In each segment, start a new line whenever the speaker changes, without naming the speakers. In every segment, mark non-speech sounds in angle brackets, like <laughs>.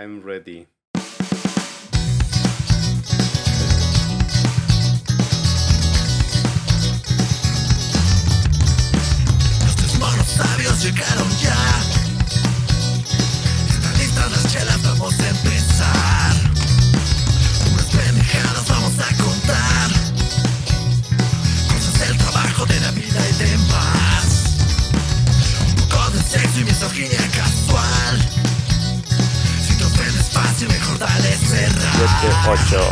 I'm ready.
Sabios llegaron ya. Ofendes fácil, mejor dale cerrar.
8.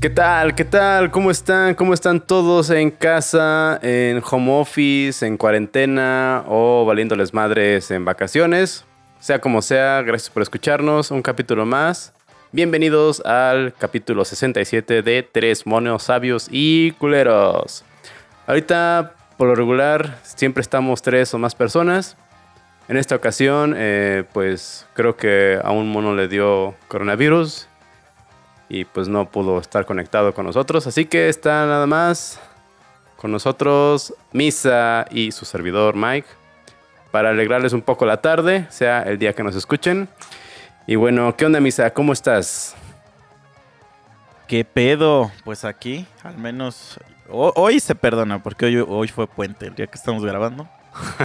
¿Qué tal? ¿Qué tal? ¿Cómo están? ¿Cómo están todos en casa, en home office, en cuarentena o valiéndoles madres en vacaciones? Sea como sea, gracias por escucharnos. Un capítulo más. Bienvenidos al capítulo 67 de Tres Monos Sabios y Culeros. Ahorita, por lo regular, siempre estamos tres o más personas. En esta ocasión, eh, pues creo que a un mono le dio coronavirus y pues no pudo estar conectado con nosotros. Así que está nada más con nosotros Misa y su servidor Mike para alegrarles un poco la tarde, sea el día que nos escuchen. Y bueno, ¿qué onda Misa? ¿Cómo estás?
¿Qué pedo? Pues aquí, al menos. ho- hoy se perdona, porque hoy, hoy fue puente, el día que estamos grabando.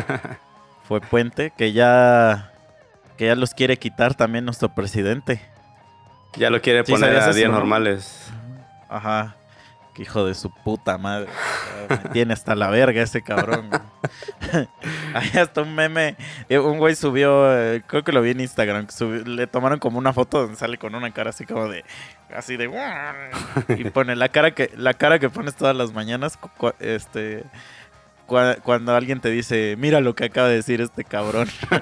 <laughs> fue puente, que ya. Que ya los quiere quitar también nuestro presidente.
Ya lo quiere poner
¿sabías
a días
no?
normales.
Ajá. Que hijo de su puta madre. Me tiene hasta la verga ese cabrón. <laughs> Hay hasta un meme. eh, Un güey subió, eh, creo que lo vi en Instagram. subió- le tomaron como una foto donde sale con una cara así como de. Así de. <laughs> Y pone la cara que, la cara que pones todas las mañanas. cu- cu- cua- Cuando alguien te dice, mira lo que acaba de decir este cabrón. <laughs>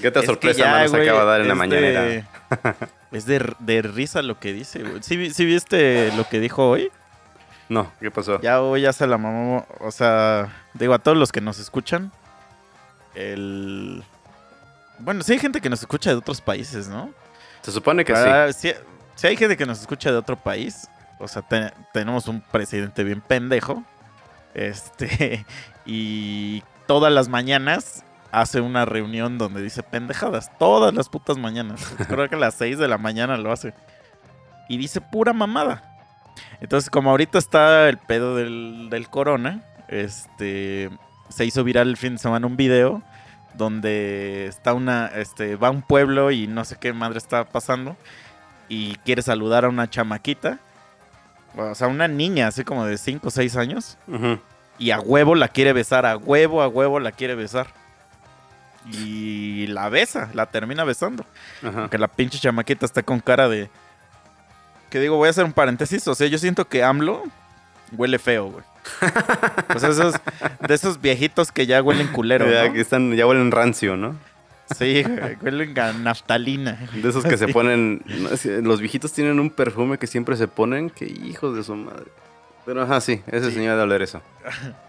¿Qué
que
sorpresa
ya,
más nos acaba de dar en la mañanera?
de- <laughs> es de, de risa lo que dice, güey. ¿Sí, vi- sí viste lo que dijo hoy?
No, ¿qué pasó?
Ya hoy ya se la mamó. O sea, digo a todos los que nos escuchan. El. Bueno, sí hay gente que nos escucha de otros países, ¿no?
Se supone que sí.
Ah, sí hay gente que nos escucha de otro país. O sea, te- tenemos un presidente bien pendejo. Este. <laughs> Y todas las mañanas hace una reunión donde dice pendejadas. Todas las putas mañanas. <laughs> Creo que a las 6 de la mañana lo hace. Y dice pura mamada. Entonces, como ahorita está el pedo del, del corona, este. Se hizo viral el fin de semana un video donde está una. Este. Va a un pueblo y no sé qué madre está pasando. Y quiere saludar a una chamaquita. O sea, una niña, así como de 5 o 6 años. Y a huevo la quiere besar, a huevo, a huevo la quiere besar. Y la besa, la termina besando.
Ajá.
Aunque la pinche chamaquita está con cara de... Que digo, voy a hacer un paréntesis. O sea, yo siento que AMLO huele feo, güey. <laughs> O sea, esos, de esos viejitos que ya huelen culero,
ya,
¿no?
que están, ya huelen rancio, ¿no?
Sí, huelen a naftalina.
De esos que se ponen. los viejitos tienen un perfume que siempre se ponen. Que hijos de su madre. Pero ajá, sí, ese
Sí.
señor de oler eso. <laughs>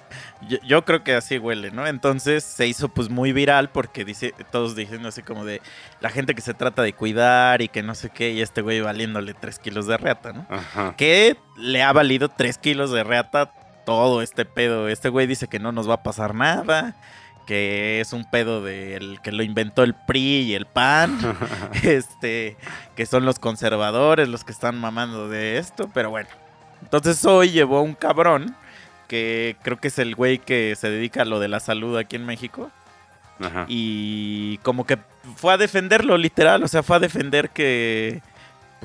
Yo, yo creo que así huele, ¿no? Entonces se hizo pues muy viral porque dice, todos diciendo así como de la gente que se trata de cuidar y que no sé qué, y este güey valiéndole 3 kilos de reata, ¿no?
Ajá.
Que le ha valido 3 kilos de reata todo este pedo. Este güey dice que no nos va a pasar nada, que es un pedo del que lo inventó el PRI y el PAN, <laughs> este, que son los conservadores los que están mamando de esto, pero bueno. Entonces hoy llevó un cabrón que creo que es el güey que se dedica a lo de la salud aquí en México.
Ajá.
Y como que fue a defenderlo, literal. O sea, fue a defender que.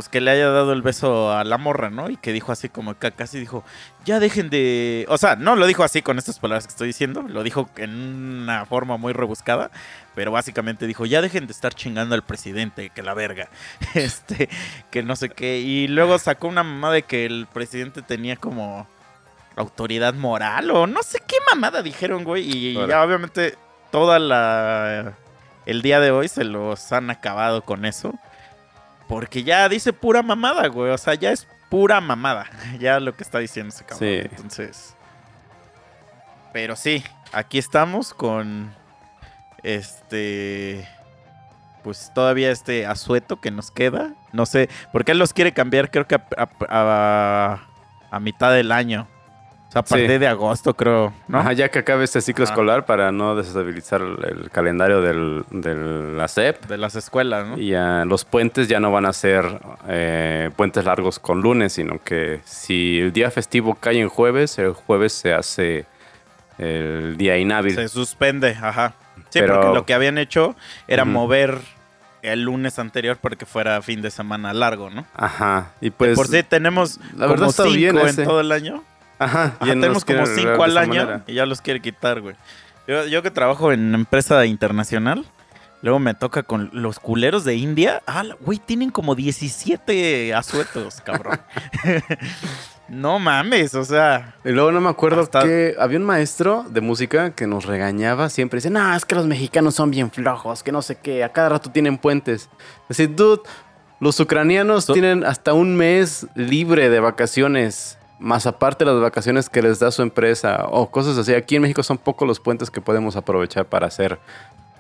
Pues que le haya dado el beso a la morra, ¿no? Y que dijo así como que casi dijo, ya dejen de. O sea, no lo dijo así con estas palabras que estoy diciendo, lo dijo en una forma muy rebuscada, pero básicamente dijo, ya dejen de estar chingando al presidente, que la verga. <laughs> Este, que no sé qué. Y luego sacó una mamá de que el presidente tenía como autoridad moral o no sé qué mamada dijeron, güey. Y ya obviamente toda la el día de hoy se los han acabado con eso. Porque ya dice pura mamada, güey. O sea, ya es pura mamada. <laughs> Ya lo que está diciendo ese cabrón.
Sí.
Entonces. Pero sí, aquí estamos con este. Pues todavía este asueto que nos queda. No sé, porque él los quiere cambiar, creo que a, a- a- a mitad del año. O sea, a partir
Sí.
de agosto, creo, ¿no?
Ajá, ya que acabe este ciclo
Ajá.
escolar para no desestabilizar el, calendario del, de la SEP.
De las escuelas, ¿no?
Y ya los puentes ya no van a ser eh, puentes largos con lunes, sino que si el día festivo cae en jueves, el jueves se hace el día inhábil.
Se suspende, ajá. Sí,
Pero-
porque lo que habían hecho era mover el lunes anterior para que fuera fin de semana largo, ¿no?
Ajá. Y pues.
Por si tenemos
la verdad
como
está
cinco
bien
en
ese.
todo el año.
Ajá.
Ajá, tenemos como cinco al año
manera.
y ya los quiere quitar, güey. Yo, yo que trabajo en empresa internacional, luego me toca con los culeros de India. Ah, güey, tienen como 17 asuetos, cabrón. <laughs> no mames, o sea.
Y luego no me acuerdo
Hasta-
que había un maestro de música que nos regañaba siempre. Dice, no, es que los mexicanos son bien flojos, que no sé qué, a cada rato tienen puentes. Dice, dude, los ucranianos
So-
tienen hasta un mes libre de vacaciones, más aparte las vacaciones que les da su empresa o cosas así. Aquí en México son pocos los puentes que podemos aprovechar para hacer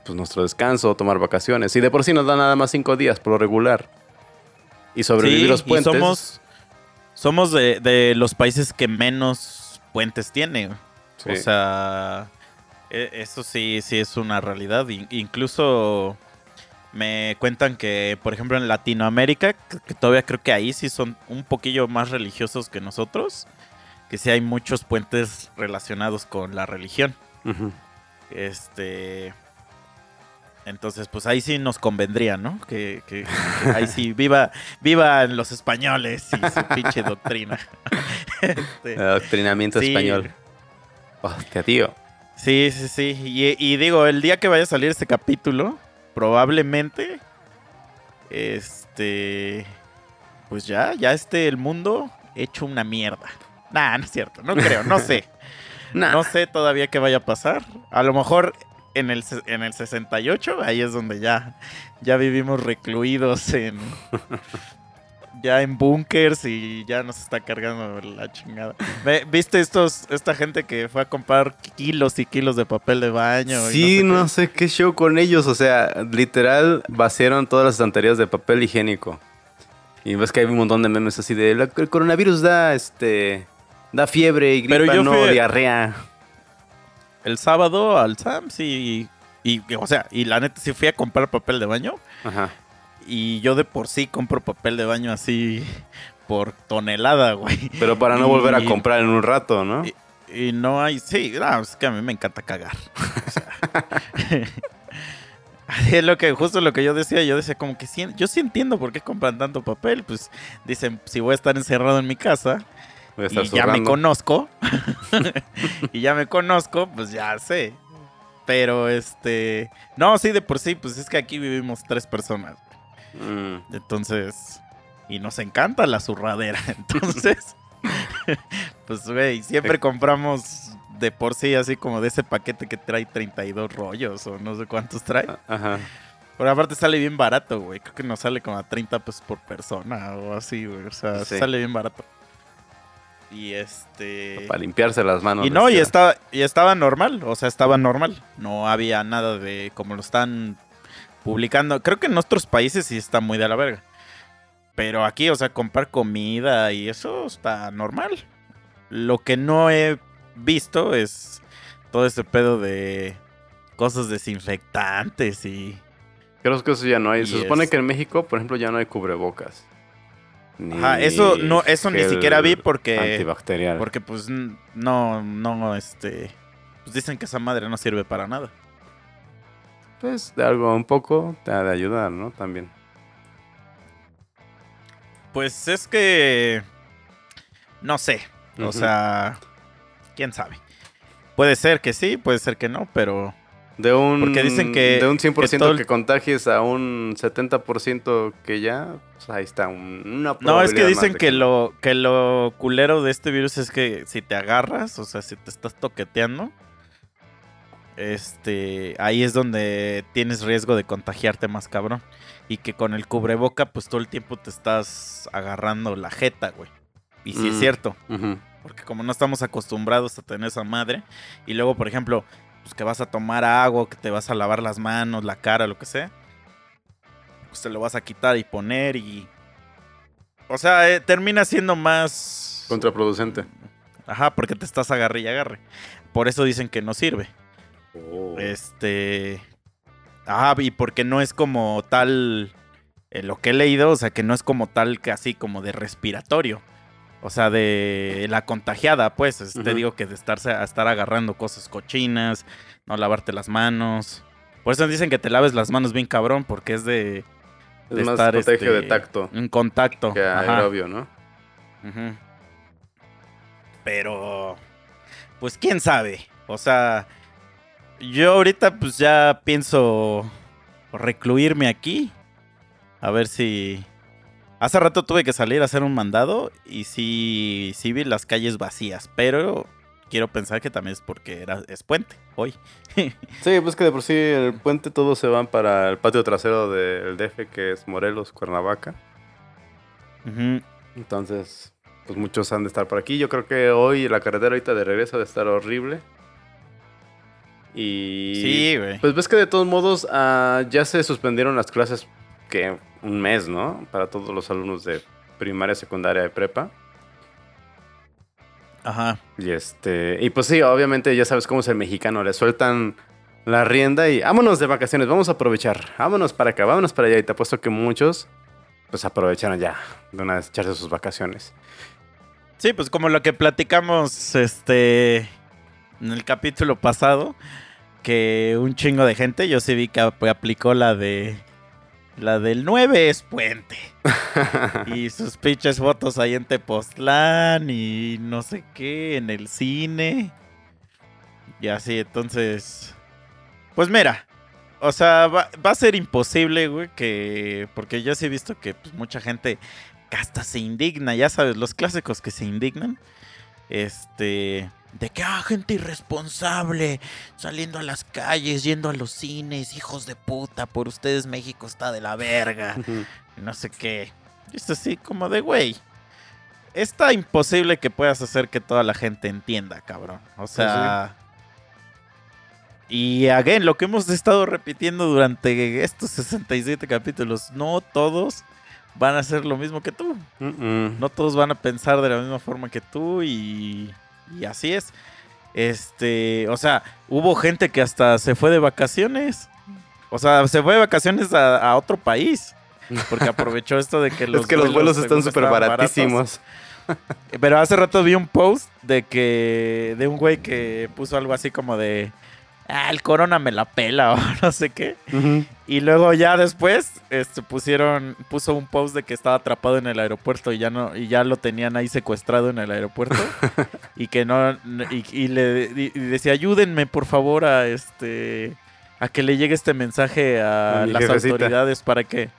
pues, nuestro descanso o tomar vacaciones. Y de por sí nos dan nada más cinco días por lo regular. Y sobrevivir
Sí,
los
y
puentes.
somos, somos de, de los países que menos puentes tiene.
Sí.
O sea, e- eso sí, sí es una realidad. In- incluso me cuentan que, por ejemplo, en Latinoamérica, que todavía creo que ahí sí son un poquillo más religiosos que nosotros, que sí hay muchos puentes relacionados con la religión. Este. Entonces, pues ahí sí nos convendría, ¿no? Que, que- que ahí sí, viva, vivan los españoles y su pinche doctrina. <laughs> Este,
Adoctrinamiento
Sí.
español. Hostia, tío.
sí, sí, sí. Y, y digo, el día que vaya a salir este capítulo, probablemente. Este. Pues ya, ya esté el mundo hecho una mierda. Nah, no es cierto, no creo, no sé. <laughs>
Nah.
No sé todavía qué vaya a pasar. A lo mejor en el, en el 68, ahí es donde ya, ya vivimos recluidos en. Ya en búnkers y ya nos está cargando la chingada. ¿Viste estos, esta gente que fue a comprar kilos y kilos de papel de baño? y
Sí,
sé
no
qué?
sé qué show con ellos. O sea, literal, vaciaron todas las estanterías de papel higiénico. Y ves que hay un montón de memes así de "La- el coronavirus da este. da fiebre y
Pero
gripa,
yo
no
fui-
diarrea.
El sábado al Sams y, y, o sea, y la neta sí fui a comprar papel de baño.
Ajá.
Y yo de por sí compro papel de baño así por tonelada, güey.
Pero para no volver a comprar en un rato, ¿no?
Y, y no hay, sí, no, es que a mí me encanta cagar. O sea, <laughs> es lo que, justo lo que yo decía, yo decía como que sí, yo sí entiendo por qué compran tanto papel, pues dicen, si voy a estar encerrado en mi casa
Voy a estar
y ya me conozco, <laughs> y ya me conozco, pues ya sé. Pero este, no, sí, de por sí, pues es que aquí vivimos tres personas.
Mm.
Entonces, y nos encanta la zurradera. <laughs> Entonces, <laughs> pues, güey, siempre compramos de por sí, así como de ese paquete que trae 32 rollos o no sé cuántos trae.
Ajá.
Pero aparte sale bien barato, güey. Creo que nos sale como a 30 pesos por persona o así, güey. O sea,
Sí.
sale bien barato. Y este...
Para limpiarse las manos.
Y no, y estaba, y estaba normal, o sea, estaba normal. No había nada de como lo están publicando. Creo que en otros países sí está muy de la verga. Pero aquí, o sea, comprar comida y eso está normal. Lo que no he visto es todo ese pedo de cosas desinfectantes y...
Creo que eso ya no hay. Se supone
es-
que en México, por ejemplo, ya no hay cubrebocas. Ni
Ajá, eso no, eso ni siquiera vi porque...
Antibacterial.
Porque pues no, no, este... Pues dicen que esa madre no sirve para nada.
Pues de algo un poco te ha de ayudar, ¿no? También.
Pues es que. No sé. O sea. Quién sabe. Puede ser que sí, puede ser que no, pero.
De un,
Porque dicen que-
de un 100% que,
que todo
contagies a un 70% que ya, pues ahí está. un- una
No, es que dicen
de
que lo, que lo culero de este virus es que si te agarras, o sea, si te estás toqueteando, este, ahí es donde tienes riesgo de contagiarte más cabrón. Y que con el cubreboca, pues todo el tiempo te estás agarrando la jeta, güey. Y sí es
Mm.
cierto. Porque como no estamos acostumbrados a tener esa madre. Y luego, por ejemplo, pues que vas a tomar agua, que te vas a lavar las manos, la cara, lo que sea. Pues te lo vas a quitar y poner y... O sea, eh, termina siendo más...
Contraproducente.
Ajá, porque te estás agarre y agarre. Por eso dicen que no sirve.
Oh.
Este. Ajá, y porque no es como tal. eh, lo que he leído, o sea, que no es como tal, casi como de respiratorio. O sea, de la contagiada, pues. es- Te digo que de estarse, a estar agarrando cosas cochinas, no lavarte las manos. Por eso dicen que te laves las manos bien cabrón, porque es de.
Es
de
más
estar,
contagio de
este,
tacto
Un contacto.
que aerobio, ¿no?
Pero, pues quién sabe. O sea, yo ahorita pues ya pienso recluirme aquí. A ver si... Hace rato tuve que salir a hacer un mandado y sí, sí vi las calles vacías, pero quiero pensar que también es porque era, es puente hoy. <laughs>
Sí, pues que de por sí el puente todos se van para el patio trasero del DF, que es Morelos, Cuernavaca. Entonces, pues muchos han de estar por aquí. Yo creo que hoy la carretera ahorita de regreso de estar horrible. Y
Sí, güey.
pues ves que de todos modos ah, ya se suspendieron las clases que un mes, ¿no? Para todos los alumnos de primaria, secundaria y prepa.
Ajá.
Y este, y pues sí, obviamente ya sabes cómo es el mexicano, le sueltan la rienda y vámonos de vacaciones, vamos a aprovechar, vámonos para acá, vámonos para allá. Y te apuesto que muchos pues aprovecharon ya de una vez echarse sus vacaciones.
Sí, pues como lo que platicamos este en el capítulo pasado, que un chingo de gente, yo sí vi que ap- aplicó la de la del 9 es puente. <laughs> y sus pinches fotos ahí en Tepoztlán y no sé qué, en el cine. Y así, entonces. Pues mira, o sea, va, va a ser imposible, güey, que. Porque yo sí he visto que pues, mucha gente hasta se indigna, ya sabes, los clásicos que se indignan. Este. De que, ah, gente irresponsable, saliendo a las calles, yendo a los cines, hijos de puta, por ustedes México está de la verga no sé qué. Y Es así como de, güey. Está imposible que puedas hacer que toda la gente entienda, cabrón. O sea. Y again, lo que hemos estado repitiendo durante estos 67 capítulos, no todos van a hacer lo mismo que tú. No todos van a pensar de la misma forma que tú y, y así es. Este, o sea, hubo gente que hasta se fue de vacaciones. O sea, se fue de vacaciones a, a otro país. Porque aprovechó esto de que <laughs> los
es que los vuelos están súper
baratos.
baratísimos.
Pero hace rato vi un post de que de un güey que puso algo así como de ah, el corona me la pela <laughs> o no sé qué.
Ujú.
Y luego ya después este, pusieron, puso un post de que estaba atrapado en el aeropuerto y ya no, y ya lo tenían ahí secuestrado en el aeropuerto. <laughs> y que no, y, y le y- decía, ayúdenme por favor a este a que le llegue este mensaje a
mi
las
jefecita.
autoridades para que.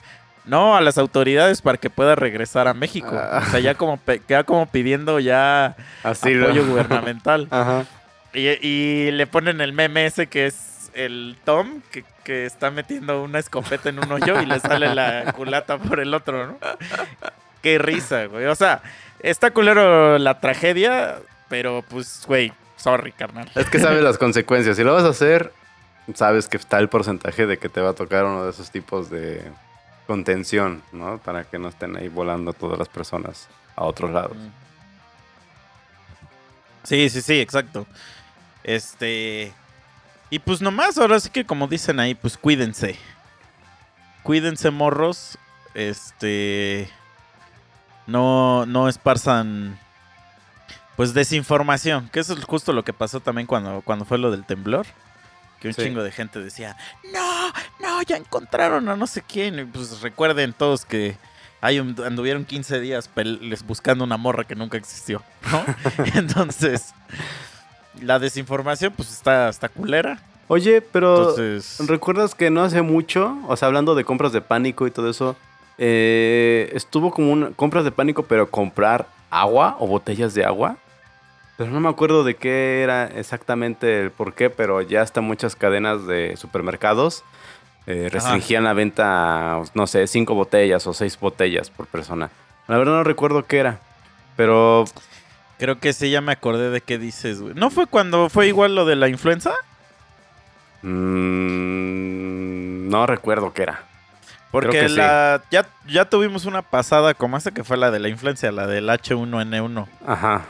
No, a las autoridades para que pueda regresar a México.
Ah.
O sea, ya como queda como pidiendo ya
Así
apoyo gubernamental. <laughs>
Ajá.
Y, y le ponen el meme ese que es el Tom que, que está metiendo una escopeta en un hoyo y le sale la culata por el otro, ¿no? Qué risa, güey. O sea, está culero la tragedia, pero pues, güey, sorry, carnal.
Es que sabes las consecuencias. Si lo vas a hacer, sabes que está el porcentaje de que te va a tocar uno de esos tipos de contención, ¿no? Para que no estén ahí volando todas las personas a otros lados.
Sí, sí, sí, exacto. Este. Y pues nomás, ahora sí que como dicen ahí, pues cuídense. Cuídense, morros. Este. No, no esparzan. Pues desinformación. Que eso es justo lo que pasó también cuando, cuando fue lo del temblor. Que un
Sí.
chingo de gente decía, no, no, ya encontraron a no sé quién. Y pues recuerden todos que ahí and- anduvieron 15 días les buscando una morra que nunca existió, ¿no? <laughs> Entonces, la desinformación pues está, está culera.
Oye, pero
Entonces,
¿recuerdas que no hace mucho, o sea, hablando de compras de pánico y todo eso, eh, estuvo como un compras de pánico, pero comprar agua o botellas de agua? Pero no me acuerdo de qué era exactamente el por qué, pero ya hasta muchas cadenas de supermercados eh, restringían la venta, a, no sé, cinco botellas o seis botellas por persona. La verdad no recuerdo qué era, pero
creo que sí, ya me acordé de qué dices, güey. ¿No fue cuando fue igual lo de la influenza?
mm, no recuerdo qué era.
Porque
sí.
la, ya, ya tuvimos una pasada como esa que fue la de la influencia, la del H1N1.
Ajá.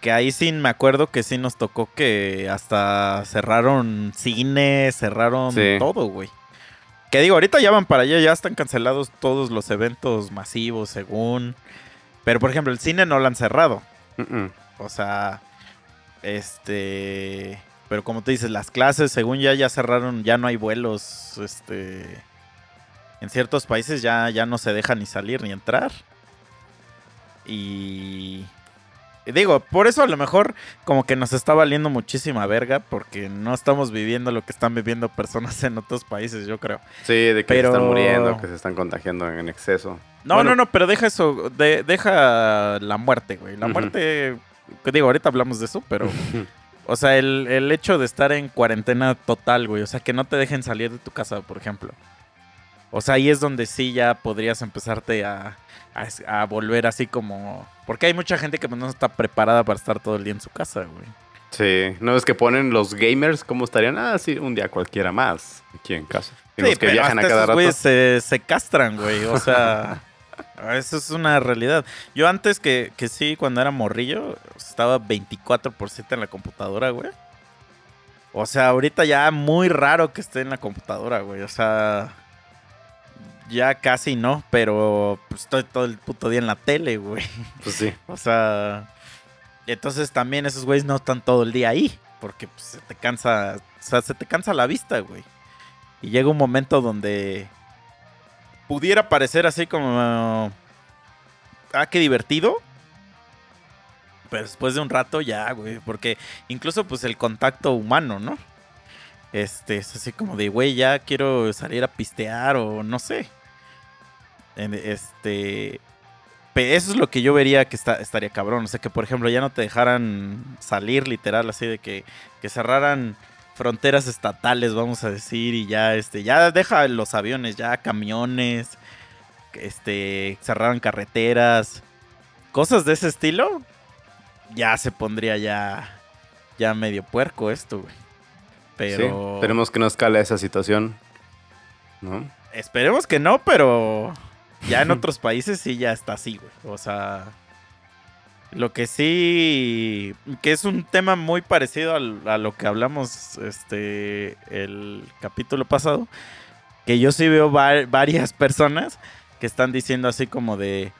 Que ahí sí me acuerdo que sí nos tocó que hasta cerraron cine, cerraron
Sí.
todo, güey. Que digo, ahorita ya van para allá, ya están cancelados todos los eventos masivos, según. Pero por ejemplo, el cine no lo han cerrado. O sea, este. Pero como tú dices, las clases, según ya, ya cerraron, ya no hay vuelos. Este. En ciertos países ya, ya no se deja ni salir ni entrar. Y. y Digo, por eso a lo mejor como que nos está valiendo muchísima verga porque no estamos viviendo lo que están viviendo personas <laughs> en otros países, yo creo.
Sí, de que
Pero-
se están muriendo, que se están contagiando en exceso.
No,
Bueno.
no, no, pero deja eso, de- deja la muerte, güey. La muerte, digo, ahorita hablamos de eso, pero, <laughs> o sea, el, el hecho de estar en cuarentena total, güey, o sea, que no te dejen salir de tu casa, por ejemplo. O sea, ahí es donde sí ya podrías empezarte a, a, a volver así como... Porque hay mucha gente que pues, no está preparada para estar todo el día en su casa, güey.
Sí, ¿no es que ponen los gamers cómo estarían? Ah, sí, un día cualquiera más aquí en casa. Y
Sí,
los que
pero
viajan a cada
esos
rato.
se, se castran, güey. O sea, <laughs> eso es una realidad. Yo antes que, que sí, cuando era morrillo, estaba 24 por 7 en la computadora, güey. O sea, ahorita ya muy raro que esté en la computadora, güey. O sea, ya casi no, pero pues, estoy todo el puto día en la tele, güey.
Pues sí. <laughs>
O sea, entonces también esos güeyes no están todo el día ahí, porque pues, se te cansa, o sea, se te cansa la vista, güey. Y llega un momento donde pudiera parecer así como, ah, qué divertido. Pero después de un rato ya, güey, porque incluso pues el contacto humano, ¿no? Este, es así como de, güey, ya quiero salir a pistear o no sé. Este, Eso es lo que yo vería que está, estaría cabrón. O sea, que por ejemplo ya no te dejaran salir literal, así de que, que cerraran fronteras estatales, vamos a decir, y ya, este, ya deja los aviones, ya camiones, este, cerraran carreteras, cosas de ese estilo, ya se pondría ya, ya medio puerco esto, güey. Pero
Sí, esperemos que no escale esa situación. ¿No?
Esperemos que no, pero ya en otros países sí ya está así, güey. O sea, lo que sí, que es un tema muy parecido a lo que hablamos este el capítulo pasado, que yo sí veo va- varias personas que están diciendo así como de,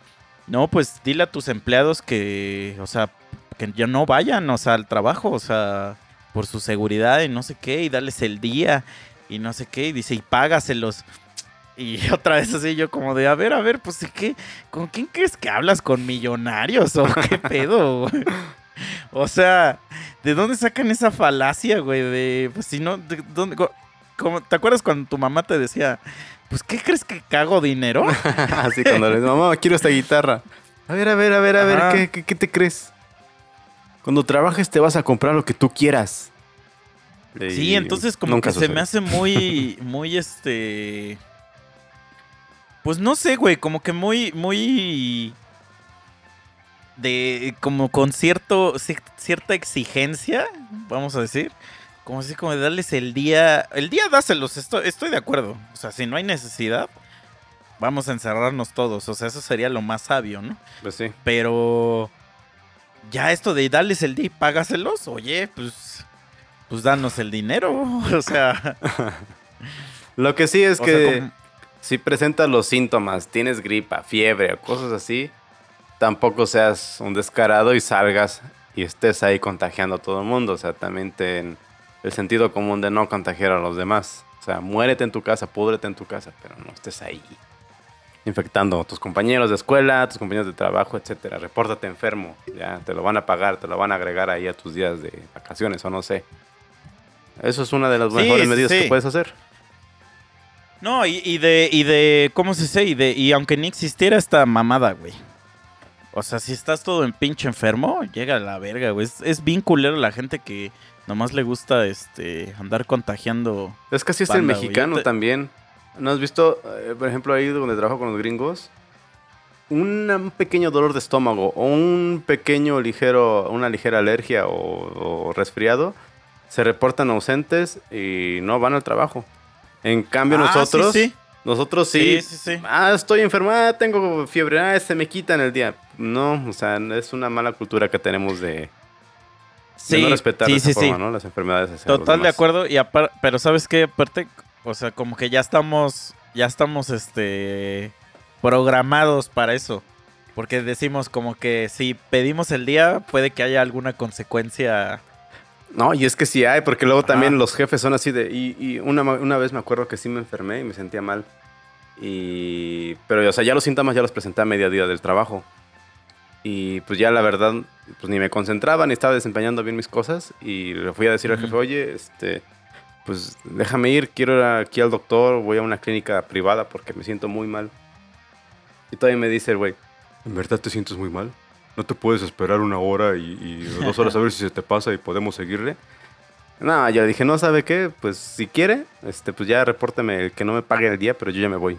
no, pues dile a tus empleados que, o sea, que ya no vayan, o sea, al trabajo, o sea, por su seguridad y no sé qué, y darles el día y no sé qué, y dice, y págaselos. Y <laughs> otra vez así yo como de, a ver, a ver, pues ¿qué? ¿Con quién crees que hablas? ¿Con millonarios o qué <laughs> pedo? güey? O sea, ¿de dónde sacan esa falacia, güey? De, pues si no, de dónde- co- como- ¿te acuerdas cuando tu mamá te decía, pues ¿qué crees que cago dinero? <laughs>
Así cuando le digo, mamá, quiero esta guitarra. A ver, a ver, a ver, a ver. ¿qué, qué, qué te crees? Cuando trabajes te vas a comprar lo que tú quieras.
Sí, entonces como que se me hace muy, muy este... Pues no sé, güey, como que muy, muy... De, como con cierto, cier- cierta exigencia, vamos a decir. Como así, como de darles el día... El día dáselos, estoy, estoy de acuerdo. O sea, si no hay necesidad, vamos a encerrarnos todos. O sea, eso sería lo más sabio, ¿no?
Pues sí.
Pero ya esto de darles el día y págaselos, oye, pues, pues danos el dinero. <laughs> O sea, <laughs>
Lo que sí es
o
que
sea,
si presentas los síntomas, tienes gripa, fiebre o cosas así, tampoco seas un descarado y salgas y estés ahí contagiando a todo el mundo. O sea, también ten el sentido común de no contagiar a los demás. O sea, muérete en tu casa, púdrete en tu casa, pero no estés ahí infectando a tus compañeros de escuela, a tus compañeros de trabajo, etcétera. Repórtate enfermo, ya te lo van a pagar, te lo van a agregar ahí a tus días de vacaciones o no sé. Eso es una de las mejores
sí,
medidas
sí.
que puedes hacer.
No, y, y de, y de, ¿cómo se dice? Y, de, y aunque ni existiera esta mamada, güey. O sea, si estás todo en pinche enfermo, llega a la verga, güey. Es, es bien culero la gente que nomás le gusta este andar contagiando.
Es que así el mexicano
te-
también. ¿No has visto, eh, por ejemplo, ahí donde trabajo con los gringos? Un pequeño dolor de estómago o un pequeño ligero, una ligera alergia o, o resfriado, se reportan ausentes y no van al trabajo. En cambio
Ah,
nosotros,
sí, sí.
nosotros sí, ah, estoy enferma, ah, tengo fiebre, ah, se me quita en el día. No, o sea, es una mala cultura que tenemos de de no respetar de esa forma, ¿no? Las enfermedades. hacia los
Total de acuerdo. Y pero sabes qué, aparte, o sea, como que ya estamos, ya estamos, este, programados para eso. Porque decimos como que si pedimos el día, puede que haya alguna consecuencia.
No, y es que sí hay, porque luego también los jefes son así de... Y, y una, una vez me acuerdo que sí me enfermé y me sentía mal. Y... Pero, o sea, ya los síntomas ya los presenté a mediodía del trabajo. Y pues ya la verdad, pues ni me concentraba, ni estaba desempeñando bien mis cosas. Y le fui a decir al jefe, oye, este... Pues déjame ir, quiero ir aquí al doctor, voy a una clínica privada porque me siento muy mal. Y todavía me dice el güey, ¿en verdad te sientes muy mal? ¿No te puedes esperar una hora y, y <laughs> dos horas a ver si se te pasa y podemos seguirle? No, yo dije, no, ¿sabe qué? Pues si quiere, este, pues ya repórteme que no me pague el día, pero yo ya me voy.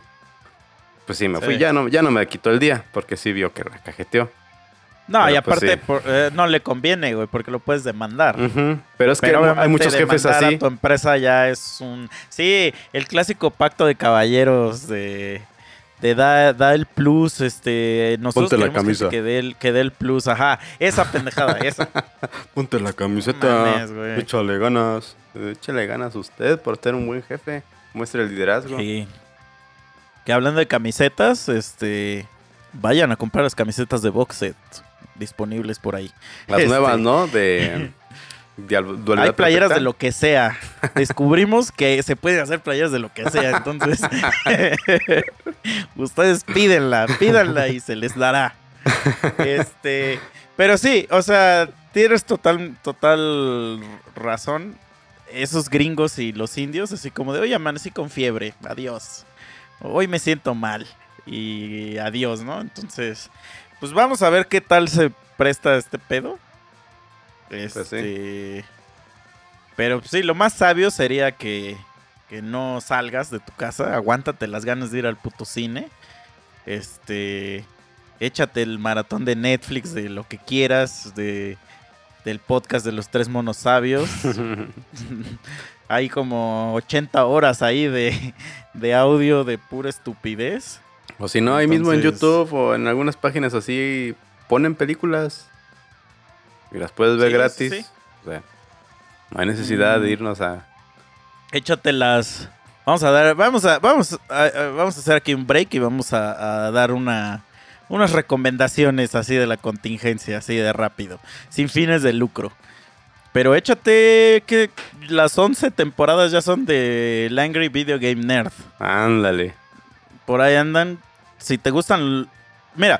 Pues sí, me
Sí.
fui. Ya no, ya no me quitó el día, porque sí vio que la cajeteó.
No,
Pero,
y
pues,
aparte
sí.
por- eh, no le conviene, güey, porque lo puedes demandar.
Pero es que
Pero
hay muchos jefes así.
A tu empresa ya es un. Sí, el clásico pacto de caballeros de. De da, da el plus, este. Nosotros
Ponte la camisa.
Que dé, el, que dé el plus, ajá. Esa pendejada, <laughs> esa.
Ponte la camiseta,
Mames, güey.
échale ganas. Échale ganas usted por ser un buen jefe. Muestre el liderazgo.
Sí. Que hablando de camisetas, este. Vayan a comprar las camisetas de box set disponibles por ahí.
Las <laughs>
Este.
nuevas, ¿no? De, <laughs> dualidad
Hay playeras
perfecta.
de lo que sea. Descubrimos que se pueden hacer playeras de lo que sea. Entonces, <laughs> ustedes pídenla, pídanla y se les dará. Este, pero sí, o sea, tienes total, total razón. Esos gringos y los indios, así como de, oye, amanecí con fiebre, adiós. Hoy me siento mal y adiós, ¿no? Entonces, pues vamos a ver qué tal se presta este pedo.
Pues sí.
Este, Pero sí, lo más sabio sería que, que no salgas de tu casa, aguántate las ganas de ir al puto cine. Este, échate el maratón de Netflix de lo que quieras, de del podcast de los tres monos sabios. <laughs> Hay como 80 horas ahí de, de audio de pura estupidez.
o si no, ahí mismo en YouTube o en algunas páginas así ponen películas. Y las puedes ver
Sí,
gratis.
sí.
O sea, no hay necesidad de
Mm.
irnos a...
Échate las. Vamos a dar. Vamos a. Vamos a, vamos a hacer aquí un break y vamos a, a dar una. Unas recomendaciones así de la contingencia, así de rápido. Sin fines de lucro. Pero échate que las 11 temporadas ya son de The Angry Video Game Nerd.
Ándale.
Por ahí andan. Si te gustan. Mira,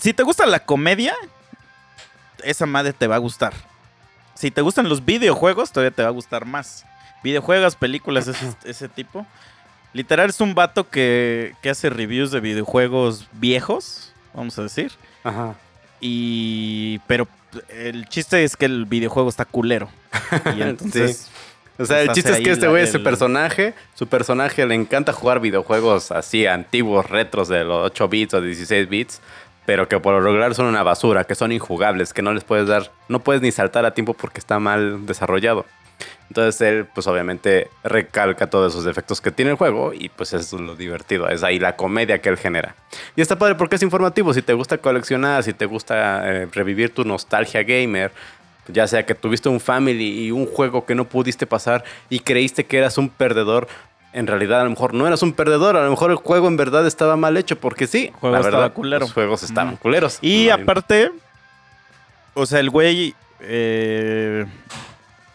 si te gusta la comedia, esa madre te va a gustar. Si te gustan los videojuegos, todavía te va a gustar más. Videojuegos, películas, ese, <clears throat> ese tipo. Literal es un vato que, que hace reviews de videojuegos viejos, vamos a decir.
Ajá.
Y. Pero el chiste es que el videojuego está culero. Y <laughs> entonces.
O sea, el
pues,
chiste
hace
es que este güey, ese
el-
personaje, su personaje le encanta jugar videojuegos así antiguos, retros de los 8 bits o 16 bits, pero que por lo regular son una basura, que son injugables, que no les puedes dar, no puedes ni saltar a tiempo porque está mal desarrollado. Entonces él, pues obviamente recalca todos esos defectos que tiene el juego y pues es lo divertido, es ahí la comedia que él genera. Y está padre porque es informativo, si te gusta coleccionar, si te gusta eh, revivir tu nostalgia gamer, ya sea que tuviste un family y un juego que no pudiste pasar y creíste que eras un perdedor, en realidad a lo mejor no eras un perdedor, a lo mejor el juego en verdad estaba mal hecho porque sí,
juego
la verdad,
culero.
los juegos estaban culeros.
Y
No
aparte, o sea, el güey, eh,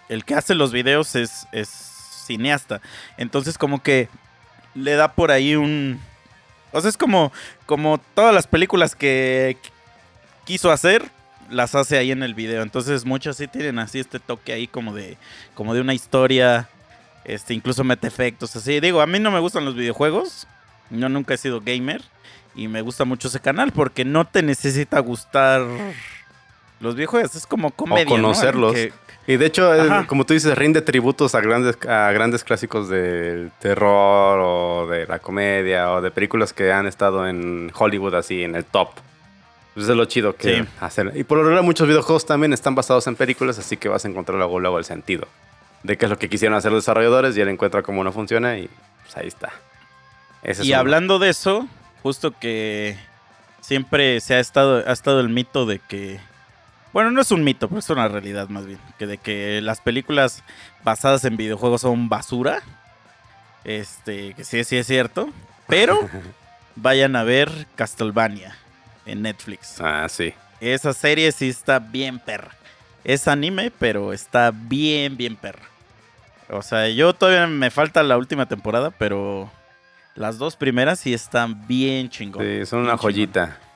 el que hace los videos es, es cineasta. Entonces como que le da por ahí un... O sea, es como, como todas las películas que qu- quiso hacer, las hace ahí en el video. Entonces muchas sí tienen así este toque ahí como de, como de una historia. Este, incluso mete efectos así. Digo, a mí no me gustan los videojuegos. Yo nunca he sido gamer. Y me gusta mucho ese canal porque no te necesita gustar los videojuegos. Es como comedia. ¿no?
conocerlos.
Que-
Y de hecho, es-
Ajá.
como tú dices, rinde tributos a grandes, a grandes clásicos del terror o de la comedia o de películas que han estado en Hollywood así en el top. Pues es lo chido que
Sí.
hacen. Y por lo regular muchos videojuegos también están basados en películas, así que vas a encontrar luego, luego el sentido de qué es lo que quisieron hacer los desarrolladores y él encuentra cómo no funciona y pues ahí está. Ese
y hablando de eso, justo que siempre se ha estado, ha estado el mito de que Bueno, no es un mito, pero es una realidad más bien. Que de que las películas basadas en videojuegos son basura. Este, que sí, sí es cierto. Pero <laughs> vayan a ver Castlevania en Netflix.
Ah, sí.
Esa serie sí está bien perra. Es anime, pero está bien, bien perra. O sea, yo todavía me falta la última temporada, pero las dos primeras sí están bien chingón.
Sí, son una joyita.
chingón.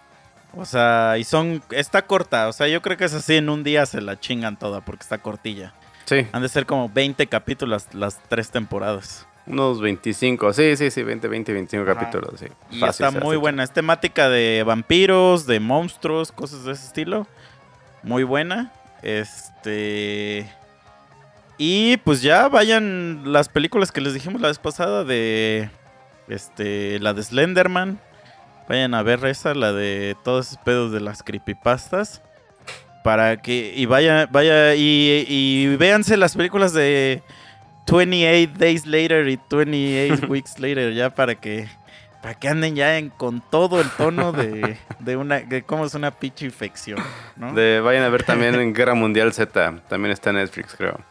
O sea, y son. Está corta. O sea, yo creo que es así. En un día se la chingan toda porque está cortilla.
Sí,
Han de ser como 20 capítulos las tres temporadas.
unos 25. Sí, sí, sí, 20, 20, 25
Ajá.
capítulos. Sí.
Y
Fácil
está muy buena. Es temática de vampiros, de monstruos, cosas de ese estilo. Muy buena. Este. Y pues ya vayan las películas que les dijimos la vez pasada de. Este. La de Slenderman. Vayan a ver esa, la de todos esos pedos de las creepypastas. Para que. Y vaya, vaya. Y, y véanse las películas de 28 Days Later y 28 <laughs> Weeks Later. Ya para que para que anden ya en, con todo el tono de, de una de cómo es una pinche infección, ¿no?
De, vayan a ver también en Guerra Mundial Z. También está en Netflix, creo.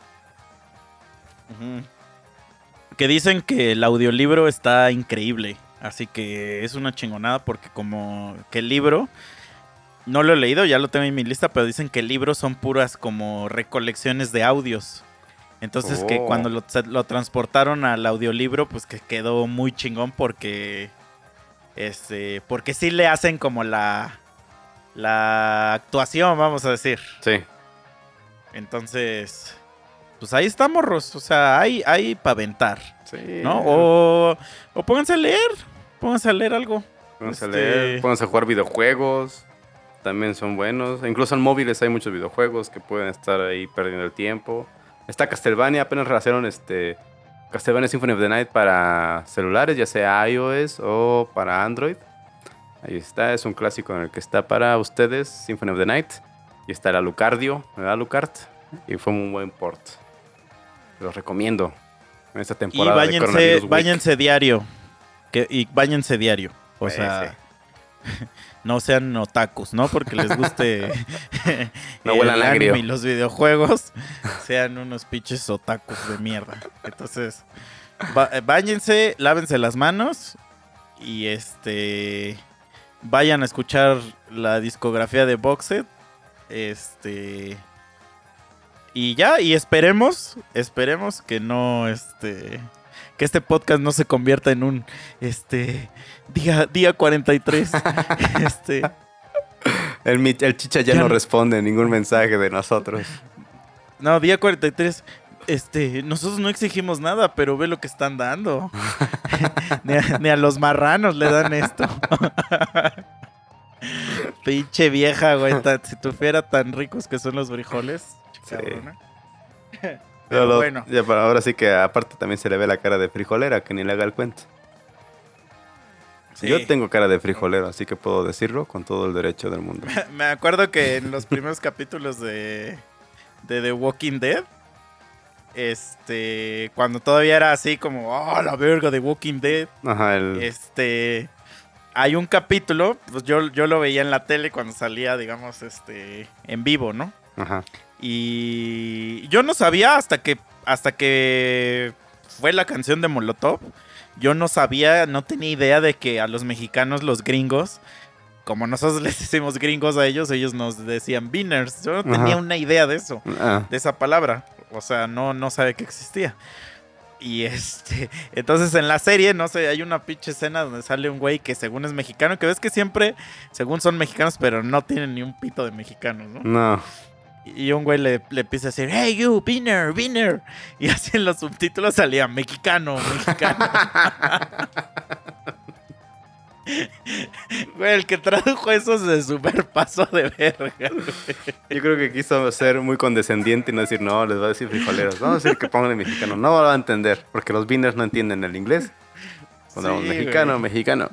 Que dicen que el audiolibro está increíble, así que es una chingonada porque como que el libro no lo he leído, ya lo tengo en mi lista, pero dicen que el libro son puras como recolecciones de audios. Entonces que
Oh.
cuando lo transportaron al audiolibro, pues que quedó muy chingón porque este porque sí le hacen como la la actuación, vamos a decir.
Sí.
Entonces, pues ahí está, morros. O sea, hay, hay para aventar,
Sí.
¿no? O, o pónganse a leer. Pónganse a leer algo.
Pónganse a
este-
leer, pónganse a jugar videojuegos. También son buenos. Incluso en móviles hay muchos videojuegos que pueden estar ahí perdiendo el tiempo. Está Castlevania, apenas relacionaron este Castlevania Symphony of the Night para celulares, ya sea iOS o para Android. Ahí está, es un clásico en el que está para ustedes, Symphony of the Night. Y está el Alucardio, el Alucard. Y fue un buen port. Los recomiendo en esta
Y
temporada de
váyanse, váyanse diario. Que, y váyanse diario. O sea,
sí. <laughs>
no sean otakus, ¿no? Porque les guste <laughs> <laughs>
No
el
agrio.
anime y los videojuegos. <laughs> Sean unos pinches otakus de mierda. Entonces, va- eh, váyanse, lávense las manos. Y este. Vayan a escuchar la discografía de Boxet. Este. Y ya, y esperemos, esperemos que no, este, que este podcast no se convierta en un, este, día, día 43, <laughs> este,
El, el chicha ya,
Ya
no
no-
responde ningún mensaje de nosotros.
no, día 43, este, nosotros no exigimos nada, pero ve lo que están dando. <laughs> ni, a, ni a los marranos le dan esto. <laughs> Pinche vieja, güey, tan- si tuviera tan ricos que son los frijoles.
Sí.
cabrona.
Pero lo-
bueno.
ya para ahora sí que aparte también se le ve la cara de frijolera, que ni le haga el cuento.
Sí.
Yo tengo cara de frijolero, así que puedo decirlo con todo el derecho del mundo. <laughs>
Me acuerdo que en los primeros capítulos de, de The Walking Dead, este, cuando todavía era así como, oh, la verga de Walking Dead,
Ajá, el...
este, hay un capítulo, pues yo, yo lo veía en la tele cuando salía, digamos, este, en vivo, ¿no?
Ajá.
Y yo no sabía hasta que, hasta que fue la canción de Molotov. Yo no sabía, no tenía idea de que a los mexicanos, los gringos, como nosotros <laughs> les decimos gringos a ellos, ellos nos decían beaners. Yo no
Ajá.
tenía una idea de eso,
Ah,
de esa palabra. O sea, no, no sabía que existía. Y este, <laughs> entonces en la serie, no sé, hay una pinche escena donde sale un güey que según es mexicano, que ves que siempre, según son mexicanos, pero no tienen ni un pito de mexicanos, ¿no?
no.
Y un güey le, le empieza a decir, hey you, Beaner, Beaner. Y así en los subtítulos salía mexicano, mexicano. <laughs> güey, el que tradujo eso se super pasó de verga. güey.
Yo creo que quiso ser muy condescendiente y no decir, no, les va a decir frijoleros. Vamos a decir que pongan mexicano. No lo va a entender, porque los beaners no entienden el inglés. Pondremos
Sí,
mexicano,
güey.
mexicano.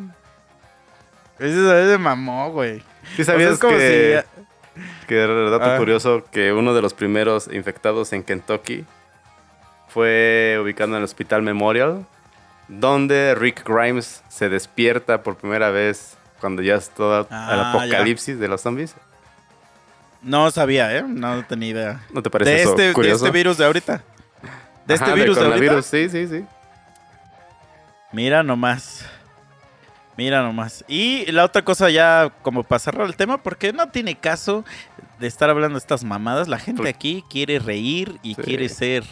Ese se mamó, güey.
¿Sí
O sea,
sabías
es como
que,
si-
que dato
Ah.
curioso que uno de los primeros infectados en Kentucky fue ubicado en el Hospital Memorial, donde Rick Grimes se despierta por primera vez cuando ya es todo
Ah,
el
ya.
apocalipsis de los zombies.
No sabía, ¿eh? No tenía idea.
¿No te parece
De
eso
este, de este virus de ahorita. De este virus de, ahorita.
coronavirus, sí, sí, sí.
Mira nomás. Mira nomás. Y la otra cosa ya, como para cerrar el tema, porque no tiene caso de estar hablando de estas mamadas. La gente
Por-
aquí quiere reír y
Sí.
quiere ser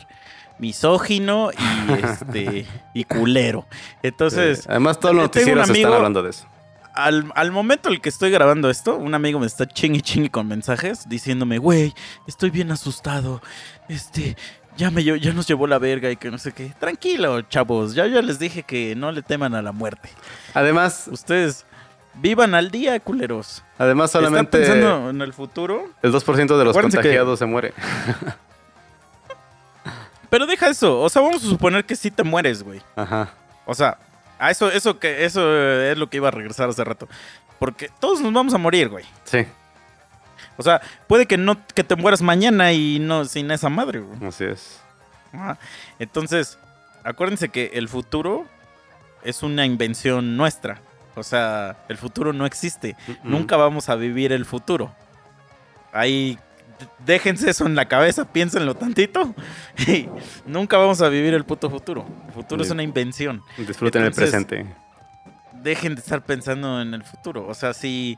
misógino y <laughs> este y culero. Entonces,
Sí. Además, todos los noticieros
amigo-
están hablando de eso.
al, al momento en el que estoy grabando esto, un amigo me está chingue chingue con mensajes diciéndome, güey, estoy bien asustado. Este, ya me ya nos llevó la verga y que no sé qué. Tranquilo, chavos. Ya ya les dije que no le teman a la muerte.
Además,
Ustedes vivan al día, culeros.
además solamente
¿Están pensando en el futuro?
el 2% de los
Acuérdense que-
contagiados se muere. <laughs>
Pero deja eso. O sea, vamos a suponer que sí te mueres, güey.
Ajá.
O sea, a eso, eso, que, eso es lo que iba a regresar hace rato. Porque todos nos vamos a morir, güey.
Sí,
O sea, puede que no que te mueras mañana y no sin esa madre, güey.
así es.
Ajá. Entonces, acuérdense que el futuro es una invención nuestra. O sea, el futuro no existe. Nunca vamos a vivir el futuro. Ahí déjense eso en la cabeza, piénsenlo tantito. <laughs> Y nunca vamos a vivir el puto futuro. El futuro es una invención.
Disfruten
Entonces-
el presente.
Dejen de estar pensando en el futuro. O sea, si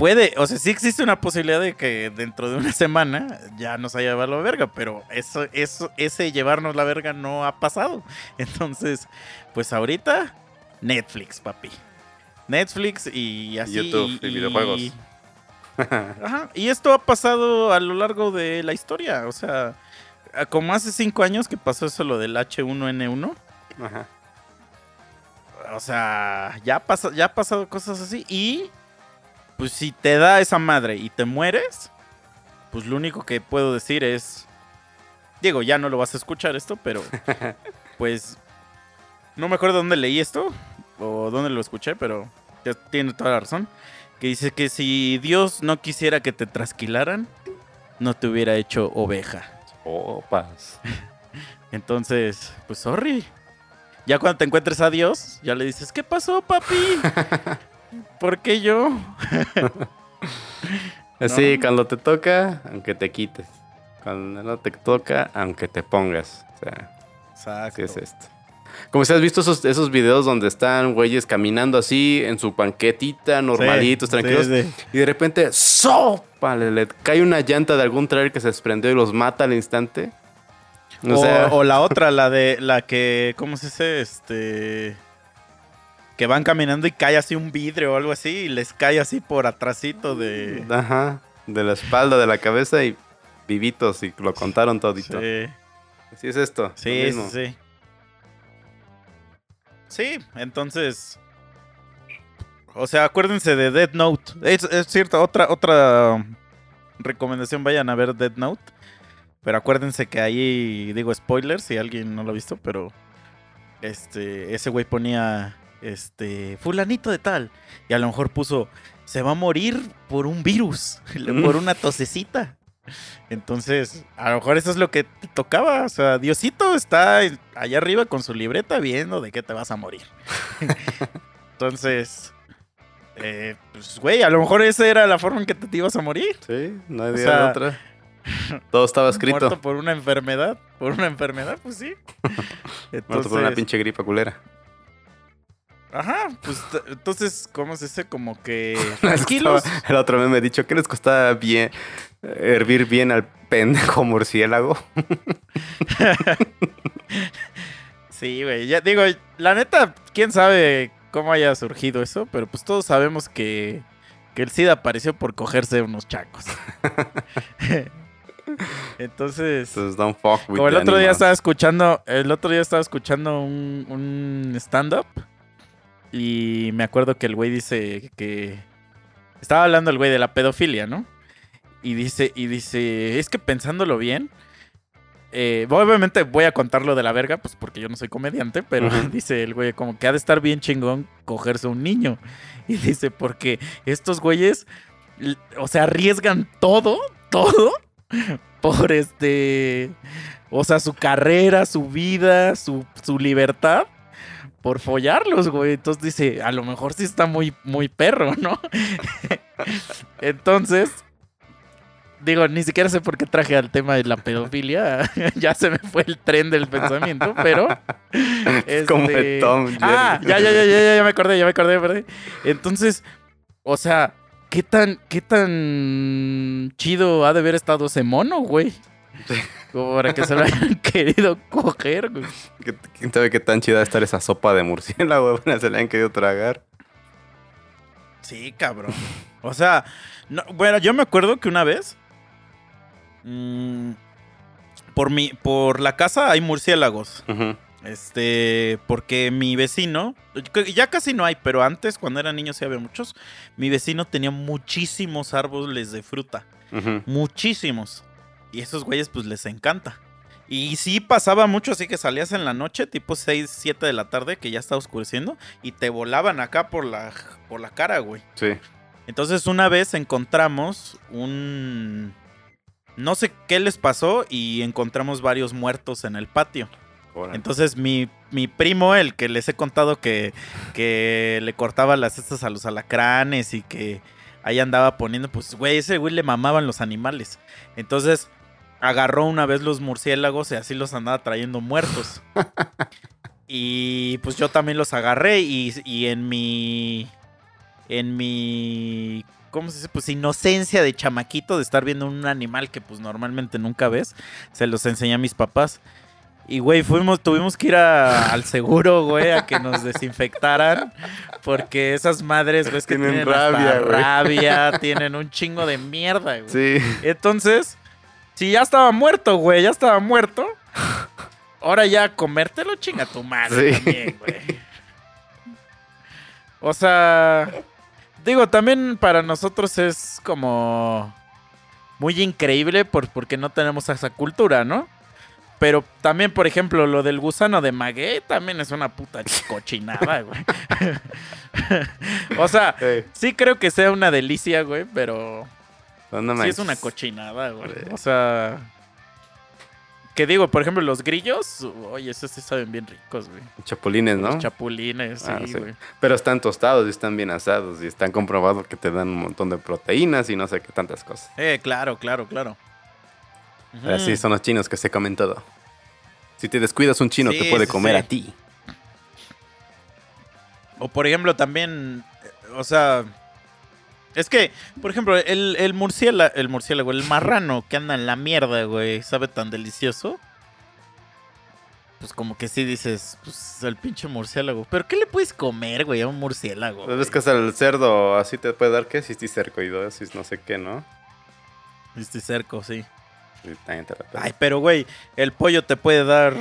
puede, o sea, sí existe una posibilidad de que dentro de una semana ya nos haya llevado la verga, pero eso, eso, ese llevarnos la verga no ha pasado. <laughs> Entonces, pues ahorita, Netflix, papi. Netflix y así.
YouTube y videojuegos. <laughs>
Ajá, y esto ha pasado a lo largo de la historia. O sea, como hace cinco años que pasó eso lo del H1N1.
Ajá.
O sea, ya, pasa, ya ha pasado cosas así. Y pues si te da esa madre y te mueres, pues lo único que puedo decir es. Diego, ya no lo vas a escuchar esto, pero <laughs> pues no me acuerdo dónde leí esto o dónde lo escuché, pero ya tiene toda la razón. Que dice que si Dios no quisiera que te trasquilaran, no te hubiera hecho oveja.
Opas. <laughs>
Entonces, pues sorry. Ya cuando te encuentres a Dios, ya le dices, ¿qué pasó, papi? <laughs> ¿Por qué yo? <laughs>
Sí, cuando te toca, aunque te quites. Cuando no te toca, aunque te pongas. O sea,
Exacto.
así es esto. Como si has visto esos, esos videos donde están güeyes caminando así en su banquetita, normalitos,
Sí,
tranquilos.
sí, sí.
Y de repente, ¡sopa! Le, le cae una llanta de algún trailer que se desprendió y los mata al instante. O,
O,
sea,
o la <laughs> otra, la de la que, ¿cómo se dice? Este. Que van caminando y cae así un vidrio o algo así y les cae así por atrásito de.
ajá, de la espalda, de la cabeza y vivitos y lo contaron todito.
Sí,
Así es esto.
sí, sí, sí. Sí, entonces. O sea, acuérdense de Dead Note. Es, es cierto, otra, otra recomendación, vayan a ver Dead Note. Pero acuérdense que ahí, digo spoilers, si alguien no lo ha visto, pero este, ese güey ponía, este, fulanito de tal. Y a lo mejor puso, se va a morir por un virus, <laughs> por una tosecita. Entonces, a lo mejor eso es lo que te tocaba. O sea, Diosito está allá arriba con su libreta viendo de qué te vas a morir. <laughs> Entonces, eh, pues, güey, a lo mejor esa era la forma en que te, ibas a morir.
Sí, no
O sea,
de otra. <laughs> Todo estaba escrito.
Muerto por una enfermedad. Por una enfermedad, pues sí.
Muerto por una
Entonces,
pinche gripa culera.
Ajá, pues entonces, ¿cómo se dice? Como que <laughs> tranquilos.
el otro me ha dicho que les costaba bien hervir bien al pendejo murciélago. <laughs>
Sí, güey. Ya digo, la neta, quién sabe cómo haya surgido eso, pero pues todos sabemos que, que el SIDA apareció por cogerse unos chacos. <laughs> Entonces,
Entonces, don't fuck with
como el otro día estaba escuchando, el otro día estaba escuchando un, un stand-up y me acuerdo que el güey dice que estaba hablando el güey de la pedofilia, ¿no? Y dice, y dice, es que pensándolo bien, eh, obviamente voy a contar lo de la verga, pues porque yo no soy comediante, pero <laughs> dice el güey como que ha de estar bien chingón cogerse un niño. Y dice, porque estos güeyes, o sea, arriesgan todo, todo, por este, o sea, su carrera, su vida, su, su libertad. Por follarlos, güey. Entonces dice, a lo mejor sí está muy, muy perro, ¿no? <laughs> Entonces, digo, ni siquiera sé por qué traje al tema de la pedofilia. <laughs> ya se me fue el tren del pensamiento, pero. <laughs>
Es como
este,
el Tom. Jerry.
Ah, ya, ya, ya, ya, ya, me acordé, ya me acordé, acordé. Entonces, o sea, ¿qué tan, qué tan chido ha de haber estado ese mono, güey? <laughs> Como para que se lo hayan <laughs> querido coger, güey.
¿Qué- ¿Quién sabe qué tan chida va a estar esa sopa de murciélago? <laughs> güey? Se la han querido tragar.
Sí, cabrón. O sea, no- bueno, yo me acuerdo que una vez. mm, por mi, por la casa hay murciélagos. Este, porque mi vecino, ya casi no hay, pero antes, cuando era niño, sí había muchos. Mi vecino tenía muchísimos árboles de fruta. Muchísimos. Y esos güeyes, pues les encanta. Y sí pasaba mucho, así que salías en la noche, tipo 6, 7 de la tarde, que ya está oscureciendo, y te volaban acá por la, por la cara, güey.
Sí.
Entonces una vez encontramos un... No sé qué les pasó y encontramos varios muertos en el patio.
Órale.
Entonces mi, mi primo, el que les he contado que, que le cortaba las cestas a los alacranes y que ahí andaba poniendo, pues güey, ese güey le mamaban los animales. Entonces agarró una vez los murciélagos y así los andaba trayendo muertos. <laughs> y pues yo también los agarré y, y en mi... En mi... ¿Cómo se dice? Pues inocencia de chamaquito de estar viendo un animal que pues normalmente nunca ves. Se los enseñé a mis papás. Y, güey, fuimos, tuvimos que ir a- al seguro, güey, a que nos desinfectaran. Porque esas madres, ves que
Tienen rabia, güey.
rabia, tienen un chingo de mierda, güey.
Sí.
Entonces, si ya estaba muerto, güey, ya estaba muerto. Ahora ya comértelo, chinga tu madre
Sí.
también, güey. O sea, digo, también para nosotros es como muy increíble por, porque no tenemos esa cultura, ¿no? Pero también, por ejemplo, lo del gusano de maguey también es una puta cochinada, güey. <laughs> o sea, sí creo que sea una delicia, güey, pero
no
Sí, es una cochinada, güey. O sea. Que digo, por ejemplo, los grillos, oye, esos sí saben bien ricos, güey.
Chapulines, ¿no?
Los chapulines, sí,
Ah, sí.
güey.
Pero están tostados y están bien asados y están comprobados que te dan un montón de proteínas y no sé qué tantas cosas.
Eh, claro, claro, claro.
Así son los chinos que se comen todo. Si te descuidas, un chino
Sí,
te puede
sí,
comer
sí.
a ti.
O por ejemplo, también, eh, o sea, es que, por ejemplo, el, el murciélago, el murciélago, el marrano que anda en la mierda, güey, sabe tan delicioso. Pues como que sí dices, pues el pinche murciélago. Pero ¿qué le puedes comer, güey, a un murciélago?
Pues
güey?
que hasta el cerdo así te puede dar qué? Cisticercoidosis, no sé qué, ¿no?
Este cerco, sí. Ay, pero güey, el pollo te puede dar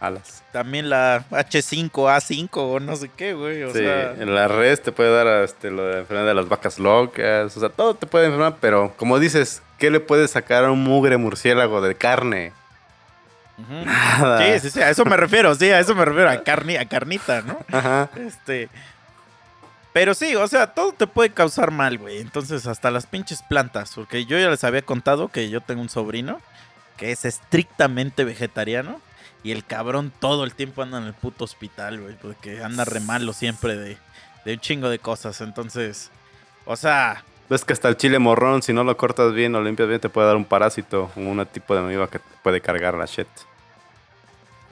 Alas.
también la H5A5 o no sé qué, güey. O
sí,
sea,
en la red te puede dar este, lo de la enfermedad de las vacas locas. O sea, todo te puede enfermar, pero como dices, ¿qué le puedes sacar a un mugre murciélago de carne? Nada.
Sí, sí, sí, a eso me refiero, sí, a eso me refiero, a, carni, a carnita, ¿no?
Ajá.
Este. Pero sí, o sea, todo te puede causar mal, güey. Entonces, hasta las pinches plantas. Porque yo ya les había contado que yo tengo un sobrino que es estrictamente vegetariano. Y el cabrón todo el tiempo anda en el puto hospital, güey. Porque anda re malo siempre de, de un chingo de cosas. Entonces, o sea,
Ves que hasta el chile morrón, si no lo cortas bien o limpias bien, te puede dar un parásito, un tipo de amiba que te puede cargar la shit.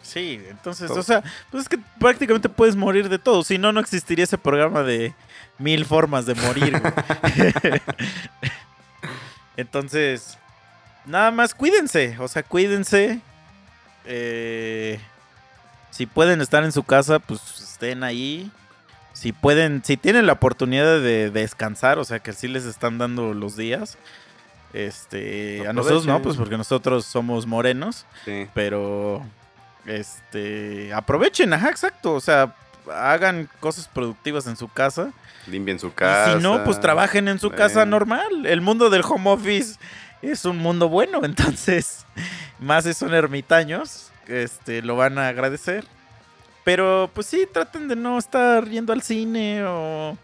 sí, entonces,
Todo.
o sea, pues es que prácticamente puedes morir de todo. Si no, no existiría ese programa de mil formas de morir, güey. <laughs> Entonces, nada más cuídense, o sea, cuídense. Eh, si pueden estar en su casa, pues estén ahí. Si pueden, si tienen la oportunidad de, descansar, o sea, que sí les están dando los días. Este, a nosotros no, pues porque nosotros somos morenos,
Sí.
pero este, aprovechen, ajá, exacto, o sea, hagan cosas productivas en su casa.
Limpien su
Y
casa.
si no, pues trabajen en su casa normal. El mundo del home office es un mundo bueno, <laughs> entonces, más si son ermitaños, este, lo van a agradecer. Pero pues sí, traten de no estar yendo al cine o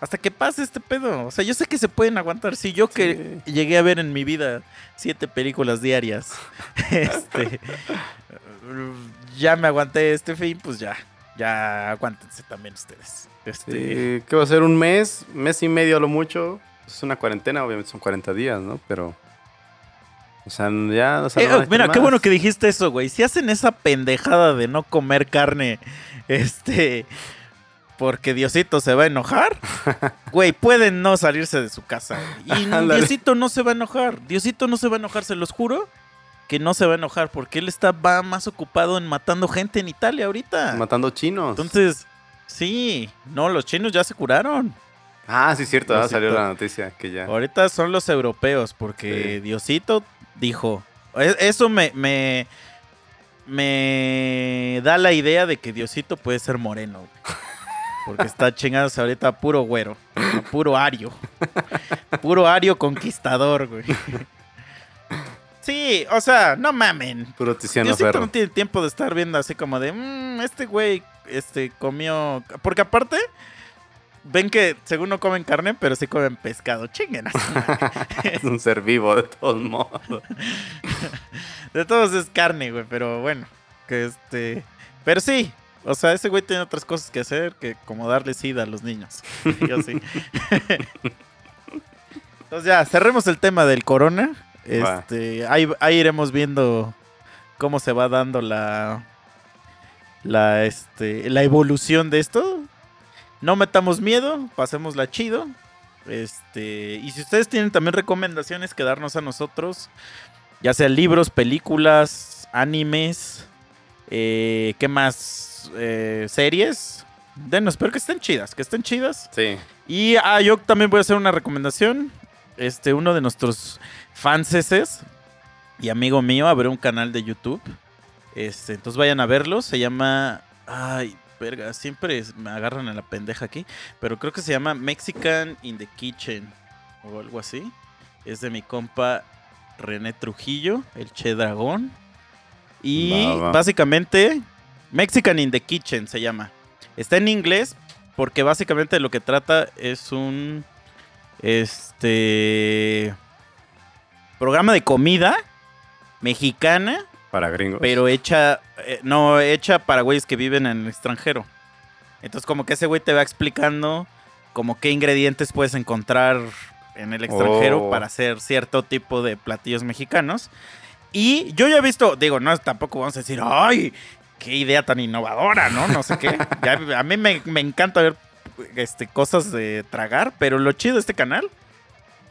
hasta que pase este pedo. O sea, yo sé que se pueden aguantar. Si yo que llegué a ver en mi vida siete películas diarias, <laughs> este, ya me aguanté este fin, pues ya, ya aguántense también ustedes. Este,
Sí, ¿Qué va a ser? ¿Un mes? ¿Mes y medio a lo mucho? Es una cuarentena, obviamente son 40 días, ¿no? Pero. O sea, ya. O sea,
Eh,
no
mira, qué bueno que dijiste eso, güey. Si hacen esa pendejada de no comer carne, <laughs> este, porque Diosito se va a enojar, <laughs> güey, pueden no salirse de su casa. güey. Y. <laughs> Diosito no se va a enojar. Diosito no se va a enojar, se los juro que no se va a enojar porque él está va más ocupado en matando gente en Italia ahorita.
Matando chinos.
Entonces, sí, no, los chinos ya se curaron.
ah, sí, cierto. ah,
Diosito.
salió la noticia que ya.
Ahorita son los europeos, porque
Sí.
Diosito dijo. e- Eso me, me, me da la idea de que Diosito puede ser moreno. güey. Porque está chingándose ahorita puro güero. Puro ario. Puro ario conquistador, güey. Sí, o sea, no mamen.
Puro Tiziano
Diosito
Ferro.
no tiene tiempo de estar viendo así como de, "Mm, este güey, este, comió... Porque aparte, ven que según no comen carne, pero sí comen pescado. Chinguen. <laughs>
Es un ser vivo, de todos modos.
De todos es carne, güey, pero bueno, que este... Pero sí, o sea, ese güey tiene otras cosas que hacer que como darle sida a los niños. <laughs> Yo sí. Entonces ya, cerremos el tema del corona. Este, ahí, ahí iremos viendo cómo se va dando la la este la evolución de esto. No metamos miedo, pasémosla chido. Este, y si ustedes tienen también recomendaciones que darnos a nosotros, ya sea libros, películas, animes, eh, ¿qué más? Eh, series. Denos, espero que estén chidas, que estén chidas.
Sí.
Y ah, yo también voy a hacer una recomendación. Este, uno de nuestros fanses y amigo mío abrió un canal de YouTube. Este, entonces vayan a verlo. Se llama. Ay, verga, siempre me agarran a la pendeja aquí. Pero creo que se llama Mexican in the Kitchen o algo así. Es de mi compa René Trujillo, el Che Dragón. Y
Va, va.
básicamente, Mexican in the Kitchen se llama. Está en inglés porque básicamente lo que trata es un este programa de comida mexicana,
Para gringos.
pero hecha eh, no hecha para güeyes que viven en el extranjero. Entonces como que ese güey te va explicando como qué ingredientes puedes encontrar en el extranjero
Oh.
para hacer cierto tipo de platillos mexicanos. Y yo ya he visto, digo, no tampoco vamos a decir, ay, qué idea tan innovadora, ¿no? No sé qué. <laughs> Ya, a mí me, me encanta ver este, cosas de tragar, pero lo chido de este canal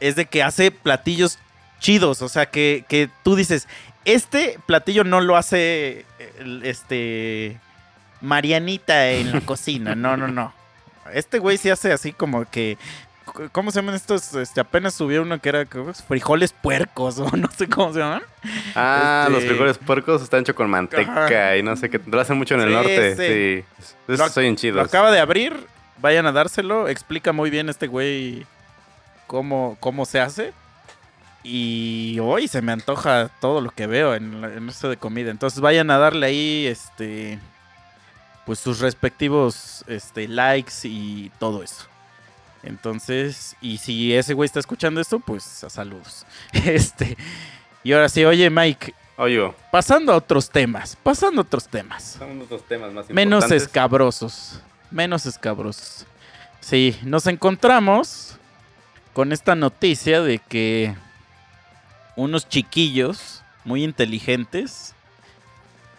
es de que hace platillos chidos. O sea, que, que tú dices, este platillo no lo hace este Marianita en la <laughs> cocina. No, no, no. Este güey sí hace así como que. ¿Cómo se llaman estos? Este, apenas subió uno que era frijoles puercos o no sé cómo se llaman.
Ah,
este-
los frijoles puercos están hechos con manteca
Ajá.
y no sé qué. Lo hacen mucho en el
Sí,
norte.
sí.
Sí. Esos
Lo- acaba de abrir. Vayan a dárselo. Explica muy bien este güey cómo, cómo se hace. Y hoy se me antoja todo lo que veo en, en esto de comida. Entonces vayan a darle ahí este pues sus respectivos este, likes y todo eso. Entonces, y si ese güey está escuchando esto, pues a saludos. <laughs> Este, y ahora sí, oye Mike,
Oye,
pasando a otros temas, pasando a otros temas.
son otros temas más
Menos
importantes.
escabrosos. Menos escabrosos. Sí, nos encontramos con esta noticia de que unos chiquillos muy inteligentes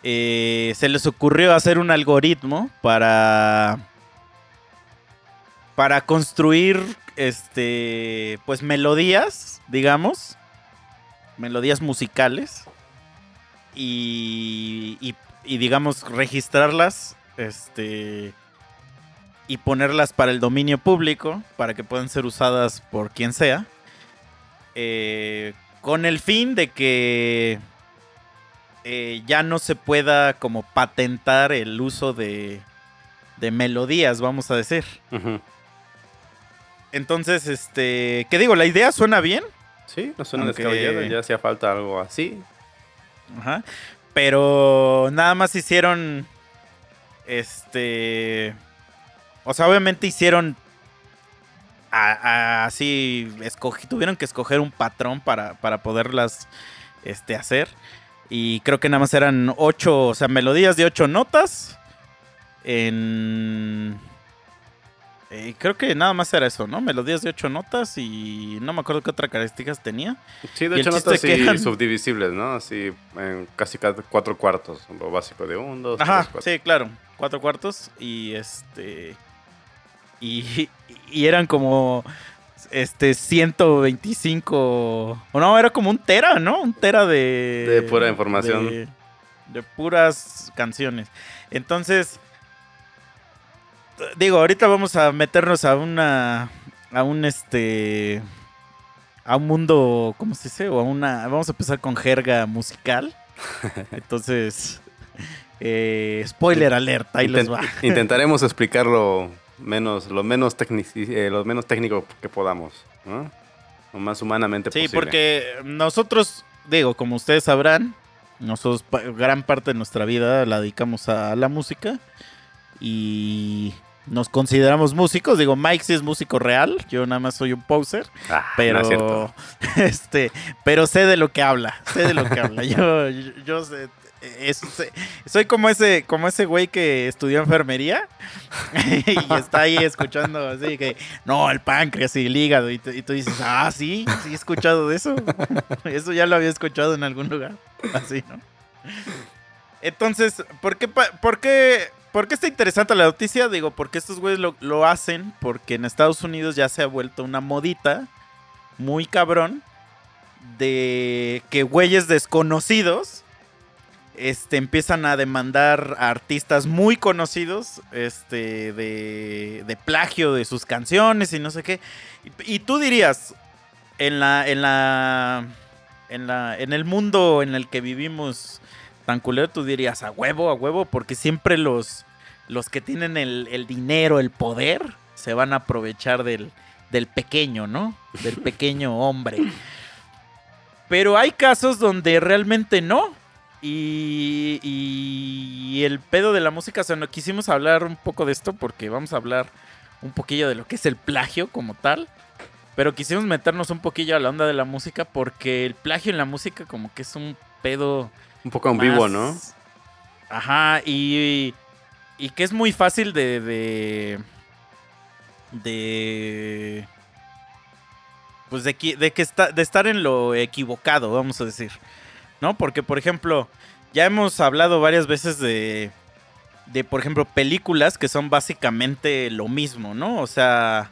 eh, se les ocurrió hacer un algoritmo para para construir este pues melodías, digamos, melodías musicales y, digamos registrarlas este y ponerlas para el dominio público para que puedan ser usadas por quien sea eh, con el fin de que eh, ya no se pueda como patentar el uso de de melodías vamos a decir entonces este qué digo la idea suena bien
Sí, no suena
Aunque-
descabellado. Ya hacía falta algo así.
Ajá. Pero nada más hicieron. Este. O sea, obviamente hicieron. Así. tuvieron que escoger un patrón para, para poderlas este, hacer. Y creo que nada más eran ocho. O sea, melodías de ocho notas. En. Eh, creo que nada más era eso, ¿no? Melodías de ocho notas y no me acuerdo qué otras características tenía.
Sí,
Y
de
chiste
notas sí
eran-
subdivisibles, ¿no? Así, en casi cuatro cuartos. Lo básico de un, dos,
Ajá,
tres, cuatro.
sí, claro. Cuatro cuartos y este. Y, y eran como. Este, 125. O no, era como un tera, ¿no? Un tera de.
De pura información.
De, de puras canciones. Entonces. Digo, ahorita vamos a meternos a una. A un este. A un mundo. ¿Cómo se dice? O a una. Vamos a empezar con jerga musical. <laughs> Entonces. eh, spoiler alert, ahí les va.
Intentaremos explicarlo menos, lo menos, tecnici- eh, lo menos técnico que podamos, ¿no? Lo más humanamente
Sí,
posible.
porque nosotros, digo, como ustedes sabrán, nosotros gran parte de nuestra vida la dedicamos a la música y nos consideramos músicos. Digo, Mike sí es músico real, yo nada más soy un poser,
Ah,
pero
no es cierto. <laughs>
este, pero sé de lo que habla, sé de lo que habla. Yo, yo, yo sé, sé. soy como ese, como ese güey que estudió enfermería <laughs> y está ahí escuchando así que no, el páncreas y el hígado y, tú- y tú dices, ah, sí, sí he escuchado de eso. <laughs> Eso ya lo había escuchado en algún lugar, así, ¿no? Entonces, ¿por qué, por qué, por qué está interesante la noticia? Digo, porque estos güeyes lo, hacen porque en Estados Unidos ya se ha vuelto una modita muy cabrón de que güeyes desconocidos este, empiezan a demandar a artistas muy conocidos este, de, de plagio de sus canciones y no sé qué. Y, y tú dirías, en la, en la, en la, en el mundo en el que vivimos tan culero, tú dirías a huevo, a huevo, porque siempre los, los que tienen el, dinero, el poder, se van a aprovechar del, del pequeño, ¿no? Del pequeño hombre. Pero hay casos donde realmente no. Y, y el pedo de la música, o sea, no quisimos hablar un poco de esto porque vamos a hablar un poquillo de lo que es el plagio como tal. Pero quisimos meternos un poquillo a la onda de la música porque el plagio en la música como que es un pedo...
Un poco ambiguo, ¿no?
Ajá, y, y que es muy fácil de... de... de pues de de que de estar en lo equivocado, vamos a decir. ¿No? Porque, por ejemplo, ya hemos hablado varias veces de, de, por ejemplo, películas que son básicamente lo mismo, ¿no? O sea,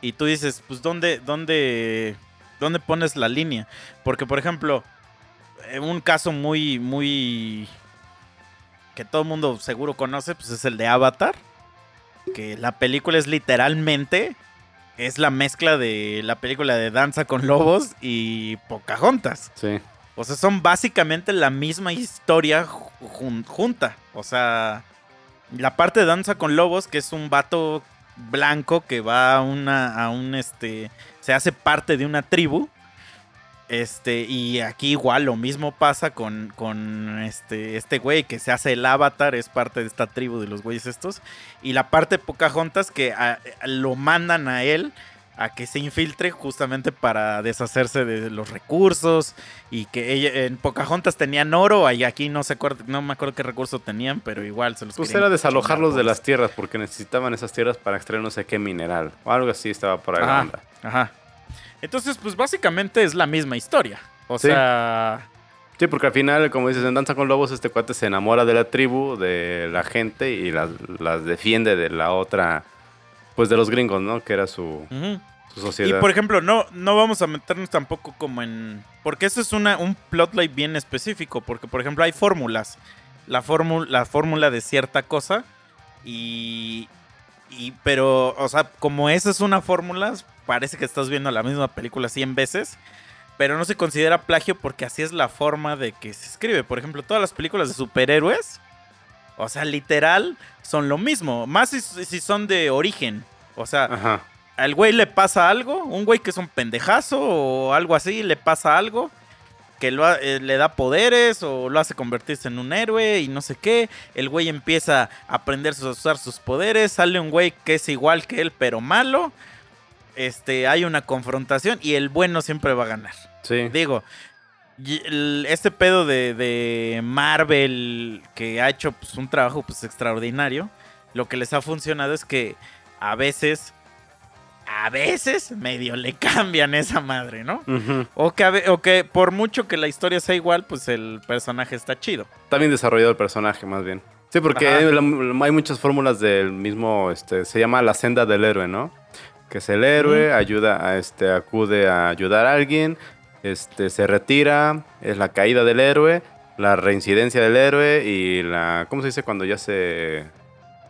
y tú dices, pues, ¿dónde, dónde, dónde pones la línea? Porque, por ejemplo, un caso muy, muy, que todo el mundo seguro conoce, pues es el de Avatar. Que la película es literalmente, es la mezcla de la película de Danza con Lobos y Pocahontas.
Sí.
O sea, son básicamente la misma historia jun- junta. O sea, la parte de Danza con Lobos, que es un vato blanco que va a una, a un, este, se hace parte de una tribu. Este, y aquí igual lo mismo pasa con, con este, este güey que se hace el avatar, es parte de esta tribu de los güeyes estos. Y la parte de Pocahontas que a- lo mandan a él a que se infiltre justamente para deshacerse de los recursos y que ella, en Pocahontas tenían oro y aquí no se acuerda, no me acuerdo qué recurso tenían, pero igual se los
Pues era desalojarlos de las tierras porque necesitaban esas tierras para extraer no sé qué mineral. O algo así estaba por ahí
ajá. Entonces, pues básicamente es la misma historia. O
Sí.
sea,
Sí, porque al final, como dices, en Danza con Lobos, este cuate se enamora de la tribu, de la gente y las, las defiende de la otra, pues de los gringos, ¿no? Que era su, su
Y
sociedad.
por ejemplo, no, no vamos a meternos tampoco como en. Porque eso es una, un plotline bien específico. Porque, por ejemplo, hay fórmulas. La fórmula, la fórmula de cierta cosa. Y. Y. Pero, o sea, como esa es una fórmula, parece que estás viendo la misma película 100 veces. Pero no se considera plagio porque así es la forma de que se escribe. Por ejemplo, todas las películas de superhéroes. O sea, literal, son lo mismo. Más si, si son de origen. O sea,
Ajá.
al güey le pasa algo, un güey que es un pendejazo o algo así, le pasa algo que lo eh, le da poderes o lo hace convertirse en un héroe y no sé qué. El güey empieza a aprender a usar sus poderes, sale un güey que es igual que él pero malo. Este, hay una confrontación y el bueno siempre va a ganar.
Sí.
Digo, este pedo de, de Marvel que ha hecho pues, un trabajo pues, extraordinario, lo que les ha funcionado es que a veces, a veces medio le <laughs> cambian esa madre, ¿no? O que, o por mucho que la historia sea igual, pues el personaje está chido.
Está bien desarrollado el personaje, más bien. Sí, porque hay, hay muchas fórmulas del mismo, este, se llama la senda del héroe, ¿no? Que es el héroe, ayuda a, este, acude a ayudar a alguien, este, se retira, es la caída del héroe, la reincidencia del héroe y la, ¿cómo se dice cuando ya se,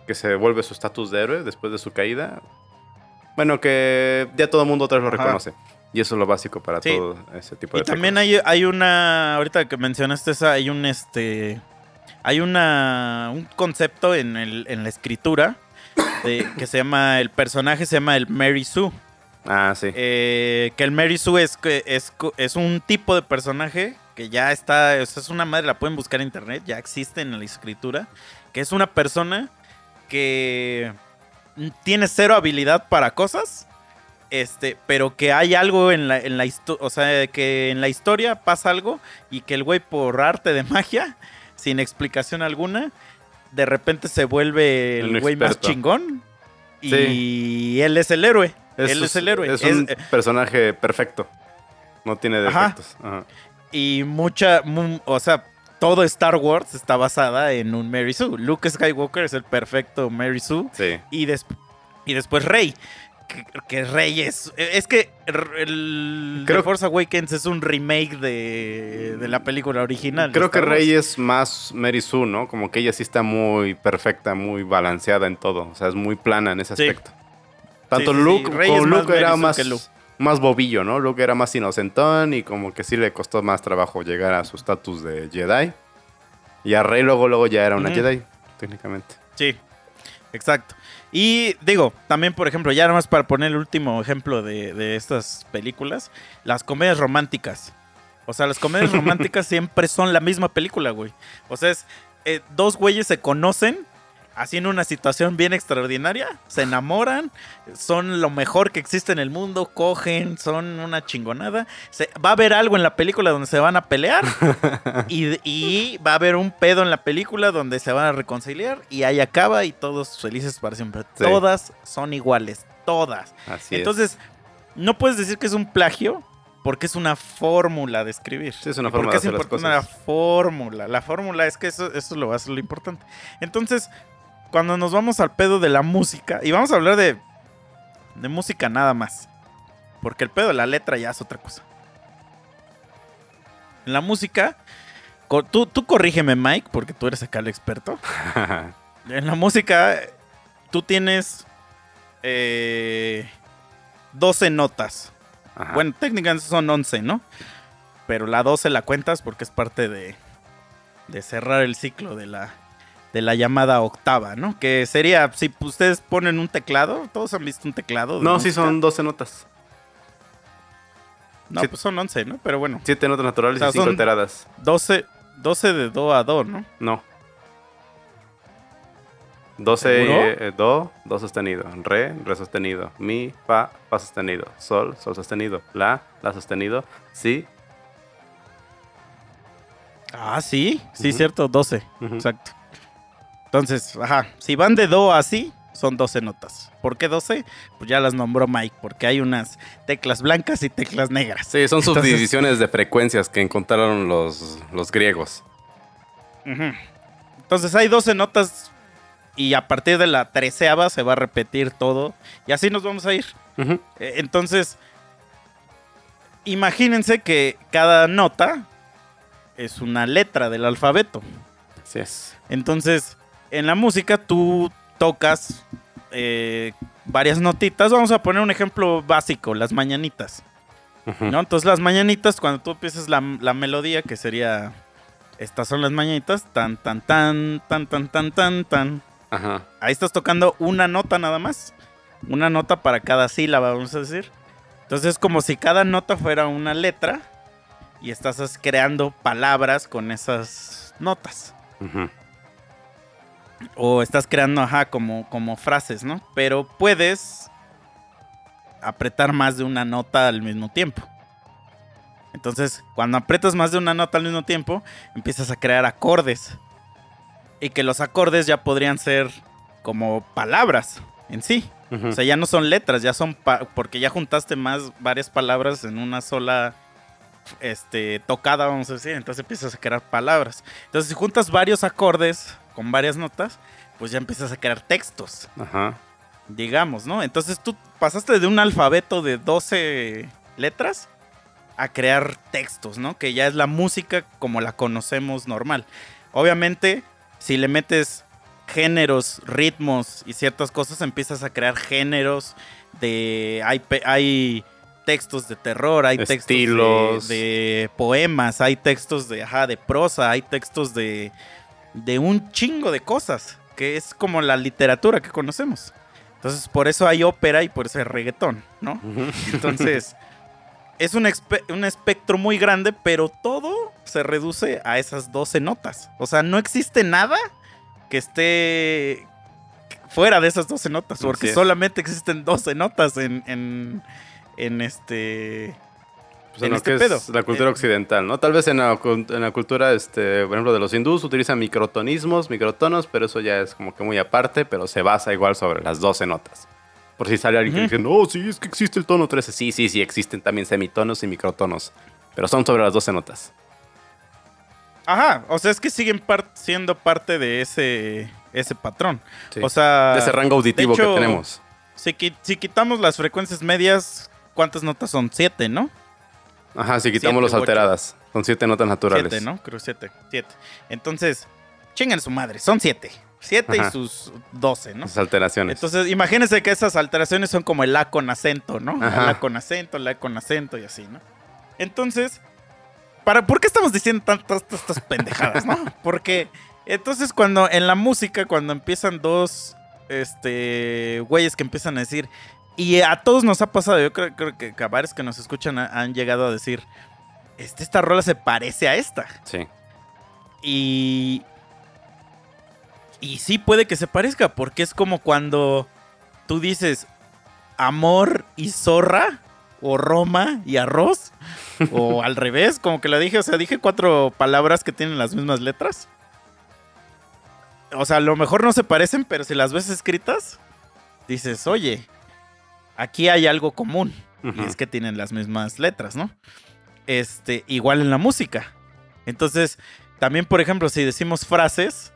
que se vuelve su estatus de héroe después de su caída? Bueno, que ya todo el mundo otra vez lo
Ajá.
reconoce. Y eso es lo básico para
Sí.
todo ese tipo de
Y también hay, hay una, ahorita que mencionaste esa, hay un este, hay una, un concepto en, el, en la escritura <coughs> de- que se llama, el personaje se llama el Mary Sue.
Ah, sí.
Eh, que el Mary Sue es, es, es un tipo de personaje que ya está, es una madre, la pueden buscar en internet, ya existe en la escritura, que es una persona que tiene cero habilidad para cosas, este, pero que hay algo en la, en la historia, o sea, que en la historia pasa algo y que el güey por arte de magia, <laughs> sin explicación alguna, de repente se vuelve el güey más chingón y
Sí.
él es el héroe.
Es-
él es el héroe.
Es un
Es-
personaje perfecto. No tiene defectos. Ajá.
Y mucha, mu- o sea, todo Star Wars está basada en un Mary Sue. Luke Skywalker es el perfecto Mary Sue.
Sí.
Y, des- y después Rey. Que, que Rey es. Que el
Creo-
The Force Awakens es un remake de, de la película original.
Creo que
Star Wars.
Rey es más Mary Sue, ¿no? Como que ella sí está muy perfecta, muy balanceada en todo. O sea, es muy plana en ese
Sí.
aspecto. Tanto
Sí, sí, sí.
Luke,
más
Luke era más,
Luke.
más bobillo, ¿no? Luke era más inocentón y como que sí le costó más trabajo llegar a su estatus de Jedi. Y a Rey luego, luego ya era una. Jedi, técnicamente.
Sí, exacto. Y digo, también, por ejemplo, ya nada más para poner el último ejemplo de, de estas películas, las comedias románticas. O sea, las comedias <laughs> románticas siempre son la misma película, güey. O sea, es eh, dos güeyes se conocen, así en una situación bien extraordinaria, se enamoran, son lo mejor que existe en el mundo, cogen, son una chingonada. Se- va a haber algo en la película donde se van a pelear <laughs> y, y va a haber un pedo en la película donde se van a reconciliar y ahí acaba y todos felices para siempre.
Sí.
Todas son iguales, todas.
Así
Entonces, no puedes decir que es un plagio porque es una fórmula de escribir.
Sí, es una
¿Y por
forma
qué
de hacer las
importante
cosas.
la fórmula? La fórmula es que eso, eso lo va a lo importante. Entonces, cuando nos vamos al pedo de la música, y vamos a hablar de, de música nada más, porque el pedo de la letra ya es otra cosa. En la música, tú, tú corrígeme, Mike, porque tú eres acá el experto. <laughs> En la música, tú tienes eh, 12 notas.
Ajá.
Bueno, técnicamente son 11, ¿no? Pero la 12 la cuentas porque es parte de, de cerrar el ciclo de la, de la llamada octava, ¿no? Que sería, si ustedes ponen un teclado, todos han visto un teclado.
no, sí
música?
son 12 notas.
No,
sí.
pues son 11, ¿no? Pero bueno,
7 notas naturales
O sea,
y 5
son-
alteradas.
12, 12 de do a do, ¿no?
No. 12
¿Seguro?
eh, do, do sostenido, re, re sostenido, mi, fa, fa sostenido, sol, sol sostenido, la, la sostenido, si,
Ah, sí, sí,
Ujú.
cierto, 12,
ujú.
exacto. Entonces, ajá, si van de do a si, son 12 notas. ¿Por qué 12? Pues ya las nombró Mike, porque hay unas teclas blancas y teclas negras.
Sí, son
Entonces-
subdivisiones de frecuencias que encontraron los, los griegos.
Entonces hay 12 notas y a partir de la treceava se va a repetir todo y así nos vamos a ir. Eh, Entonces, imagínense que cada nota es una letra del alfabeto.
Así es.
Entonces, en la música tú tocas eh, varias notitas. Vamos a poner un ejemplo básico, las mañanitas. ¿no? Entonces las mañanitas, cuando tú empiezas la, la melodía, que sería, estas son las mañanitas, tan, tan, tan, tan, tan, tan, tan, tan.
Ajá.
Ahí estás tocando una nota nada más. Una nota para cada sílaba, vamos a decir. Entonces es como si cada nota fuera una letra y estás creando palabras con esas notas.
Ujú.
O estás creando, ajá, como, como frases, ¿no? Pero puedes apretar más de una nota al mismo tiempo. Entonces, cuando aprietas más de una nota al mismo tiempo, empiezas a crear acordes. Y que los acordes ya podrían ser como palabras en sí. O sea, ya no son letras, ya son porque ya juntaste más varias palabras en una sola este tocada, vamos a decir, entonces empiezas a crear palabras. Entonces, si juntas varios acordes con varias notas, pues ya empiezas a crear textos,
Ajá.
digamos, ¿no? Entonces tú pasaste de un alfabeto de 12 letras a crear textos, ¿no? Que ya es la música como la conocemos normal. Obviamente, si le metes géneros, ritmos y ciertas cosas, empiezas a crear géneros de... Hay, textos de terror, hay
Estilos.
textos de, de poemas, hay textos de, ajá, de prosa, hay textos de, de un chingo de cosas, que es como la literatura que conocemos. Entonces, por eso hay ópera y por eso hay reggaetón, ¿no? <laughs> Entonces, es un, espe- un espectro muy grande, pero todo se reduce a esas 12 notas. O sea, no existe nada que esté fuera de esas 12 notas, porque
es.
solamente existen 12 notas en, en, en este...
Pues en
en este
que
pedo.
es la cultura
Eh,
occidental, ¿no? Tal vez en la, cul- en la cultura, este, por ejemplo, de los hindús utilizan microtonismos, microtonos, pero eso ya es como que muy aparte, pero se basa igual sobre las 12 notas. Por si sale alguien que
Ujú.
dice, no, sí, es que existe el tono 13. Sí, sí, sí, existen también semitonos y microtonos, pero son sobre las 12 notas.
Ajá, o sea, es que siguen par- siendo parte de ese, ese patrón.
Sí.
O sea...
de ese rango auditivo
hecho,
que tenemos.
Si, qui- si quitamos las frecuencias medias, ¿cuántas notas son? Siete, ¿no?
Ajá, si quitamos las
ocho.
alteradas. Son siete notas naturales.
Siete, ¿no? Creo siete. Siete. Entonces, chingan su madre, son siete. Siete
Ajá.
y sus doce, ¿no?
Esas alteraciones.
Entonces, imagínense que esas alteraciones son como el La con acento, ¿no?
Ajá.
La con acento, La con acento y así, ¿no? Entonces, ¿para, ¿por qué estamos diciendo tantas estas pendejadas, no? <laughs> Porque entonces cuando en la música, cuando empiezan dos este güeyes que empiezan a decir, y a todos nos ha pasado, yo creo, creo que varios que nos escuchan ha- han llegado a decir, este, esta rola se parece a esta.
Sí.
Y. Y sí puede que se parezca, porque es como cuando tú dices amor y zorra, o Roma y arroz, o <laughs> al revés, como que lo dije, o sea, dije cuatro palabras que tienen las mismas letras. O sea, a lo mejor no se parecen, pero si las ves escritas, dices, oye, aquí hay algo común. Y es que tienen las mismas letras, ¿no? Este, igual en la música. Entonces, también, por ejemplo, si decimos frases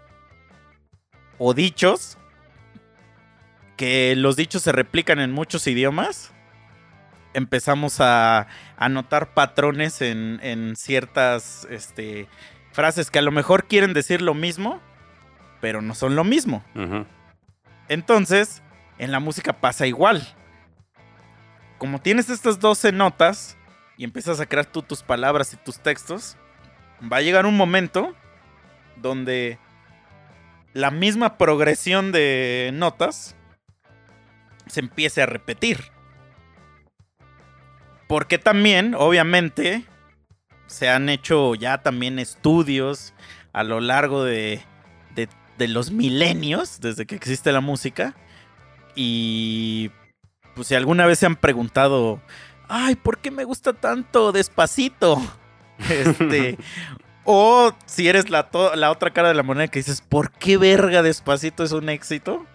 o dichos, que los dichos se replican en muchos idiomas, empezamos a, a notar patrones en, en ciertas este, frases que a lo mejor quieren decir lo mismo, pero no son lo mismo. Entonces, en la música pasa igual. Como tienes estas 12 notas y empiezas a crear tú tus palabras y tus textos, va a llegar un momento donde la misma progresión de notas se empiece a repetir. Porque también, obviamente, se han hecho ya también estudios a lo largo de, de- los milenios, desde que existe la música. Y pues si alguna vez se han preguntado, ay, ¿por qué me gusta tanto despacito? <laughs> Este, o si eres la, la otra cara de la moneda que dices, ¿por qué verga despacito es un éxito?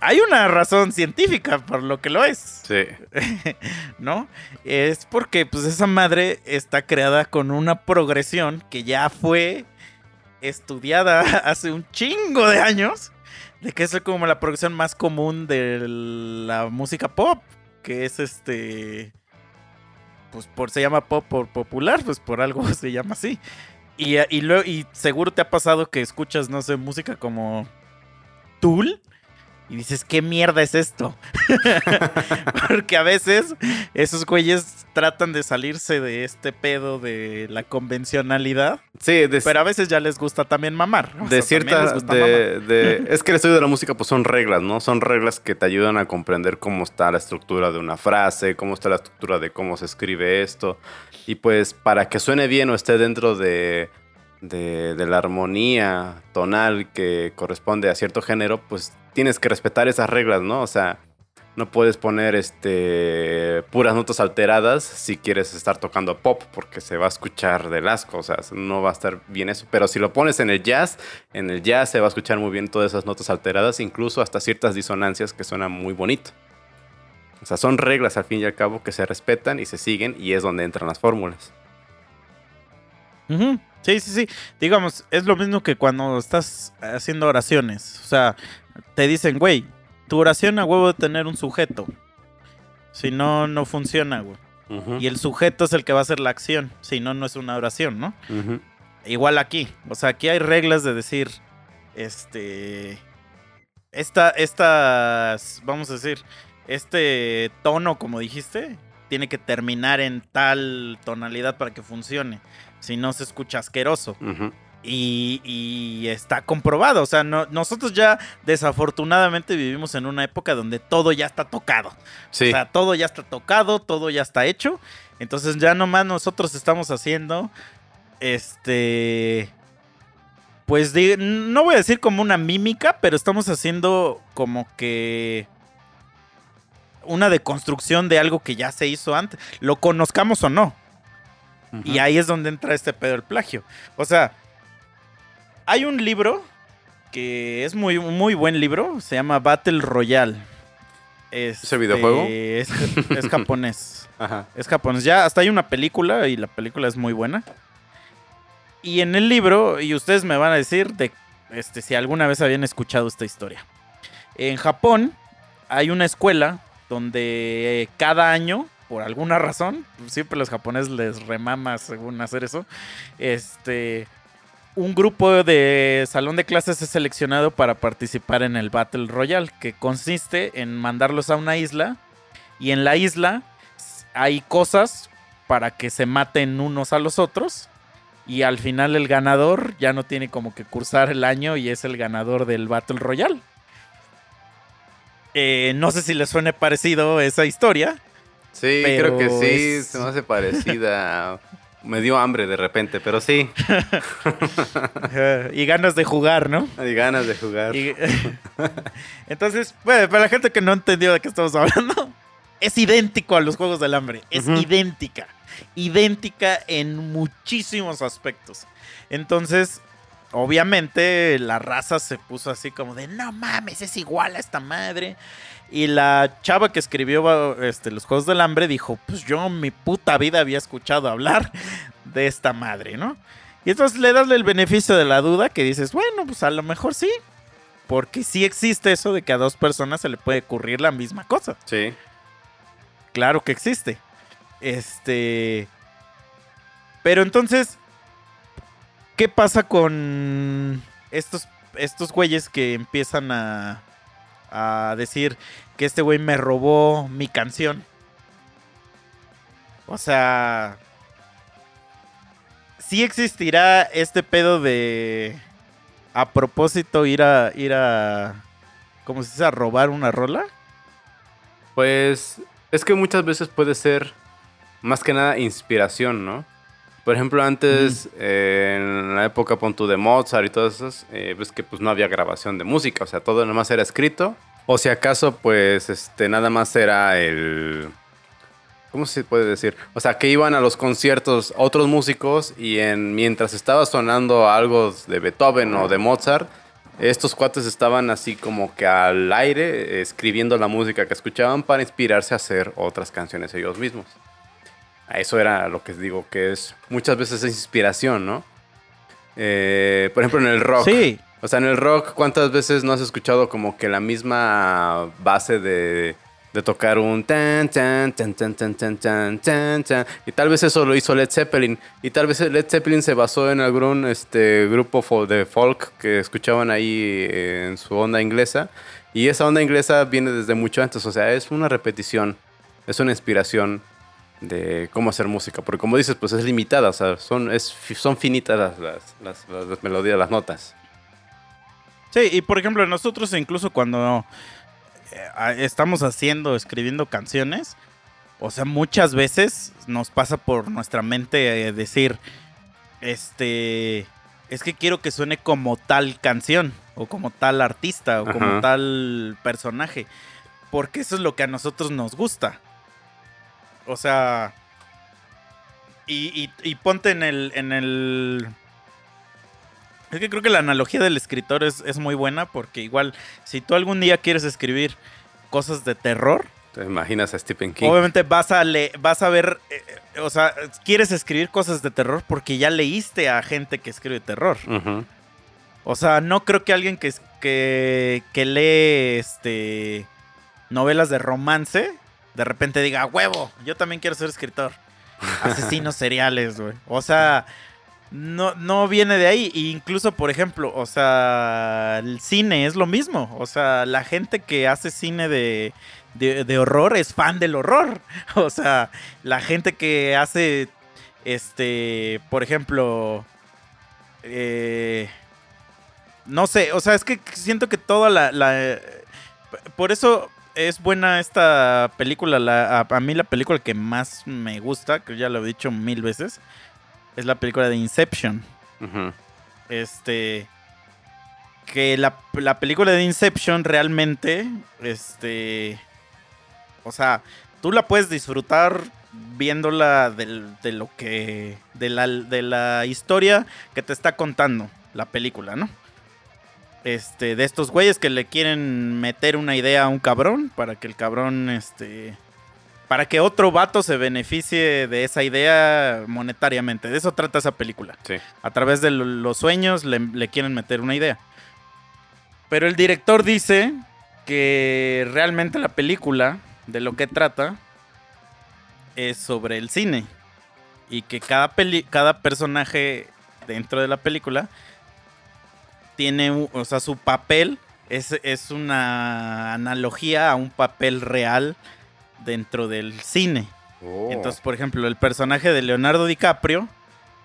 Hay una razón científica por lo que lo es.
Sí. <laughs>
¿no? Es porque pues esa madre está creada con una progresión que ya fue estudiada <laughs> hace un chingo de años, de que es como la progresión más común de la música pop, que es este pues por se llama pop por popular, pues por algo <laughs> se llama así. Y, y, y seguro te ha pasado que escuchas, no sé, música como Tool. Y dices, ¿qué mierda es esto? <laughs> Porque a veces esos güeyes tratan de salirse de este pedo de la convencionalidad.
Sí, de,
Pero a veces ya les gusta también mamar. O
de
sea, también
cierta.
les gusta mamar.
De, de- es que el estudio de la música, pues son reglas, ¿no? Son reglas que te ayudan a comprender cómo está la estructura de una frase, cómo está la estructura de cómo se escribe esto. Y pues para que suene bien o esté dentro de, de, de la armonía tonal que corresponde a cierto género, pues tienes que respetar esas reglas, ¿no? O sea, No puedes poner este puras notas alteradas si quieres estar tocando pop porque se va a escuchar del asco, o sea, no va a estar bien eso. Pero si lo pones en el jazz, en el jazz se va a escuchar muy bien todas esas notas alteradas, incluso hasta ciertas disonancias que suenan muy bonito. O sea, son reglas al fin y al cabo que se respetan y se siguen y es donde entran las fórmulas.
Sí, sí, sí. Digamos, es lo mismo que cuando estás haciendo oraciones. O sea, te dicen, güey, tu oración a huevo de tener un sujeto. Si no, no funciona, güey. Y el sujeto es el que va a hacer la acción. Si no, no es una oración, ¿no? Igual aquí. O sea, aquí hay reglas de decir, este... Esta, estas, vamos a decir, este tono, como dijiste, tiene que terminar en tal tonalidad para que funcione. Si no, se escucha asqueroso. Y, y está comprobado. O sea, no- nosotros ya desafortunadamente vivimos en una época donde todo ya está tocado.
Sí.
O sea, todo ya está tocado, todo ya está hecho. Entonces ya nomás nosotros estamos haciendo, este, pues no voy a decir como una mímica, pero estamos haciendo como que una deconstrucción de algo que ya se hizo antes, lo conozcamos o no. Y ahí es donde entra este pedo del plagio. O sea, hay un libro que es muy, muy buen libro, se llama Battle Royale.
¿Es el videojuego?
Este, Es, es japonés. <laughs>
Ajá.
Es japonés. Ya hasta hay una película y la película es muy buena. Y en el libro, y ustedes me van a decir de este, si alguna vez habían escuchado esta historia. En Japón hay una escuela donde cada año, por alguna razón, siempre los japoneses les remama según hacer eso, este, un grupo de salón de clases es seleccionado para participar en el Battle Royale, que consiste en mandarlos a una isla y en la isla hay cosas para que se maten unos a los otros y al final el ganador ya no tiene como que cursar el año y es el ganador del Battle Royale. Eh, no sé si les suene parecido esa historia.
Sí,
Pero
creo que sí,
es-
se me hace parecida. <laughs> me dio hambre de repente, pero sí, <laughs>
y ganas de jugar, ¿no?
hay ganas de jugar.
Y- <laughs> Entonces, bueno, para la gente que no entendió de qué estamos hablando, es idéntico a los Juegos del Hambre. Es idéntica. Idéntica en muchísimos aspectos. Entonces, obviamente, la raza se puso así como de, no mames, es igual a esta madre. Y la chava que escribió este, los Juegos del Hambre dijo, pues yo en mi puta vida había escuchado hablar de esta madre, ¿no? Y entonces le das el beneficio de la duda que dices, bueno, pues a lo mejor sí. Porque sí existe eso de que a dos personas se le puede ocurrir la misma cosa.
Sí.
Claro que existe. Este. Pero entonces. ¿Qué pasa con estos, estos güeyes que empiezan a. a decir que este güey me robó mi canción? O sea. Sí existirá este pedo de. A propósito, ir a. ir a. ¿Cómo se dice? A robar una rola.
Pues es que muchas veces puede ser más que nada inspiración, ¿no? Por ejemplo, antes, eh, en la época pon tú, de Mozart y todas esas, eh, ves que pues no había grabación de música, o sea, todo nada más era escrito. O si acaso, pues, este, nada más era el... ¿Cómo se puede decir? O sea, que iban a los conciertos otros músicos y en, mientras estaba sonando algo de Beethoven o de Mozart, estos cuates estaban así como que al aire eh, escribiendo la música que escuchaban para inspirarse a hacer otras canciones ellos mismos. Eso era lo que digo que es muchas veces es inspiración, ¿no? Eh, por ejemplo, en el rock.
Sí.
O sea, en el rock, ¿cuántas veces no has escuchado como que la misma base de, de tocar un tan, tan, tan, tan, tan, tan, tan, tan, tan? Y tal vez eso lo hizo Led Zeppelin. Y tal vez Led Zeppelin se basó en algún este, grupo de folk que escuchaban ahí eh, en su onda inglesa. Y esa onda inglesa viene desde mucho antes. O sea, es una repetición, es una inspiración de cómo hacer música. Porque como dices, pues es limitada. O sea, son, es, son finitas las, las, las- las- las melodías, las notas.
Sí, y por ejemplo, nosotros incluso cuando eh, estamos haciendo, escribiendo canciones, o sea, muchas veces nos pasa por nuestra mente eh, decir, este, es que quiero que suene como tal canción, o como tal artista, o como
Ajá.
tal personaje. porque eso es lo que a nosotros nos gusta. O sea, y, y- y ponte en el, en el... Es que creo que la analogía del escritor es, es muy buena porque igual, si tú algún día quieres escribir cosas de terror,
¿Te imaginas a Stephen King?
Obviamente vas a le vas a ver, eh, eh, o sea, quieres escribir cosas de terror porque ya leíste a gente que escribe terror. O sea, no creo que alguien que, que, que lee este novelas de romance de repente diga, "A huevo, yo también quiero ser escritor. Asesinos <laughs> seriales, güey. O sea, no, no viene de ahí. E incluso, por ejemplo, o sea, el cine es lo mismo. O sea, la gente que hace cine de, de, de horror es fan del horror. <laughs> O sea, la gente que hace, este, por ejemplo, eh, no sé, o sea, es que siento que toda la... la- por eso es buena esta película. La, a, a mí la película que más me gusta, que ya lo he dicho mil veces, es la película de Inception. Este. Que la, la película de Inception realmente. Este. O sea, tú la puedes disfrutar viéndola del- de lo que. De la, de la historia que te está contando la película, ¿no? Este, de estos güeyes que le quieren meter una idea a un cabrón para que el cabrón, este. Para que otro vato se beneficie de esa idea monetariamente. De eso trata esa película
Sí.
a través de lo- los sueños le, le quieren meter una idea. Pero el director dice que realmente la película, de lo que trata, es sobre el cine. Y que cada, peli- cada personaje dentro de la película tiene, o sea, su papel es, es una analogía a un papel real dentro del cine.
Oh.
Entonces, por ejemplo, el personaje de Leonardo DiCaprio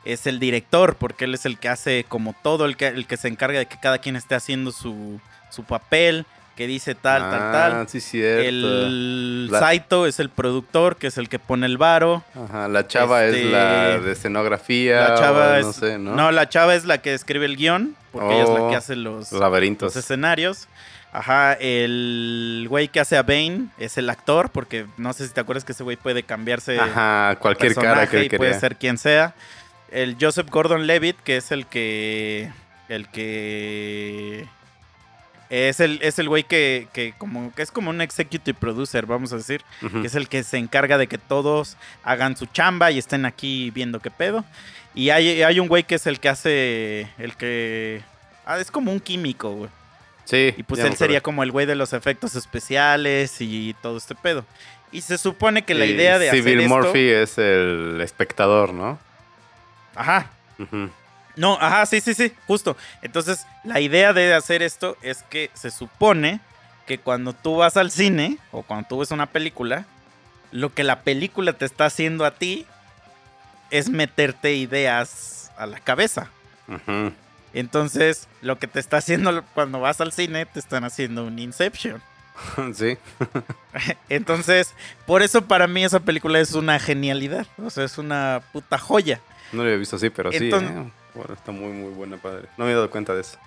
es el director, porque él es el que hace como todo, el que, el que se encarga de que cada quien esté haciendo su, su papel, que dice tal, tal,
Ah,
tal.
sí, cierto.
El
La-
Saito es el productor, que es el que pone el varo.
Ajá, la chava
Este,
es la de escenografía.
La chava
o
es.
No sé, ¿no?
¿no? la chava es la que escribe el guion, porque ella es la
Oh,
que hace los,
Laberintos.
los escenarios. Ajá, el güey que hace a Bane es el actor, porque no sé si te acuerdas que ese güey puede cambiarse
Ajá, cualquier cara que
y puede ser quien sea. El Joseph Gordon-Levitt, que es el que el que es el es el güey que, que como que es como un executive producer, vamos a decir, que es el que se encarga de que todos hagan su chamba y estén aquí viendo qué pedo. Y hay, hay un güey que es el que hace el que ah, es como un químico, güey.
Sí.
Y pues él sería como el güey de los efectos especiales y todo este pedo. Y se supone que la
Y
idea de
Civil
hacer esto,
Murphy es el espectador, ¿no?
ajá,
Ujú.
No, ajá, sí, sí, sí, justo. Entonces, la idea de hacer esto es que se supone que cuando tú vas al cine o cuando tú ves una película, lo que la película te está haciendo a ti es meterte ideas a la cabeza.
Ujú.
Entonces, lo que te está haciendo cuando vas al cine, te están haciendo un Inception. <laughs>
sí. <laughs>
Entonces, por eso para mí esa película es una genialidad. O sea, es una puta joya.
No lo había visto así, pero
Entonces-
sí. ¿eh? Bueno, está muy, muy buena, padre. No me he dado cuenta de eso.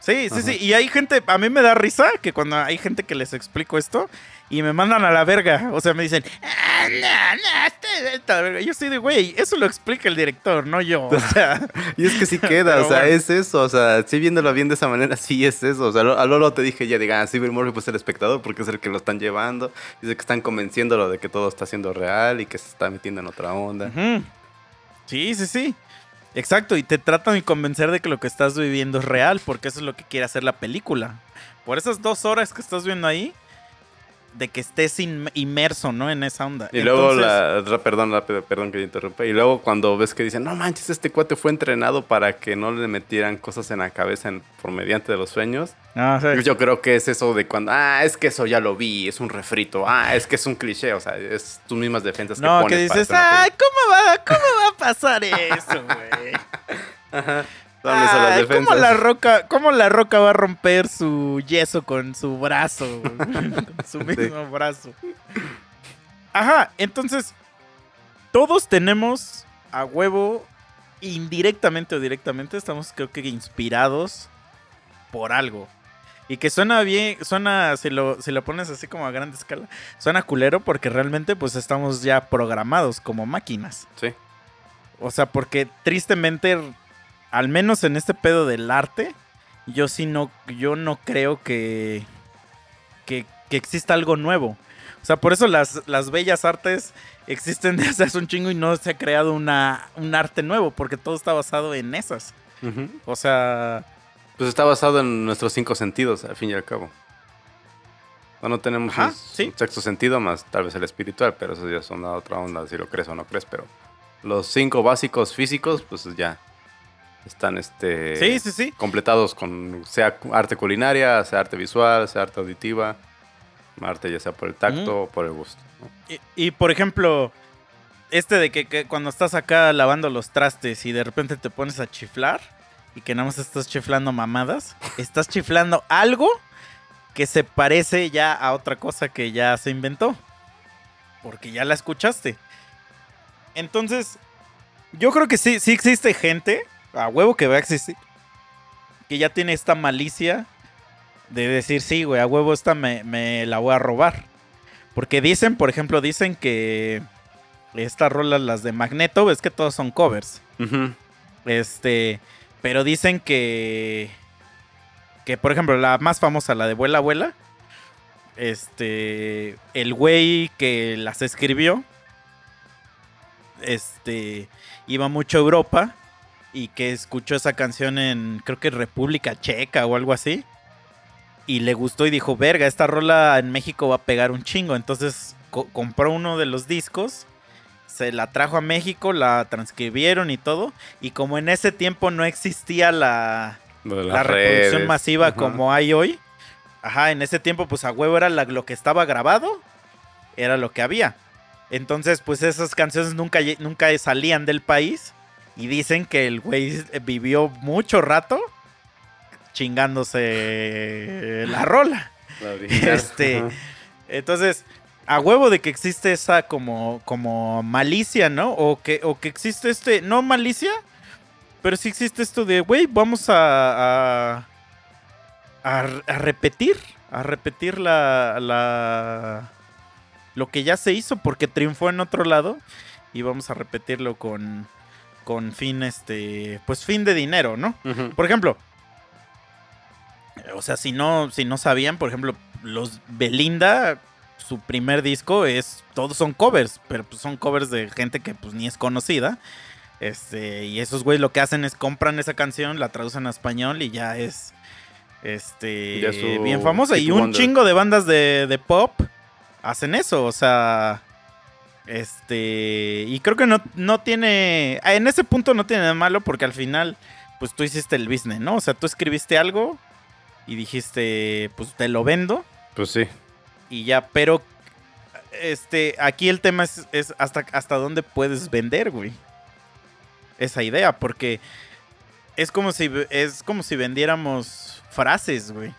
Sí, sí,
Ajá.
sí. Y hay gente, a mí me da risa que cuando hay gente que les explico esto y me mandan a la verga. O sea, me dicen, ah, no, no, este- esta verga". Yo estoy de, güey, eso lo explica el director, no yo. O sea, <laughs>
Y es que sí <laughs> queda, o sea,
bueno.
es eso, o sea, sí viéndolo bien de esa manera, sí es eso. O sea, a Lolo te dije ya, diga, ah, Civil Murphy pues el espectador porque es el que lo están llevando. Dice que están convenciéndolo de que todo está siendo real y que se está metiendo en otra onda.
sí, sí, sí. Exacto, y te tratan de convencer de que lo que estás viviendo es real, porque eso es lo que quiere hacer la película. Por esas dos horas que estás viendo ahí, de que estés in- inmerso, ¿no? En esa onda.
Y luego, la, perdón, rápido, perdón que te interrumpa. Y luego cuando ves que dicen, no manches, este cuate fue entrenado para que no le metieran cosas en la cabeza en- por mediante de los sueños.
Ah, sí.
Yo creo que es eso de cuando, ah, es que eso ya lo vi, es un refrito, ah, es que es un cliché, o sea, es tus mismas defensas que
No,
pones
que dices, ay, ¿cómo va, ¿cómo va a pasar eso, güey? <laughs>
película". Las defensas.
¿cómo la roca, cómo la roca va a romper su yeso con su brazo? <laughs> con su mismo brazo. Ajá, entonces, todos tenemos a huevo, indirectamente o directamente, estamos creo que inspirados por algo. Y que suena bien, suena, si lo, si lo pones así como a gran escala, suena culero porque realmente pues estamos ya programados como máquinas.
Sí.
O sea, porque tristemente, al menos en este pedo del arte, yo sí no, yo no creo que, que, que exista algo nuevo. O sea, por eso las, las bellas artes existen <laughs> desde hace un chingo y no se ha creado una, un arte nuevo, porque todo está basado en esas. O sea,
Pues está basado en nuestros cinco sentidos, al fin y al cabo. No, no tenemos
Ajá,
un,
sí.
un sexto sentido más tal vez el espiritual, pero eso ya es una otra onda, si lo crees o no crees, pero los cinco básicos físicos, pues ya están este
sí, sí, sí.
completados con sea arte culinaria, sea arte visual, sea arte auditiva, arte ya sea por el tacto o por el gusto. ¿no?
Y, y, por ejemplo, este de que, que cuando estás acá lavando los trastes y de repente te pones a chiflar y que nada más estás chiflando mamadas, <laughs> estás chiflando algo que se parece ya a otra cosa que ya se inventó. Porque ya la escuchaste. Entonces, yo creo que sí, sí existe gente, a huevo que va a existir, que ya tiene esta malicia de decir, sí, güey, a huevo esta me, me la voy a robar. Porque dicen, por ejemplo, dicen que estas rolas, las de Magneto, es que todos son covers. Este, pero dicen que, que por ejemplo, la más famosa, la de Vuela Abuela, este, el güey que las escribió, este, iba mucho a Europa y que escuchó esa canción en, creo que República Checa o algo así. Y le gustó y dijo, verga, esta rola en México va a pegar un chingo. Entonces co- compró uno de los discos, se la trajo a México, la transcribieron y todo. Y como en ese tiempo no existía la, la reproducción masiva
Ajá.
como hay hoy, ajá, en ese tiempo pues a huevo era la- lo que estaba grabado, era lo que había. Entonces pues esas canciones nunca, nunca salían del país y dicen que el güey vivió mucho rato chingándose la rola.
La.
Este. Entonces, a huevo de que existe esa como, como malicia, ¿no? O que, o que existe este, no malicia, pero sí existe esto de, güey, vamos a, a, a, a repetir, a repetir la, la, lo que ya se hizo porque triunfó en otro lado y vamos a repetirlo con, con fin, este, pues fin de dinero, ¿no? Por ejemplo, o sea, si no, si no sabían, por ejemplo, los Belinda, su primer disco es, todos son covers, pero pues son covers de gente que pues ni es conocida. Este, y esos güeyes lo que hacen es compran esa canción, la traducen a español y ya es este
Ya
bien famosa. Y un
Wonder.
chingo de bandas de, de pop hacen eso. O sea. Este. Y creo que no, no tiene. En ese punto no tiene nada malo. Porque al final. Pues tú hiciste el business, ¿no? O sea, tú escribiste algo. Y dijiste. Pues te lo vendo.
Pues sí.
Y ya. Pero. Este. Aquí el tema es, es hasta, hasta dónde puedes vender, güey. Esa idea. Porque. Es como si. Es como si vendiéramos frases, güey.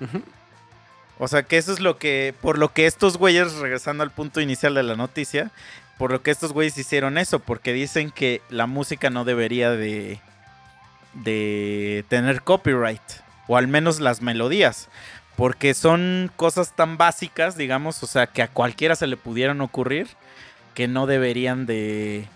Ujú.
O sea, que eso es lo que, por lo que estos güeyes, regresando al punto inicial de la noticia, por lo que estos güeyes hicieron eso, porque dicen que la música no debería de, de tener copyright, o al menos las melodías, porque son cosas tan básicas, digamos, o sea, que a cualquiera se le pudieran ocurrir, que no deberían de,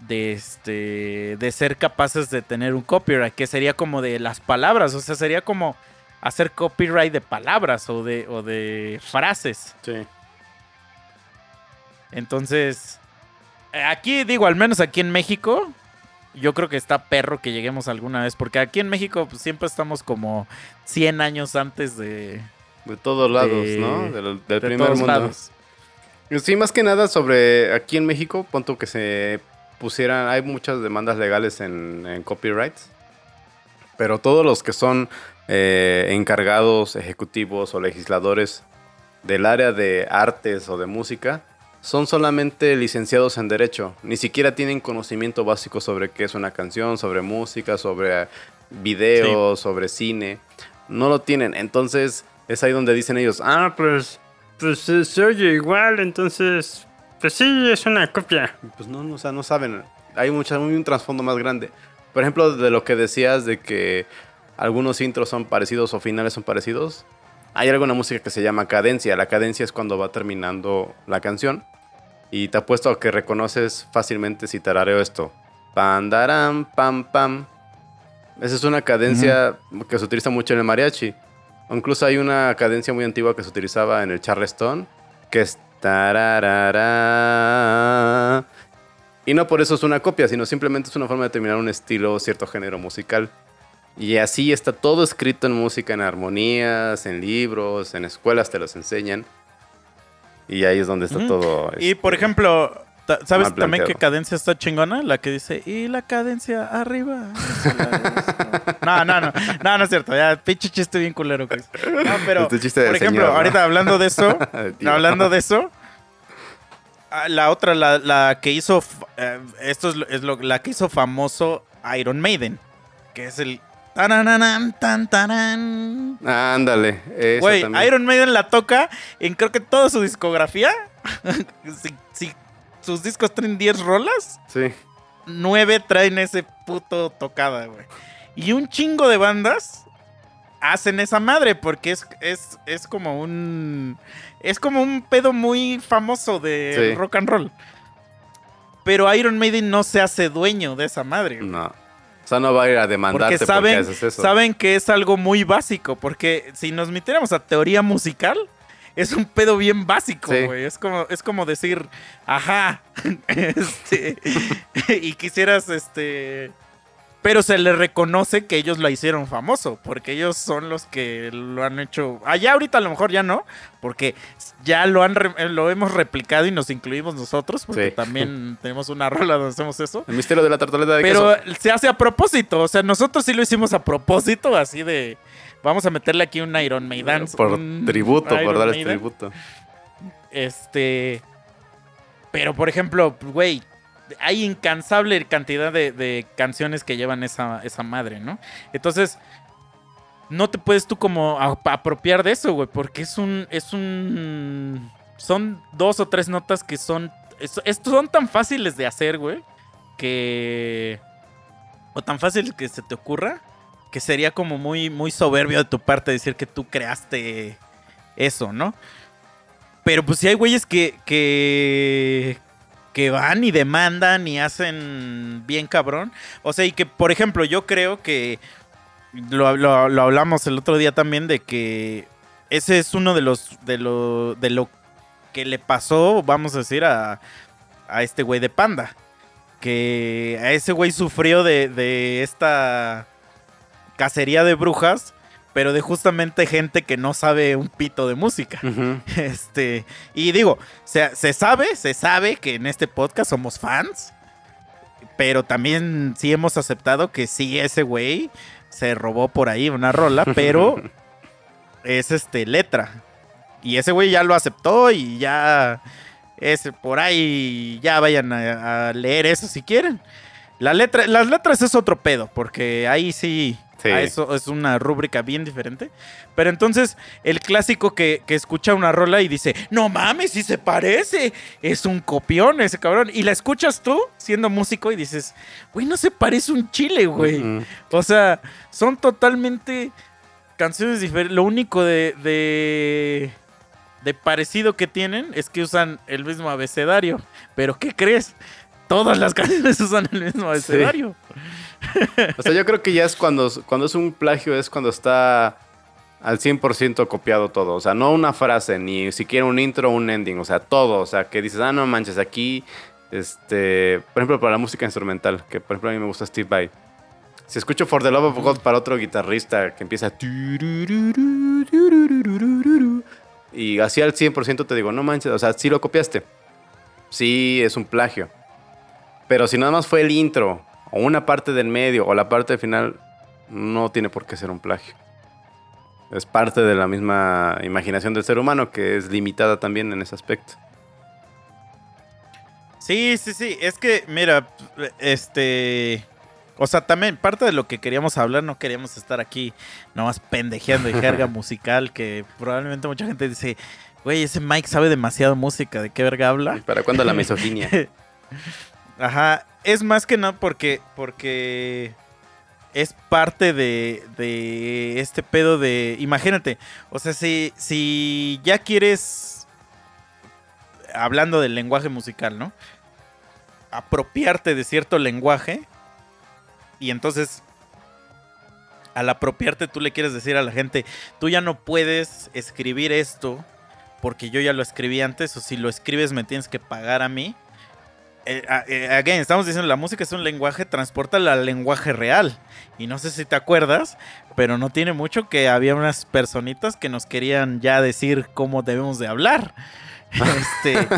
de este, de ser capaces de tener un copyright, que sería como de las palabras, o sea, sería como hacer copyright de palabras o de, o de frases.
Sí.
Entonces, eh, aquí digo, al menos aquí en México, yo creo que está perro que lleguemos alguna vez, porque aquí en México pues, siempre estamos como 100 años antes de,
De todos lados,
De-
¿no? Del, del
de
primer
todos
mundo.
lados.
Sí, más que nada sobre aquí en México, punto que se pusieran, hay muchas demandas legales en, en copyrights, pero todos los que son eh, encargados, ejecutivos o legisladores del área de artes o de música son solamente licenciados en derecho, ni siquiera tienen conocimiento básico sobre qué es una canción, sobre música, sobre video, sobre cine, no lo tienen, entonces es ahí donde dicen ellos, ah, pues
Pues se oye igual, entonces. Pues sí, es una copia.
Pues no, no, o sea, no saben. Hay mucha, hay un trasfondo más grande. Por ejemplo, de lo que decías de que algunos intros son parecidos o finales son parecidos. Hay alguna música que se llama cadencia. La cadencia es cuando va terminando la canción. Y te apuesto a que reconoces fácilmente si tarareo esto. Pam, daram, pam, pam. Esa es una cadencia que se utiliza mucho en el mariachi. O incluso hay una cadencia muy antigua que se utilizaba en el charleston, que es tararara. Y no por eso es una copia, sino simplemente es una forma de terminar un estilo o cierto género musical. Y así está todo escrito en música, en armonías, en libros, en escuelas te los enseñan. Y ahí es donde está todo.
Y por
este,
ejemplo, ¿sabes también qué cadencia está chingona? La que dice, y la cadencia arriba. <laughs> no, no, no, no, no es cierto. Ya, pinche chiste bien culero. Chris. No, pero,
Este chiste
por ejemplo,
señor, ¿no?
ahorita hablando de eso, <laughs> hablando de eso, ah, la otra, la, la que hizo, eh, esto es, lo- es lo, la que hizo famoso Iron Maiden, que es el... Tanananan, tan, taran.
Ándale.
Güey. Iron Maiden la toca en creo que toda su discografía. <laughs> si, si sus discos traen 10 rolas,
Sí.
9 traen ese puto tocada, güey. Y un chingo de bandas hacen esa madre porque es, es, es como un... Es como un pedo muy famoso de
Sí.
rock and roll. Pero Iron Maiden no se hace dueño de esa madre. güey.
No. O sea, no va a ir a demandarte
Porque saben,
porque haces eso.
saben que es algo muy básico. Porque si nos metiéramos a teoría musical, es un pedo bien básico,
Sí.
güey. Es como, es como decir, ajá. <laughs> este, <laughs> y quisieras, este. Pero se le reconoce que ellos la hicieron famoso. Porque ellos son los que lo han hecho. Allá ahorita a lo mejor ya no. Porque ya lo han re- lo hemos replicado y nos incluimos nosotros. Porque
Sí.
también <laughs> tenemos una rola donde hacemos eso.
El misterio de la tartaleta de
Pero
queso.
se hace a propósito. O sea, nosotros sí lo hicimos a propósito, así de. Vamos a meterle aquí un Iron Maiden.
Por tributo, por
Iron
darles
Maiden.
tributo.
Este. Pero, por ejemplo, güey, hay incansable cantidad de, canciones que llevan esa, esa madre, ¿no? Entonces, no te puedes tú como apropiar de eso, güey, porque es un. Es un. Son dos o tres notas que son. es- son tan fáciles de hacer, güey, que. O tan fácil que se te ocurra, que sería como muy, muy soberbio de tu parte decir que tú creaste eso, ¿no? Pero pues sí hay güeyes que, que, que van y demandan y hacen bien cabrón. O sea, y que, por ejemplo, yo creo que lo, lo- hablamos el otro día también de que ese es uno de los, de lo, de lo que le pasó, vamos a decir, a, a este güey de Panda. Que a ese güey sufrió de, de esta cacería de brujas, pero de justamente gente que no sabe un pito de música. <laughs> Este, y digo, se, se sabe, se sabe que en este podcast somos fans, pero también sí hemos aceptado que sí, ese güey se robó por ahí una rola, <laughs> pero es este letra. Y ese güey ya lo aceptó y ya es por ahí, ya vayan a, a leer eso si quieren. La letra, las letras es otro pedo, porque ahí sí,
Sí.
a eso es una rúbrica bien diferente. Pero entonces, el clásico que, que escucha una rola y dice, no mames, si se parece, es un copión ese cabrón. Y la escuchas tú siendo músico y dices, güey, no se parece un chile, güey. O sea, son totalmente canciones diferentes. Lo único de, de, de parecido que tienen es que usan el mismo abecedario. Pero ¿qué crees? Todas las canciones <laughs> usan el mismo abecedario.
O sea, yo creo que ya es cuando, cuando es un plagio, es cuando está al 100% copiado todo. O sea, no una frase, ni siquiera un intro o un ending. O sea, todo. O sea, que dices, ah, no manches, aquí, este, por ejemplo, para la música instrumental, que por ejemplo a mí me gusta Steve Vai. Si escucho For the Love of God para otro guitarrista que empieza... Y así al 100% te digo, no manches, o sea, sí lo copiaste. Sí, es un plagio. Pero si nada más fue el intro, o una parte del medio, o la parte del final, no tiene por qué ser un plagio. Es parte de la misma imaginación del ser humano, que es limitada también en ese aspecto.
Sí, sí, sí. Es que, mira, este. O sea, también parte de lo que queríamos hablar, no queríamos estar aquí nomás pendejeando y jerga <laughs> musical, que probablemente mucha gente dice, güey, ese Mike sabe demasiado música, ¿de qué verga habla?
¿Para cuándo la misoginia? <laughs>
Ajá, es más que nada porque, porque es parte de, de este pedo de. Imagínate, o sea, si, si ya quieres. Hablando del lenguaje musical, ¿no? Apropiarte de cierto lenguaje. Y entonces. Al apropiarte, tú le quieres decir a la gente: Tú ya no puedes escribir esto. Porque yo ya lo escribí antes. O si lo escribes, me tienes que pagar a mí. Eh, eh, again, estamos diciendo la música es un lenguaje, transporta al lenguaje real. Y no sé si te acuerdas, pero no tiene mucho que había unas personitas que nos querían ya decir cómo debemos de hablar. <laughs> Este,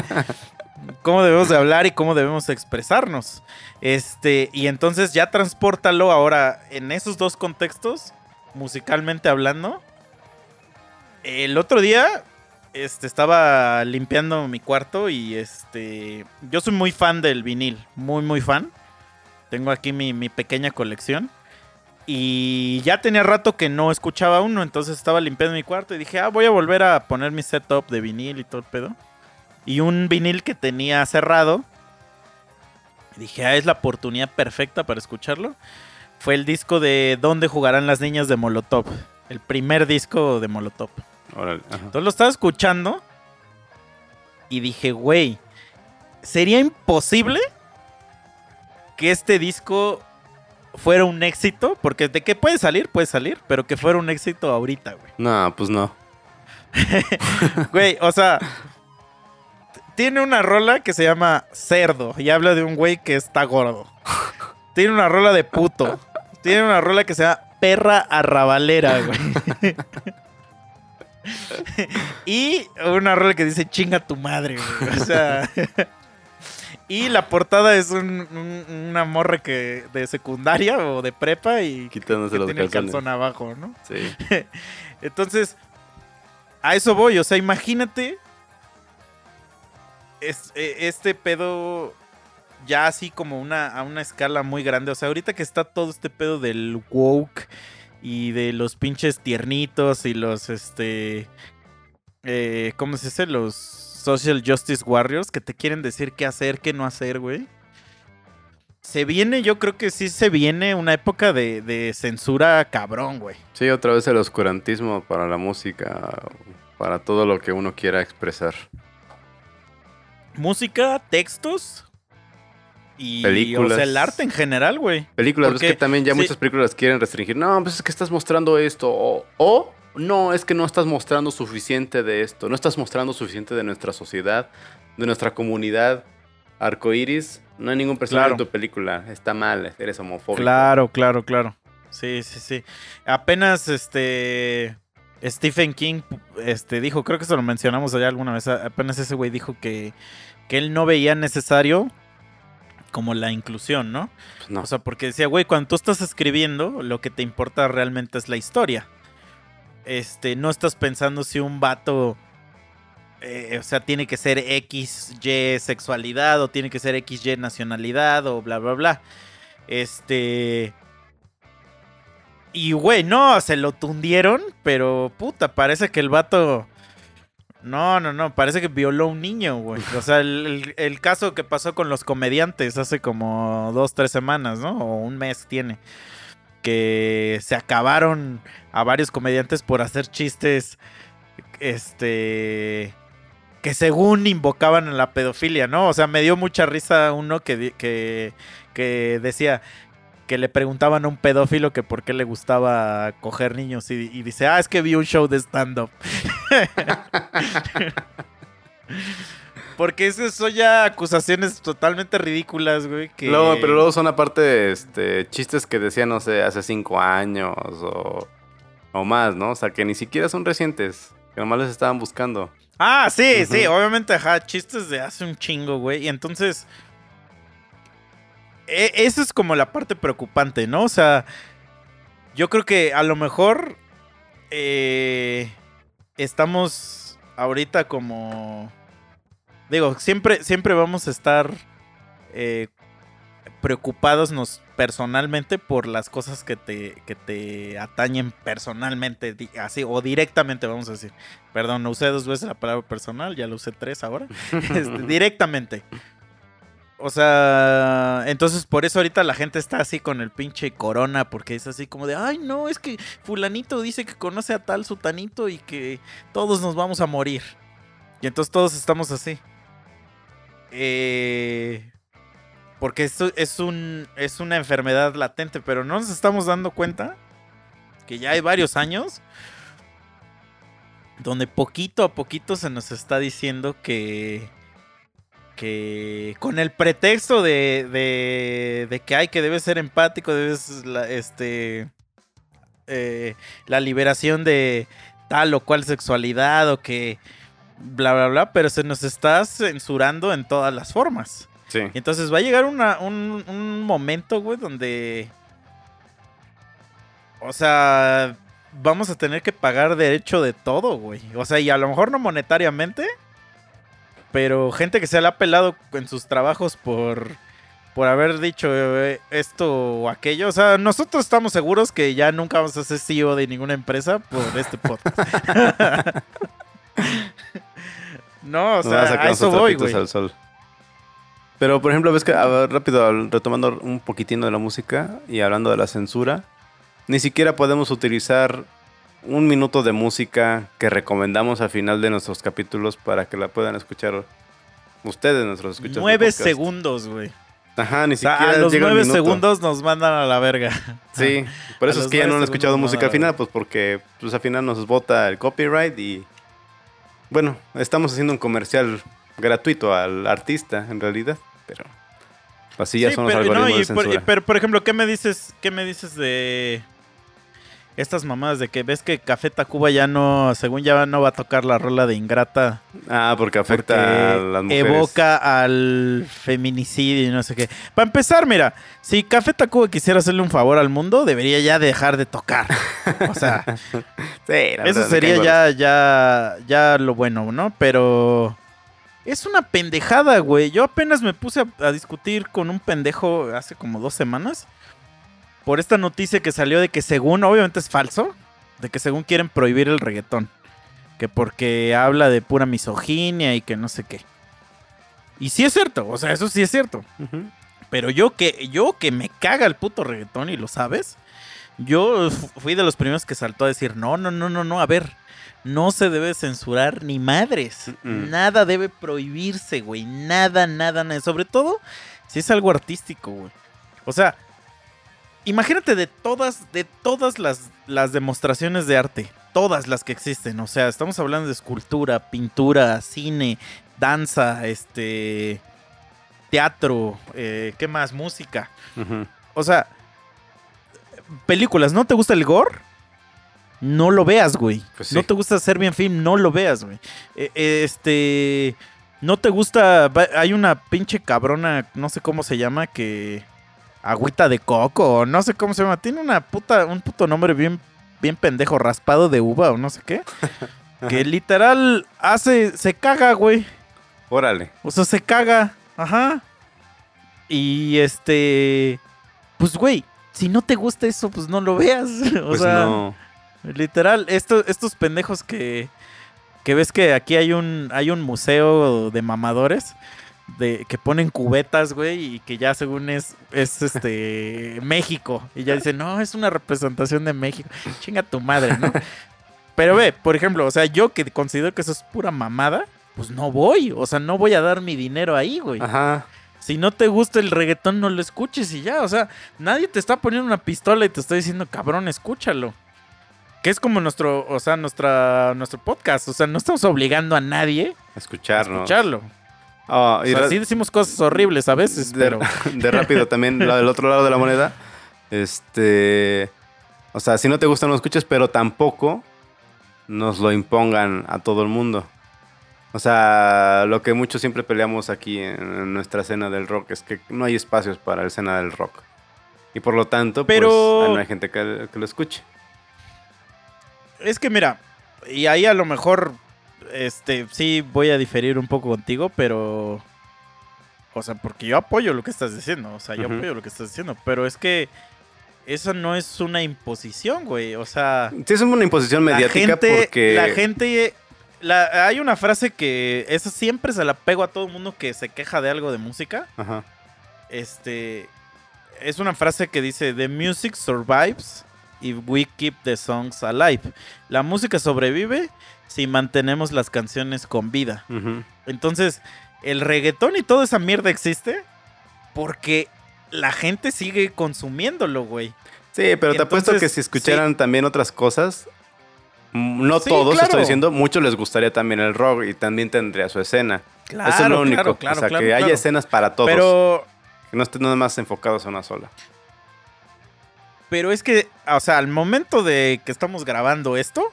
cómo debemos de hablar y cómo debemos expresarnos. Este, y entonces ya transportalo ahora en esos dos contextos, musicalmente hablando. El otro día este, estaba limpiando mi cuarto y este. Yo soy muy fan del vinil, muy, muy fan. Tengo aquí mi, mi pequeña colección. Y ya tenía rato que no escuchaba uno, entonces estaba limpiando mi cuarto y dije, ah, voy a volver a poner mi setup de vinil y todo el pedo. Y un vinil que tenía cerrado. Dije, ah, es la oportunidad perfecta para escucharlo. Fue el disco de ¿Dónde jugarán las niñas de Molotov? El primer disco de Molotov.
Órale.
Entonces lo estaba escuchando y dije, güey, sería imposible que este disco fuera un éxito, porque de que puede salir, puede salir, pero que fuera un éxito ahorita, güey.
No, pues no. <laughs>
Güey, o sea, tiene una rola que se llama Cerdo y habla de un güey que está gordo. Tiene una rola de puto. Tiene una rola que se llama Perra Arrabalera, güey. <laughs> <laughs> y una rola que dice chinga tu madre, güey. O sea. <laughs> y la portada es un- un- una morra que de secundaria o de prepa y
Quitándose los
tiene el calzón abajo, ¿no?
Sí. <laughs>
Entonces, a eso voy. O sea, imagínate es- eh, este pedo ya así como una, a una escala muy grande. O sea, ahorita que está todo este pedo del woke y de los pinches tiernitos y los, este, eh, ¿cómo se dice? Los social justice warriors que te quieren decir qué hacer, qué no hacer, güey. Se viene, yo creo que sí se viene una época de, de censura cabrón, güey.
Sí, otra vez el oscurantismo para la música, para todo lo que uno quiera expresar.
música, textos y
Películas.
o sea, el arte en general, güey.
Películas, ves
Porque,
que también ya
sí.
muchas películas quieren restringir. No, pues es que estás mostrando esto. O, o, no, es que no estás mostrando suficiente de esto. No estás mostrando suficiente de nuestra sociedad, de nuestra comunidad. Arcoiris, no hay ningún personaje
Claro.
en tu película. Está mal, eres homofóbico.
Claro, claro, claro. Sí, sí, sí. Apenas este Stephen King este dijo, creo que se lo mencionamos allá alguna vez, apenas ese güey dijo que que él no veía necesario como la inclusión, ¿no?
Pues no.
O sea, porque decía, güey, cuando tú estás escribiendo, lo que te importa realmente es la historia. Este, no estás pensando si un vato, eh, o sea, tiene que ser XY sexualidad o tiene que ser XY nacionalidad o bla, bla, bla. Este... Y, güey, no, se lo tundieron, pero puta, parece que el vato... No, no, no, parece que violó a un niño, güey. O sea, el, el- caso que pasó con los comediantes hace como dos, tres semanas, ¿no? O un mes tiene. Que se acabaron a varios comediantes por hacer chistes, este... Que según invocaban a la pedofilia, ¿no? O sea, me dio mucha risa uno que, que, que decía que le preguntaban a un pedófilo que por qué le gustaba coger niños y, y dice, ah, es que vi un show de stand-up. <laughs> Porque eso son ya acusaciones totalmente ridículas, güey. Que...
Luego, pero luego son aparte este, chistes que decían, no sé, hace cinco años o, o más, ¿no? O sea, que ni siquiera son recientes. Que nomás les estaban buscando.
Ah, sí, sí, obviamente, ajá, chistes de hace un chingo, güey. Y entonces, e- eso es como la parte preocupante, ¿no? O sea, yo creo que a lo mejor eh, estamos ahorita como... Digo, siempre, siempre vamos a estar eh, preocupados nos, personalmente por las cosas que te, que te atañen personalmente, así, o directamente, vamos a decir. Perdón, usé dos veces la palabra personal, ya lo usé tres ahora. <laughs> Este, directamente. O sea, entonces por eso ahorita la gente está así con el pinche corona, porque es así como de, ay no, es que fulanito dice que conoce a tal sutanito y que todos nos vamos a morir. Y entonces todos estamos así. Eh, porque esto es, un, es una enfermedad latente, pero no nos estamos dando cuenta que ya hay varios años donde poquito a poquito se nos está diciendo que que con el pretexto de, de, de que hay que debe ser empático, debes la, este eh, la liberación de tal o cual sexualidad o que bla bla bla, pero se nos está censurando en todas las formas.
Sí.
Entonces va a llegar una- un, un momento, güey, donde. O sea, vamos a tener que pagar derecho de todo, güey. O sea, y a lo mejor no monetariamente, pero gente que se le ha pelado en sus trabajos por. Por haber dicho eh, esto o aquello. O sea, nosotros estamos seguros que ya nunca vamos a ser CEO de ninguna empresa por este podcast. <laughs> no, o sea,
va a
a eso voy, güey.
al sol. Pero, por ejemplo, ves que, a ver, rápido, retomando un poquitino de la música y hablando de la censura, ni siquiera podemos utilizar un minuto de música que recomendamos al final de nuestros capítulos para que la puedan escuchar ustedes, nuestros escuchas.
Nueve segundos, güey.
Ajá, ni
O sea,
siquiera
a los
llega
nueve segundos nos mandan a la verga. <laughs>
Sí, por
A
eso es que ya no han escuchado música al final, pues porque pues al final nos vota el copyright y bueno, estamos haciendo un comercial gratuito al artista en realidad, pero así ya
Sí,
son los
no,
algoritmos
y
de
por,
censura.
y- pero, por ejemplo, ¿qué me dices, qué me dices de estas mamadas de que ves que Café Tacuba ya no, según ya no va a tocar la rola de Ingrata?
ah, porque afecta
porque
a las mujeres.
evoca al feminicidio y no sé qué. Para empezar, mira, si Café Tacuba quisiera hacerle un favor al mundo, debería ya dejar de tocar. O sea, <laughs>
Sí,
Eso sería ya, ya, ya lo bueno, ¿no? Pero es una pendejada, güey. Yo apenas me puse a, a discutir con un pendejo hace como dos semanas por esta noticia que salió de que según, obviamente es falso, de que según quieren prohibir el reggaetón. Que porque habla de pura misoginia y que no sé qué. Y sí es cierto, o sea, eso sí es cierto. Pero yo que, yo que me caga el puto reggaetón y lo sabes, yo fu- fui de los primeros que saltó a decir, no, no, no, no, no, a ver, no se debe censurar ni madres. Nada debe prohibirse, güey. Nada, nada, nada. Sobre todo si es algo artístico, güey. O sea, imagínate de todas, de todas las, las demostraciones de arte. Todas las que existen. O sea, estamos hablando de escultura, pintura, cine, danza, este teatro, eh, ¿qué más? Música. O sea, películas, ¿no te gusta el gore? No lo veas, güey.
Pues sí.
No te gusta hacer bien film, no lo veas, güey. Eh, eh, este. No te gusta. Hay una pinche cabrona, no sé cómo se llama, que. Agüita de coco, o no sé cómo se llama. Tiene una puta, un puto nombre bien, bien pendejo, raspado de uva o no sé qué. <laughs> que literal hace. Se caga, güey.
Órale.
O sea, se caga. Ajá. Y este. Pues, güey, si no te gusta eso, pues no lo veas. <laughs> O
Pues
sea,
no.
literal, esto- estos pendejos que. Que ves que aquí hay un, hay un museo de mamadores. De, que ponen cubetas, güey, y que ya según es, es este <laughs> México. Y ya dicen, no, es una representación de México. Chinga tu madre, ¿no? Pero ve, por ejemplo, o sea, yo que considero que eso es pura mamada, pues no voy. O sea, no voy a dar mi dinero ahí, güey.
Ajá.
Si no te gusta el reggaetón, no lo escuches y ya. O sea, nadie te está poniendo una pistola y te está diciendo, cabrón, escúchalo. Que es como nuestro, o sea, nuestra, nuestro podcast. O sea, no estamos obligando a nadie a
Escucharnos.
Escucharlo.
Ah,
O
y
sea,
ra-
sí decimos cosas horribles a veces,
de,
pero...
de rápido también, lo del otro lado de la moneda. Este. O sea, si no te gusta, no lo escuches, pero tampoco nos lo impongan a todo el mundo. O sea, lo que muchos siempre peleamos aquí en, en nuestra escena del rock es que no hay espacios para la escena del rock. Y por lo tanto,
Pero-
pues no hay gente que, que lo escuche.
Es que mira, y ahí a lo mejor, este, sí voy a diferir un poco contigo, pero... O sea, porque yo apoyo lo que estás diciendo, o sea, yo apoyo lo que estás diciendo, pero es que eso no es una imposición, güey, o sea...
Sí, es una imposición mediática
la gente,
porque.
La gente... la- hay una frase que esa siempre se la pego a todo el mundo que se queja de algo de música.
Ajá.
este, es una frase que dice, The music survives if we keep the songs alive. La música sobrevive si mantenemos las canciones con vida. Entonces, el reggaetón y toda esa mierda existe porque la gente sigue consumiéndolo, güey.
Sí, pero te apuesto
Entonces,
que si escucharan también otras cosas, mm, no
Sí,
todos,
claro.
estoy diciendo, muchos les gustaría también el rock y también tendría su escena.
Claro,
Eso es lo único.
claro, claro,
o sea, que haya escenas para todos.
Pero,
Que no estén nada más enfocados a una sola.
pero es que, o sea, al momento de que estamos grabando esto,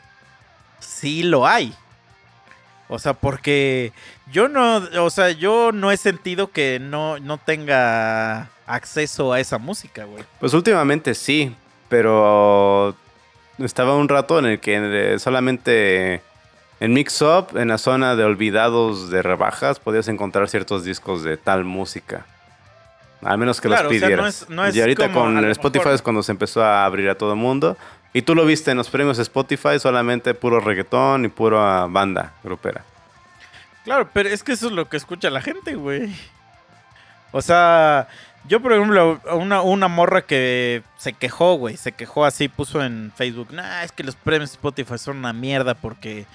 sí lo hay. O sea, porque yo no, o sea, yo no he sentido que no, no tenga acceso a esa música, güey.
Pues últimamente sí, pero estaba un rato en el que eh, solamente en Mix Up, en la zona de olvidados de rebajas, podías encontrar ciertos discos de tal música. Al menos que
Claro, o
los
sea, no
pidieras.
es- no es
y ahorita
como
con el Spotify
mejor-
es cuando se empezó a abrir a todo el mundo. Y tú lo viste en los premios Spotify, solamente puro reggaetón y pura banda grupera.
Claro, pero es que eso es lo que escucha la gente, güey. O sea, yo por ejemplo, una, una morra que se quejó, güey, se quejó así, puso en Facebook, nah, es que los premios Spotify son una mierda porque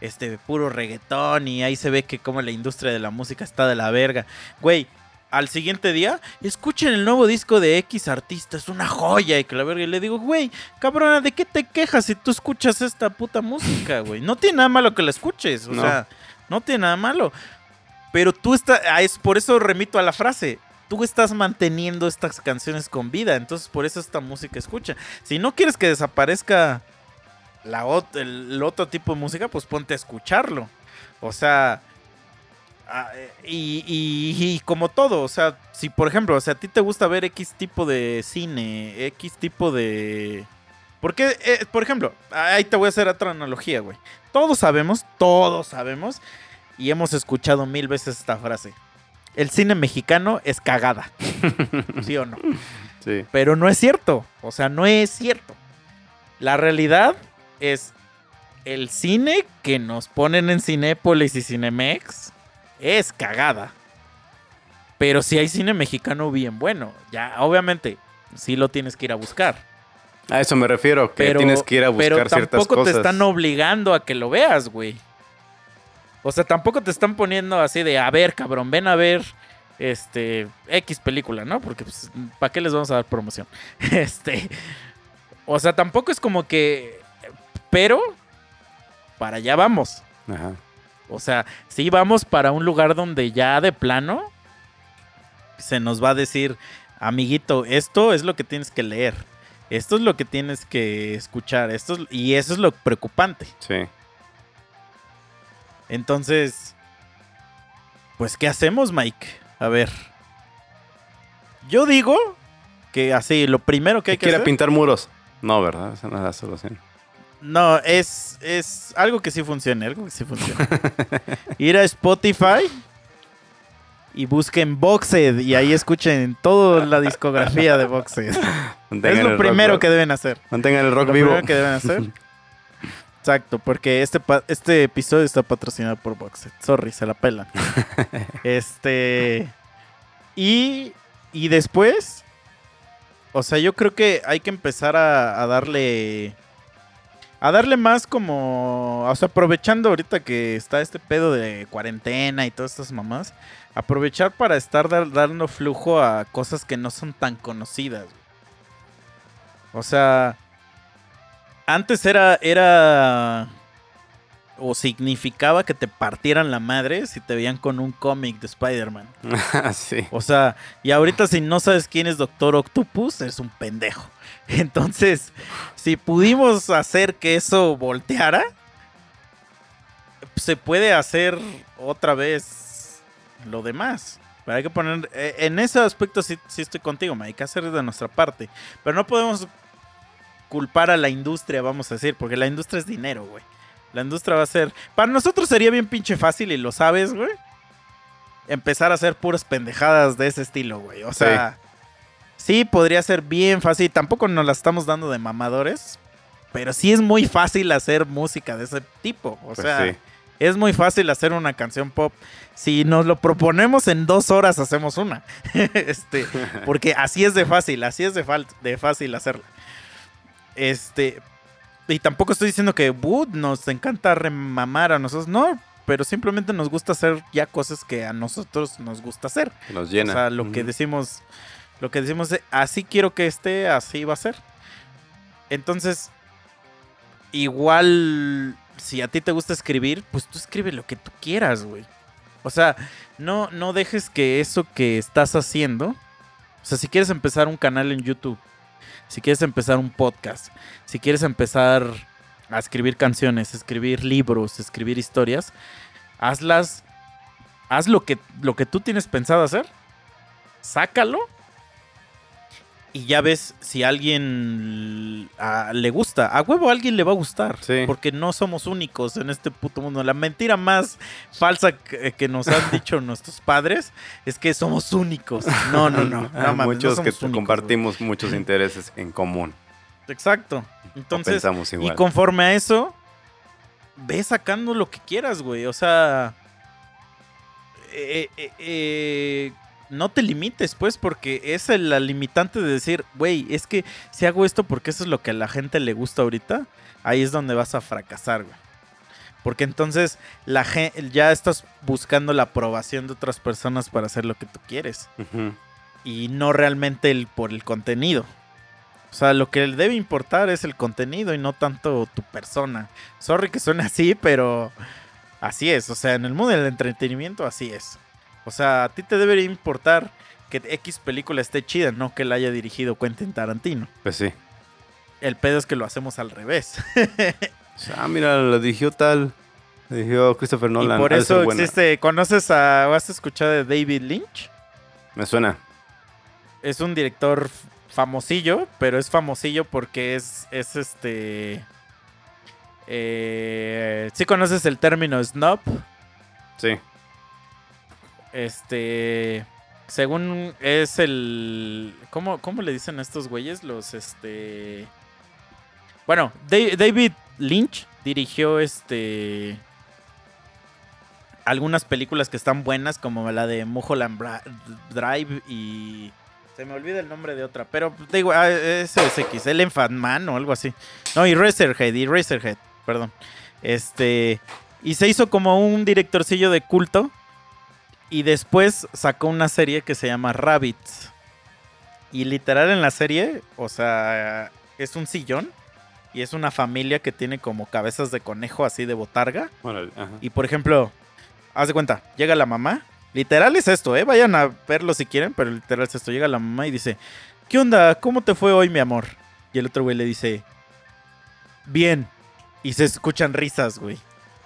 este puro reggaetón y ahí se ve que como la industria de la música está de la verga. Güey, al siguiente día, escuchen el nuevo disco de X artista, es una joya y que la verga. Y le digo, güey, cabrona, ¿de qué te quejas si tú escuchas esta puta música, güey? No tiene nada malo que la escuches, o
No.
sea, no tiene nada malo. Pero tú estás, ah, es por eso remito a la frase. Tú estás manteniendo estas canciones con vida, entonces por eso esta música escucha. Si no quieres que desaparezca la ot- el, el otro tipo de música, pues ponte a escucharlo. O sea, ah, eh, y, y- y como todo, o sea, si por ejemplo, o sea, a ti te gusta ver X tipo de cine, X tipo de... Porque, eh, por ejemplo, ahí te voy a hacer otra analogía, güey. Todos sabemos, todos sabemos, y hemos escuchado mil veces esta frase. El cine mexicano es cagada. <laughs> ¿Sí o no?
Sí.
Pero no es cierto. O sea, no es cierto. La realidad es el cine que nos ponen en Cinépolis y Cinemex es cagada. Pero si hay cine mexicano bien bueno, ya obviamente sí lo tienes que ir a buscar.
A eso me refiero, que
Pero,
tienes que ir a buscar
pero
ciertas
tampoco
cosas.
te están obligando a que lo veas, güey. O sea, tampoco te están poniendo así de, a ver, cabrón, ven a ver este X película, ¿no? Porque pues, ¿para qué les vamos a dar promoción? <laughs> Este, o sea, tampoco es como que pero para allá vamos.
Ajá.
O sea, sí vamos para un lugar donde ya de plano se nos va a decir, amiguito, esto es lo que tienes que leer. Esto es lo que tienes que escuchar. Esto es- y eso es lo preocupante.
Sí.
Entonces, pues, ¿qué hacemos, Mike? A ver. Yo digo que así, lo primero que hay que
¿Quiere
hacer...
pintar muros? No, ¿verdad? Esa no es la solución.
No, es, es algo que sí funciona, algo que sí funciona. Ir a Spotify y busquen Boxed y ahí escuchen toda la discografía de Boxed.
Mantengan
Es lo primero
rock,
que deben hacer.
Mantengan el rock
Lo
vivo.
primero que deben hacer. Exacto, porque este, este episodio está patrocinado por Boxed. Sorry, se la pelan. <laughs> este. Y, y después. O sea, yo creo que hay que empezar a, a darle. A darle más como. O sea, aprovechando ahorita que está este pedo de cuarentena y todas estas mamás. Aprovechar para estar dar- dando flujo a cosas que no son tan conocidas. O sea. Antes era. era. O significaba que te partieran la madre si te veían con un cómic de Spider-Man. <laughs>
sí.
O sea, y ahorita si no sabes quién es Doctor Octopus, eres un pendejo. <laughs> Entonces, si pudimos hacer que eso volteara, se puede hacer otra vez lo demás. Pero hay que poner. eh, En ese aspecto sí, estoy contigo, hay que hacer de nuestra parte. Pero no podemos culpar a la industria, vamos a decir, porque la industria es dinero, güey. La industria va a ser. Para nosotros sería bien pinche fácil y lo sabes, güey. Empezar a hacer puras pendejadas de ese estilo, güey. O sea. Podría ser bien fácil. Tampoco nos la estamos dando de mamadores. Pero sí es muy fácil hacer música de ese tipo. O
Pues
sea,
sí.
Es muy fácil hacer una canción pop. Si nos lo proponemos en dos horas, hacemos una. <laughs> este, <laughs> porque así es de fácil, así es de, de fácil hacerla. Este, y tampoco estoy diciendo que "Bud, nos encanta remamar a nosotros, no, pero simplemente nos gusta hacer ya cosas que a nosotros nos gusta hacer.
Nos llena.
O sea, lo que decimos, lo que decimos, de, así quiero que esté, así va a ser. Entonces, igual, si a ti te gusta escribir, pues tú escribe lo que tú quieras, güey. O sea, no, no dejes que eso que estás haciendo, o sea, si quieres empezar un canal en YouTube, si quieres empezar un podcast, si quieres empezar a escribir canciones, escribir libros, escribir historias, hazlas, haz lo que, lo que tú tienes pensado hacer, sácalo y ya ves si a alguien le gusta. A huevo a alguien le va a gustar.
Sí.
Porque no somos únicos en este puto mundo. La mentira más falsa que, que nos han dicho nuestros padres es que somos únicos. No, no, no. <laughs> no mames, no
muchos que
únicos,
compartimos muchos intereses en común.
Exacto. Entonces,
pensamos
y
igual.
conforme a eso, ve sacando lo que quieras, güey. O sea, eh, eh, eh, no te limites, pues, porque es la limitante de decir, güey, es que si hago esto porque eso es lo que a la gente le gusta ahorita, ahí es donde vas a fracasar, güey. Porque entonces la gen- ya estás buscando la aprobación de otras personas para hacer lo que tú quieres y no realmente el, por el contenido. O sea, lo que debe importar es el contenido y no tanto tu persona. Sorry que suene así, pero así es. O sea, en el mundo del entretenimiento así es. O sea, a ti te debería importar que X película esté chida, no que la haya dirigido Quentin Tarantino.
Pues sí.
El pedo es que lo hacemos al revés. <laughs>
Ah, mira, lo dirigió tal. Lo dirigió Christopher Nolan.
y por eso existe. ¿Conoces a, o has escuchado de David Lynch?
Me suena.
es un director famosillo, pero es famosillo porque es, es este... Eh, ¿Sí conoces el término snob?
Sí.
Este... Según es el... ¿Cómo, cómo le dicen a estos güeyes? Los este... Bueno, Da- David Lynch dirigió este... Algunas películas que están buenas, como la de Mulholland Drive y... Se me olvida el nombre de otra, pero digo, ah, es X, el Man o algo así. No, y Razorhead, y Razorhead, perdón. Este, y se hizo como un directorcillo de culto. Y después sacó una serie que se llama Rabbits. Y literal en la serie, o sea, es un sillón. Y es una familia que tiene como cabezas de conejo así de botarga.
Ajá.
Y por ejemplo, haz de cuenta, llega la mamá. Literal es esto, ¿eh? Vayan a verlo si quieren, pero literal es esto. Llega la mamá y dice, ¿qué onda? ¿Cómo te fue hoy, mi amor? Y el otro güey le dice, bien. Y se escuchan risas, güey.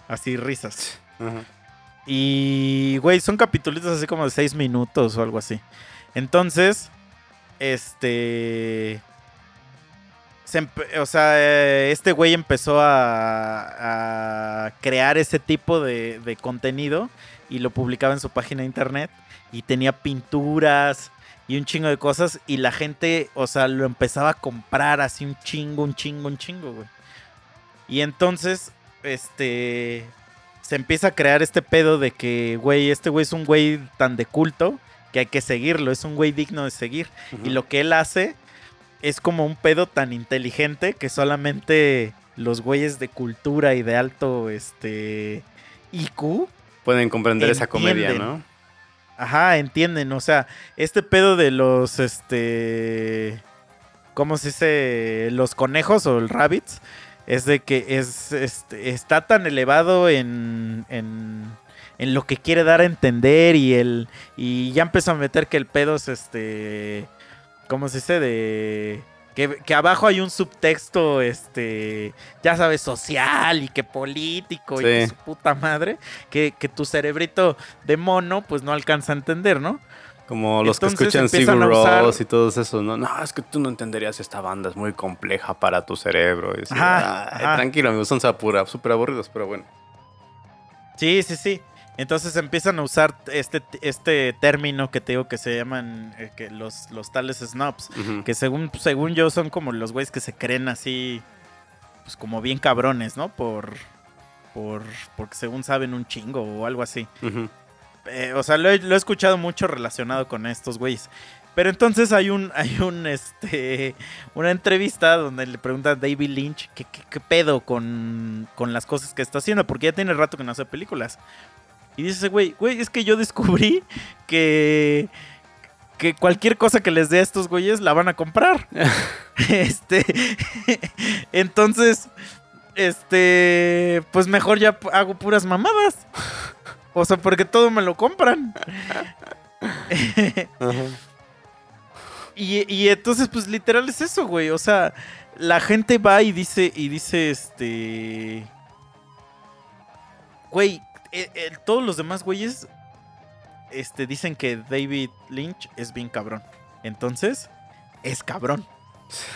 Así, risas.
Ajá.
Y, güey, son capítulos así como de seis minutos o algo así. Entonces, este... o sea, este güey empezó a, a crear ese tipo de, de contenido y lo publicaba en su página de internet y tenía pinturas y un chingo de cosas y la gente, o sea, lo empezaba a comprar así un chingo, un chingo, un chingo, güey. Y entonces, este, se empieza a crear este pedo de que, güey, este güey es un güey tan de culto que hay que seguirlo, es un güey digno de seguir. Y lo que él hace es como un pedo tan inteligente que solamente los güeyes de cultura y de alto, este, IQ,
Pueden comprender esa comedia. ¿no?
Ajá, entienden. O sea, este pedo de los, este, ¿cómo se dice? Los conejos o el rabbits. Es de que es, este, está tan elevado en, en, en lo que quiere dar a entender y el, y ya empezó a meter que el pedo es, este, ¿cómo se dice? De... Que, que abajo hay un subtexto, este, ya sabes, social y que político y que su puta madre, que, que tu cerebrito de mono, pues no alcanza a entender, ¿no?
Como los que escuchan Sigur
usar-
Rós y todos esos, ¿no? No, es que tú no entenderías esta banda, es muy compleja para tu cerebro. Y así,
Ajá,
"Ay,
ajá.
Tranquilo, amigos, son súper aburridos, pero bueno.
Sí, sí, sí. Entonces empiezan a usar este, este término que te digo que se llaman eh, que los, los tales snobs. Que según, según yo son como los güeyes que se creen así, pues como bien cabrones, ¿no? Por, por porque según saben un chingo o algo así.
Ujú.
Eh, o sea, lo he, lo he escuchado mucho relacionado con estos güeyes. Pero entonces hay un, hay un, este, una entrevista donde le pregunta a David Lynch qué, qué- qué pedo con, con las cosas que está haciendo, porque ya tiene rato que no hace películas. Y dice güey, güey, es que yo descubrí que, que cualquier cosa que les dé a estos güeyes la van a comprar. <laughs> este, entonces, este, pues mejor ya hago puras mamadas. O sea, porque todo me lo compran. <laughs>
Ajá.
Y, y entonces, pues literal es eso, güey. O sea, la gente va y dice, y dice, este. Güey, eh, eh, todos los demás güeyes este, dicen que David Lynch es bien cabrón. Entonces, es cabrón.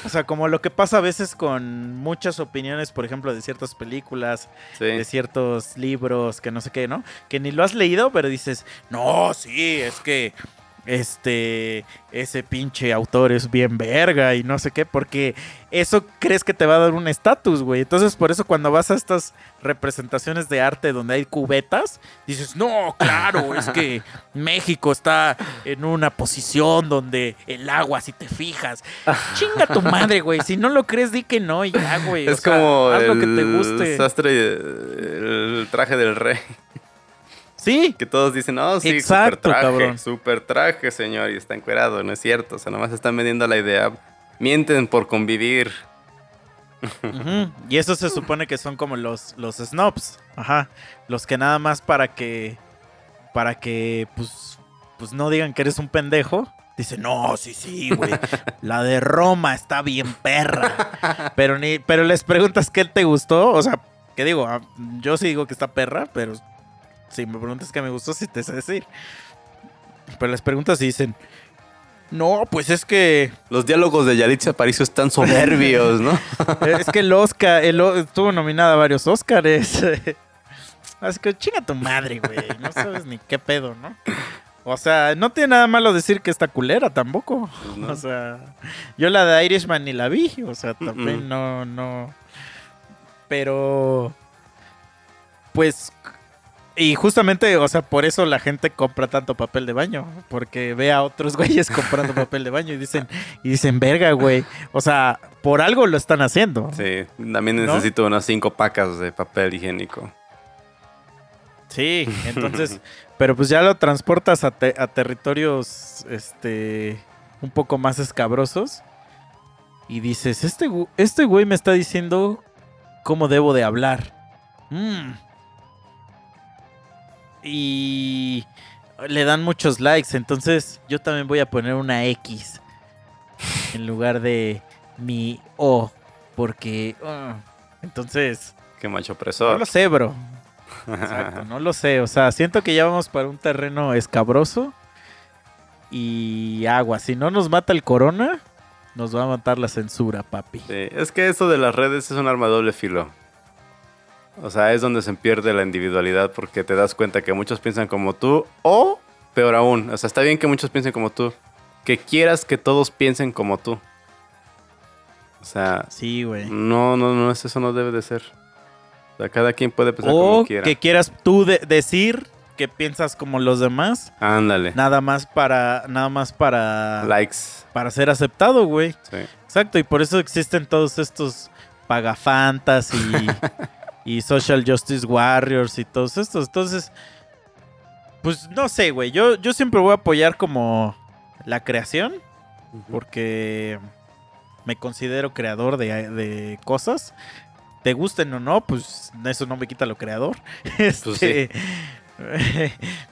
O sea, como lo que pasa a veces con muchas opiniones, por ejemplo, de ciertas películas, de ciertos libros, que no sé qué, ¿no? Que ni lo has leído, pero dices, no, sí, es que este, ese pinche autor es bien verga y no sé qué, porque eso crees que te va a dar un estatus, güey. Entonces, por eso cuando vas a estas representaciones de arte donde hay cubetas, dices, no, claro, es que <laughs> México está en una posición donde el agua, si te fijas, chinga tu madre, güey. Si no lo crees, di que no y ya, güey. O
Es
sea,
como
haz lo que te
el
guste.
sastre, el traje del rey.
Sí,
Que todos dicen, oh, sí,
Exacto,
super traje,
cabrón.
super traje, señor, y está encuerado. No es cierto, o sea, nomás están vendiendo la idea. Mienten por convivir.
Y eso se supone que son como los, los snobs. Ajá. Los que nada más para que. Para que, pues. Pues no digan que eres un pendejo. Dicen, no, sí, sí, güey. <laughs> La de Roma está bien perra. Pero ni. Pero les preguntas qué te gustó. O sea, ¿qué digo? Ah, Yo sí digo que está perra, pero. Si me preguntas qué me gustó, sí te sé decir. Pero les preguntas dicen. No, pues es que.
Los diálogos de Yalitza Aparicio están soberbios, ¿no? <laughs>
Es que el Oscar, el, estuvo nominada a varios Oscars. <laughs> Así que chinga tu madre, güey. No sabes ni qué pedo, ¿no? O sea, no tiene nada malo decir que está culera tampoco.
Pues no.
O sea, yo la de Irishman ni la vi. O sea, también no, no. Pero. Pues. Y justamente, o sea, por eso la gente compra tanto papel de baño. Porque ve a otros <laughs> güeyes comprando papel de baño y dicen, y dicen, verga, güey. O sea, por algo lo están haciendo.
Sí, también
¿No?
necesito unas cinco pacas de papel higiénico.
Sí, <laughs> entonces, pero pues ya lo transportas a, te- a territorios, este, un poco más escabrosos y dices, este, este güey me está diciendo cómo debo de hablar. Mm. Y le dan muchos likes, entonces yo también voy a poner una X en lugar de mi O, porque, ah, entonces...
Qué macho
No
opresor.
lo sé, bro. <laughs> Exacto, no lo sé. O sea, siento que ya vamos para un terreno escabroso y agua. Si no nos mata el corona, nos va a matar la censura, papi.
Sí, es que eso de las redes es un arma doble filo. O sea, es donde se pierde la individualidad porque te das cuenta que muchos piensan como tú o, peor aún, o sea, está bien que muchos piensen como tú, que quieras que todos piensen como tú. O sea,
Sí, güey.
no, no, no, eso no debe de ser. O sea, cada quien puede pensar
O
como quiera.
que quieras tú de- decir que piensas como los demás,
Ándale.
nada más para nada más para
Likes.
para ser aceptado, güey.
Sí.
Exacto, y por eso existen todos estos pagafantas y, <laughs> y social justice warriors y todos estos. Entonces, pues no sé, güey. Yo, yo siempre voy a apoyar como la creación, porque me considero creador de, de cosas. Te gusten o no, pues eso no me quita lo creador. <laughs> Este,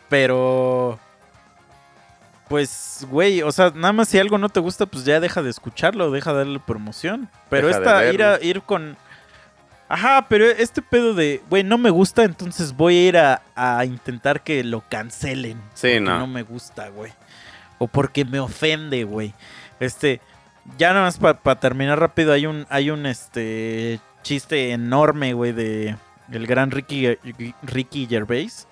Pero pues, güey, o sea, nada más si algo no te gusta, pues ya deja de escucharlo, deja de darle promoción. Pero
Deja
esta, ir, a, ir con... Ajá, pero este pedo de, güey, no me gusta, entonces voy a ir a, a intentar que lo cancelen.
Sí,
porque
no.
no me gusta, güey. O porque me ofende, güey. Este, ya nada más para terminar rápido, hay un, hay un, este, chiste enorme, güey, de el gran Ricky, Ricky Gervais,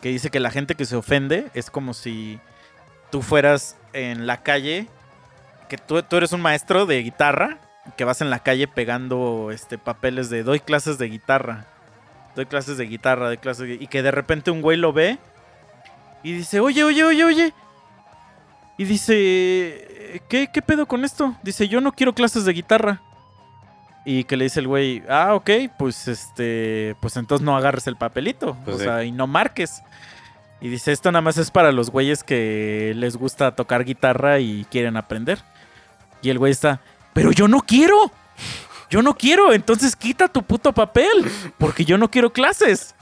que dice que la gente que se ofende es como si tú fueras en la calle, que tú, tú eres un maestro de guitarra, que vas en la calle pegando este papeles de doy clases de guitarra. doy clases de guitarra, doy clases de- y que de repente un güey lo ve y dice, oye, oye, oye, oye. Y dice, ¿qué, qué pedo con esto? Dice, yo no quiero clases de guitarra. Y que le dice el güey, ah, ok, pues este, pues entonces no agarres el papelito,
Pues
o
sí.
sea, y no marques. Y dice, esto nada más es para los güeyes que les gusta tocar guitarra y quieren aprender. Y el güey está, pero yo no quiero. Yo no quiero, entonces quita tu puto papel, porque yo no quiero clases.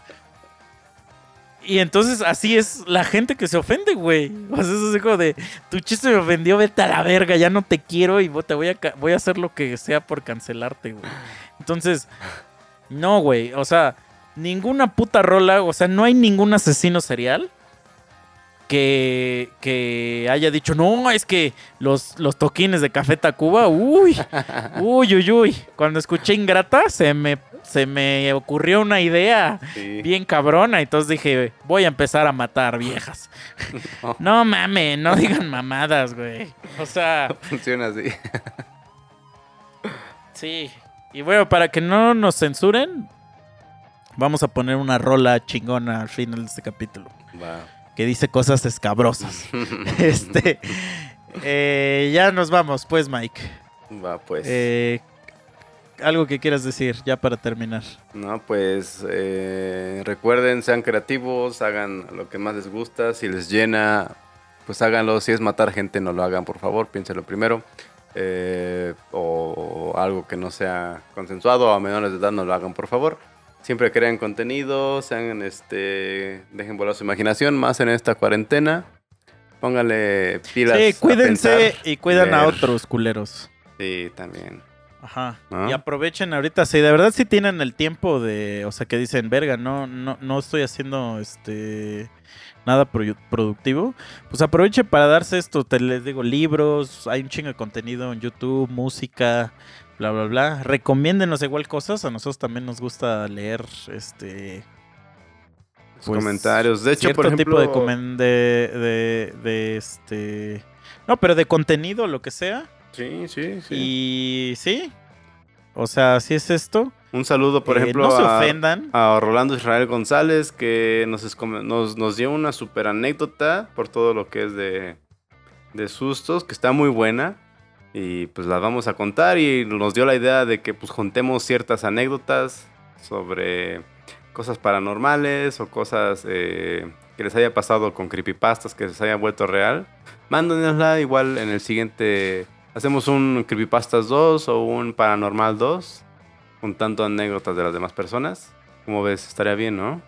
Y entonces así es la gente que se ofende, güey. O sea, es así como de, tu chiste me ofendió, vete a la verga, ya no te quiero y te voy a, voy a hacer lo que sea por cancelarte, güey. Entonces, no, güey, o sea, ninguna puta rola, o sea, no hay ningún asesino serial que, que haya dicho, no, es que los, los toquines de Café Tacuba, uy, uy, uy, uy. Cuando escuché Ingrata, se me, se me ocurrió una idea
Sí.
bien cabrona. Entonces dije, voy a empezar a matar viejas. No <laughs> mames, no digan mamadas, güey. O sea, <laughs>
Funciona así. <laughs>
sí. Y bueno, para que no nos censuren, vamos a poner una rola chingona al final de este capítulo.
Va.
Que dice cosas escabrosas. <laughs> <laughs> este. eh, ya nos vamos, pues, Mike.
Va, pues.
Eh, algo que quieras decir, ya para terminar.
No, pues eh, recuerden, sean creativos, hagan lo que más les gusta. Si les llena, pues háganlo. Si es matar gente, no lo hagan, por favor. Piénselo primero. Eh, o, algo que no sea consensuado a menores de edad, no lo hagan, por favor. Siempre creen contenido, sean, este, dejen volar su imaginación, más en esta cuarentena. Pónganle pilas.
Sí,
a
cuídense
pensar,
y cuidan a otros culeros.
Sí, también.
Ajá.
¿No?
Y aprovechen ahorita, si de verdad si tienen el tiempo de, o sea, que dicen, verga, no, no, no estoy haciendo este nada produ- productivo, pues aprovechen para darse esto, te les digo, libros, hay un chingo de contenido en YouTube, música, bla, bla, bla. Recomiéndenos igual cosas, a nosotros también nos gusta leer, este... Pues,
comentarios. De hecho, por ejemplo.
tipo de, comen- de, de, de, este... No, pero de contenido, lo que sea.
Sí, sí, sí.
Y sí. O sea, si es esto.
Un saludo, por
eh,
ejemplo,
no se
a,
ofendan.
a Rolando Israel González, que nos, nos, nos dio una super anécdota por todo lo que es de, de sustos, que está muy buena. Y pues la vamos a contar y nos dio la idea de que pues juntemos ciertas anécdotas sobre cosas paranormales o cosas eh, que les haya pasado con creepypastas que les haya vuelto real. Mándanosla igual en el siguiente... Hacemos un Creepypastas 2 o un Paranormal 2 juntando anécdotas de las demás personas. Como ves, estaría bien, ¿no?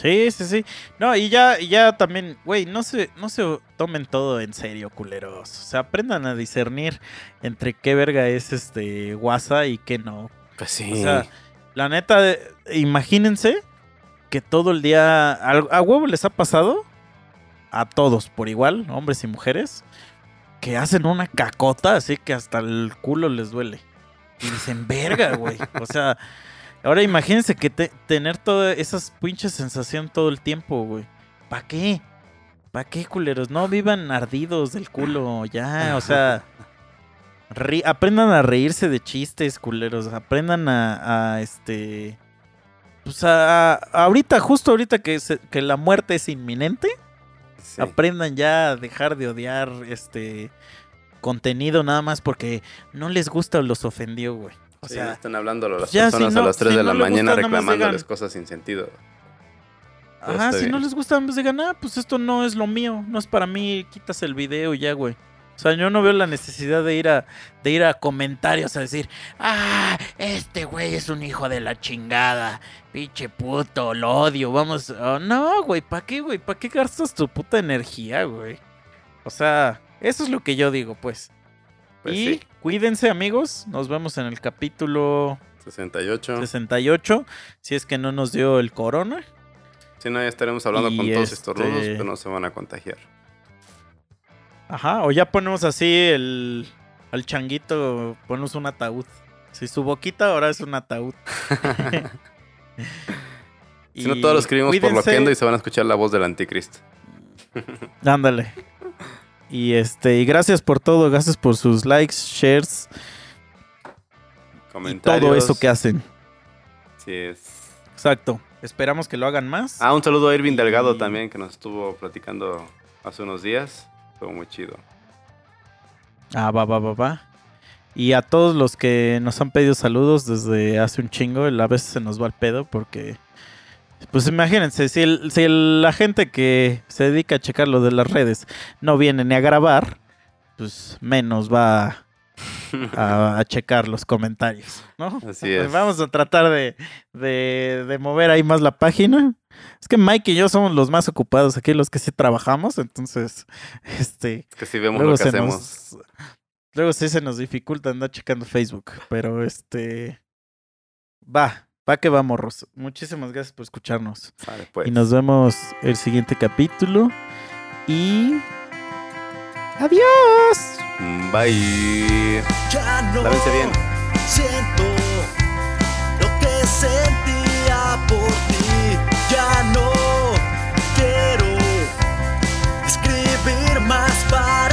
Sí, sí, sí. No, y ya, y ya también, güey, no se, no se tomen todo en serio, culeros. O sea, aprendan a discernir entre qué verga es este WhatsApp y qué no.
Pues sí.
O sea, la neta, imagínense que todo el día. al- ¿A huevo les ha pasado? A todos por igual, hombres y mujeres, que hacen una cacota así que hasta el culo les duele. Y dicen, verga, güey. O sea, ahora imagínense que te- tener toda esas pinches sensación todo el tiempo, güey. ¿Para qué? ¿Para qué, culeros? No vivan ardidos del culo, ya, o sea. <laughs> ri- aprendan a reírse de chistes, culeros. Aprendan a, a, este. Pues a, a- ahorita, justo ahorita que, se- que la muerte es inminente,
sí.
aprendan ya a dejar de odiar este contenido nada más porque no les gusta o los ofendió, güey. O
Sí,
sea,
están hablando a las
ya, si
personas
no-
a las 3
si
de
no
la mañana
gusta,
reclamándoles cosas sin sentido. Todo
Ajá, si no les gusta, pues digan, ah, pues esto no es lo mío, no es para mí, quitas el video y ya, güey. O sea, yo no veo la necesidad de ir a, de ir a comentarios a decir, ah, este güey es un hijo de la chingada, pinche puto, lo odio, vamos. oh, no, güey, ¿para qué, güey? ¿Para qué gastas tu puta energía, güey? O sea, eso es lo que yo digo, pues.
Pues
y
sí,
cuídense, amigos. Nos vemos en el capítulo
68.
68, si es que no nos dio el corona.
Si no, ya estaremos hablando
Y
con todos
este-
estos rudos, pero no se van a contagiar.
Ajá, o ya ponemos así el al changuito, ponemos un ataúd. Si su boquita ahora es un ataúd. <laughs> <laughs>
Si no, todos lo escribimos por
cuídense.
loquendo y se van a escuchar la voz del anticristo.
Ándale. Y este, y gracias por todo, gracias por sus likes, shares y
Comentarios.
todo eso que hacen.
Así es.
Exacto. Esperamos que lo hagan más.
Ah, un saludo a Irving
Y-
Delgado también, que nos estuvo platicando hace unos días. Estuvo muy chido.
Ah, va, va, va, va. Y a todos los que nos han pedido saludos desde hace un chingo, a veces se nos va el pedo porque... Pues imagínense, si, el- si el- la gente que se dedica a checar lo de las redes no viene ni a grabar, pues menos va a, a checar los comentarios, ¿no?
Así es.
Vamos a tratar de, de- de mover ahí más la página. Es que Mike y yo somos los más ocupados aquí, los que sí trabajamos, entonces, este...
Es que si vemos lo que hacemos.
nos. Luego sí se nos dificulta andar checando Facebook. Pero este. Va, Pa' que vamos, Muchísimas gracias por escucharnos.
Vale, pues.
Y nos vemos el siguiente capítulo. Y. ¡Adiós!
Bye.
Ya no
Lávense bien.
Siento lo que sentía por ti. Ya no quiero escribir más para.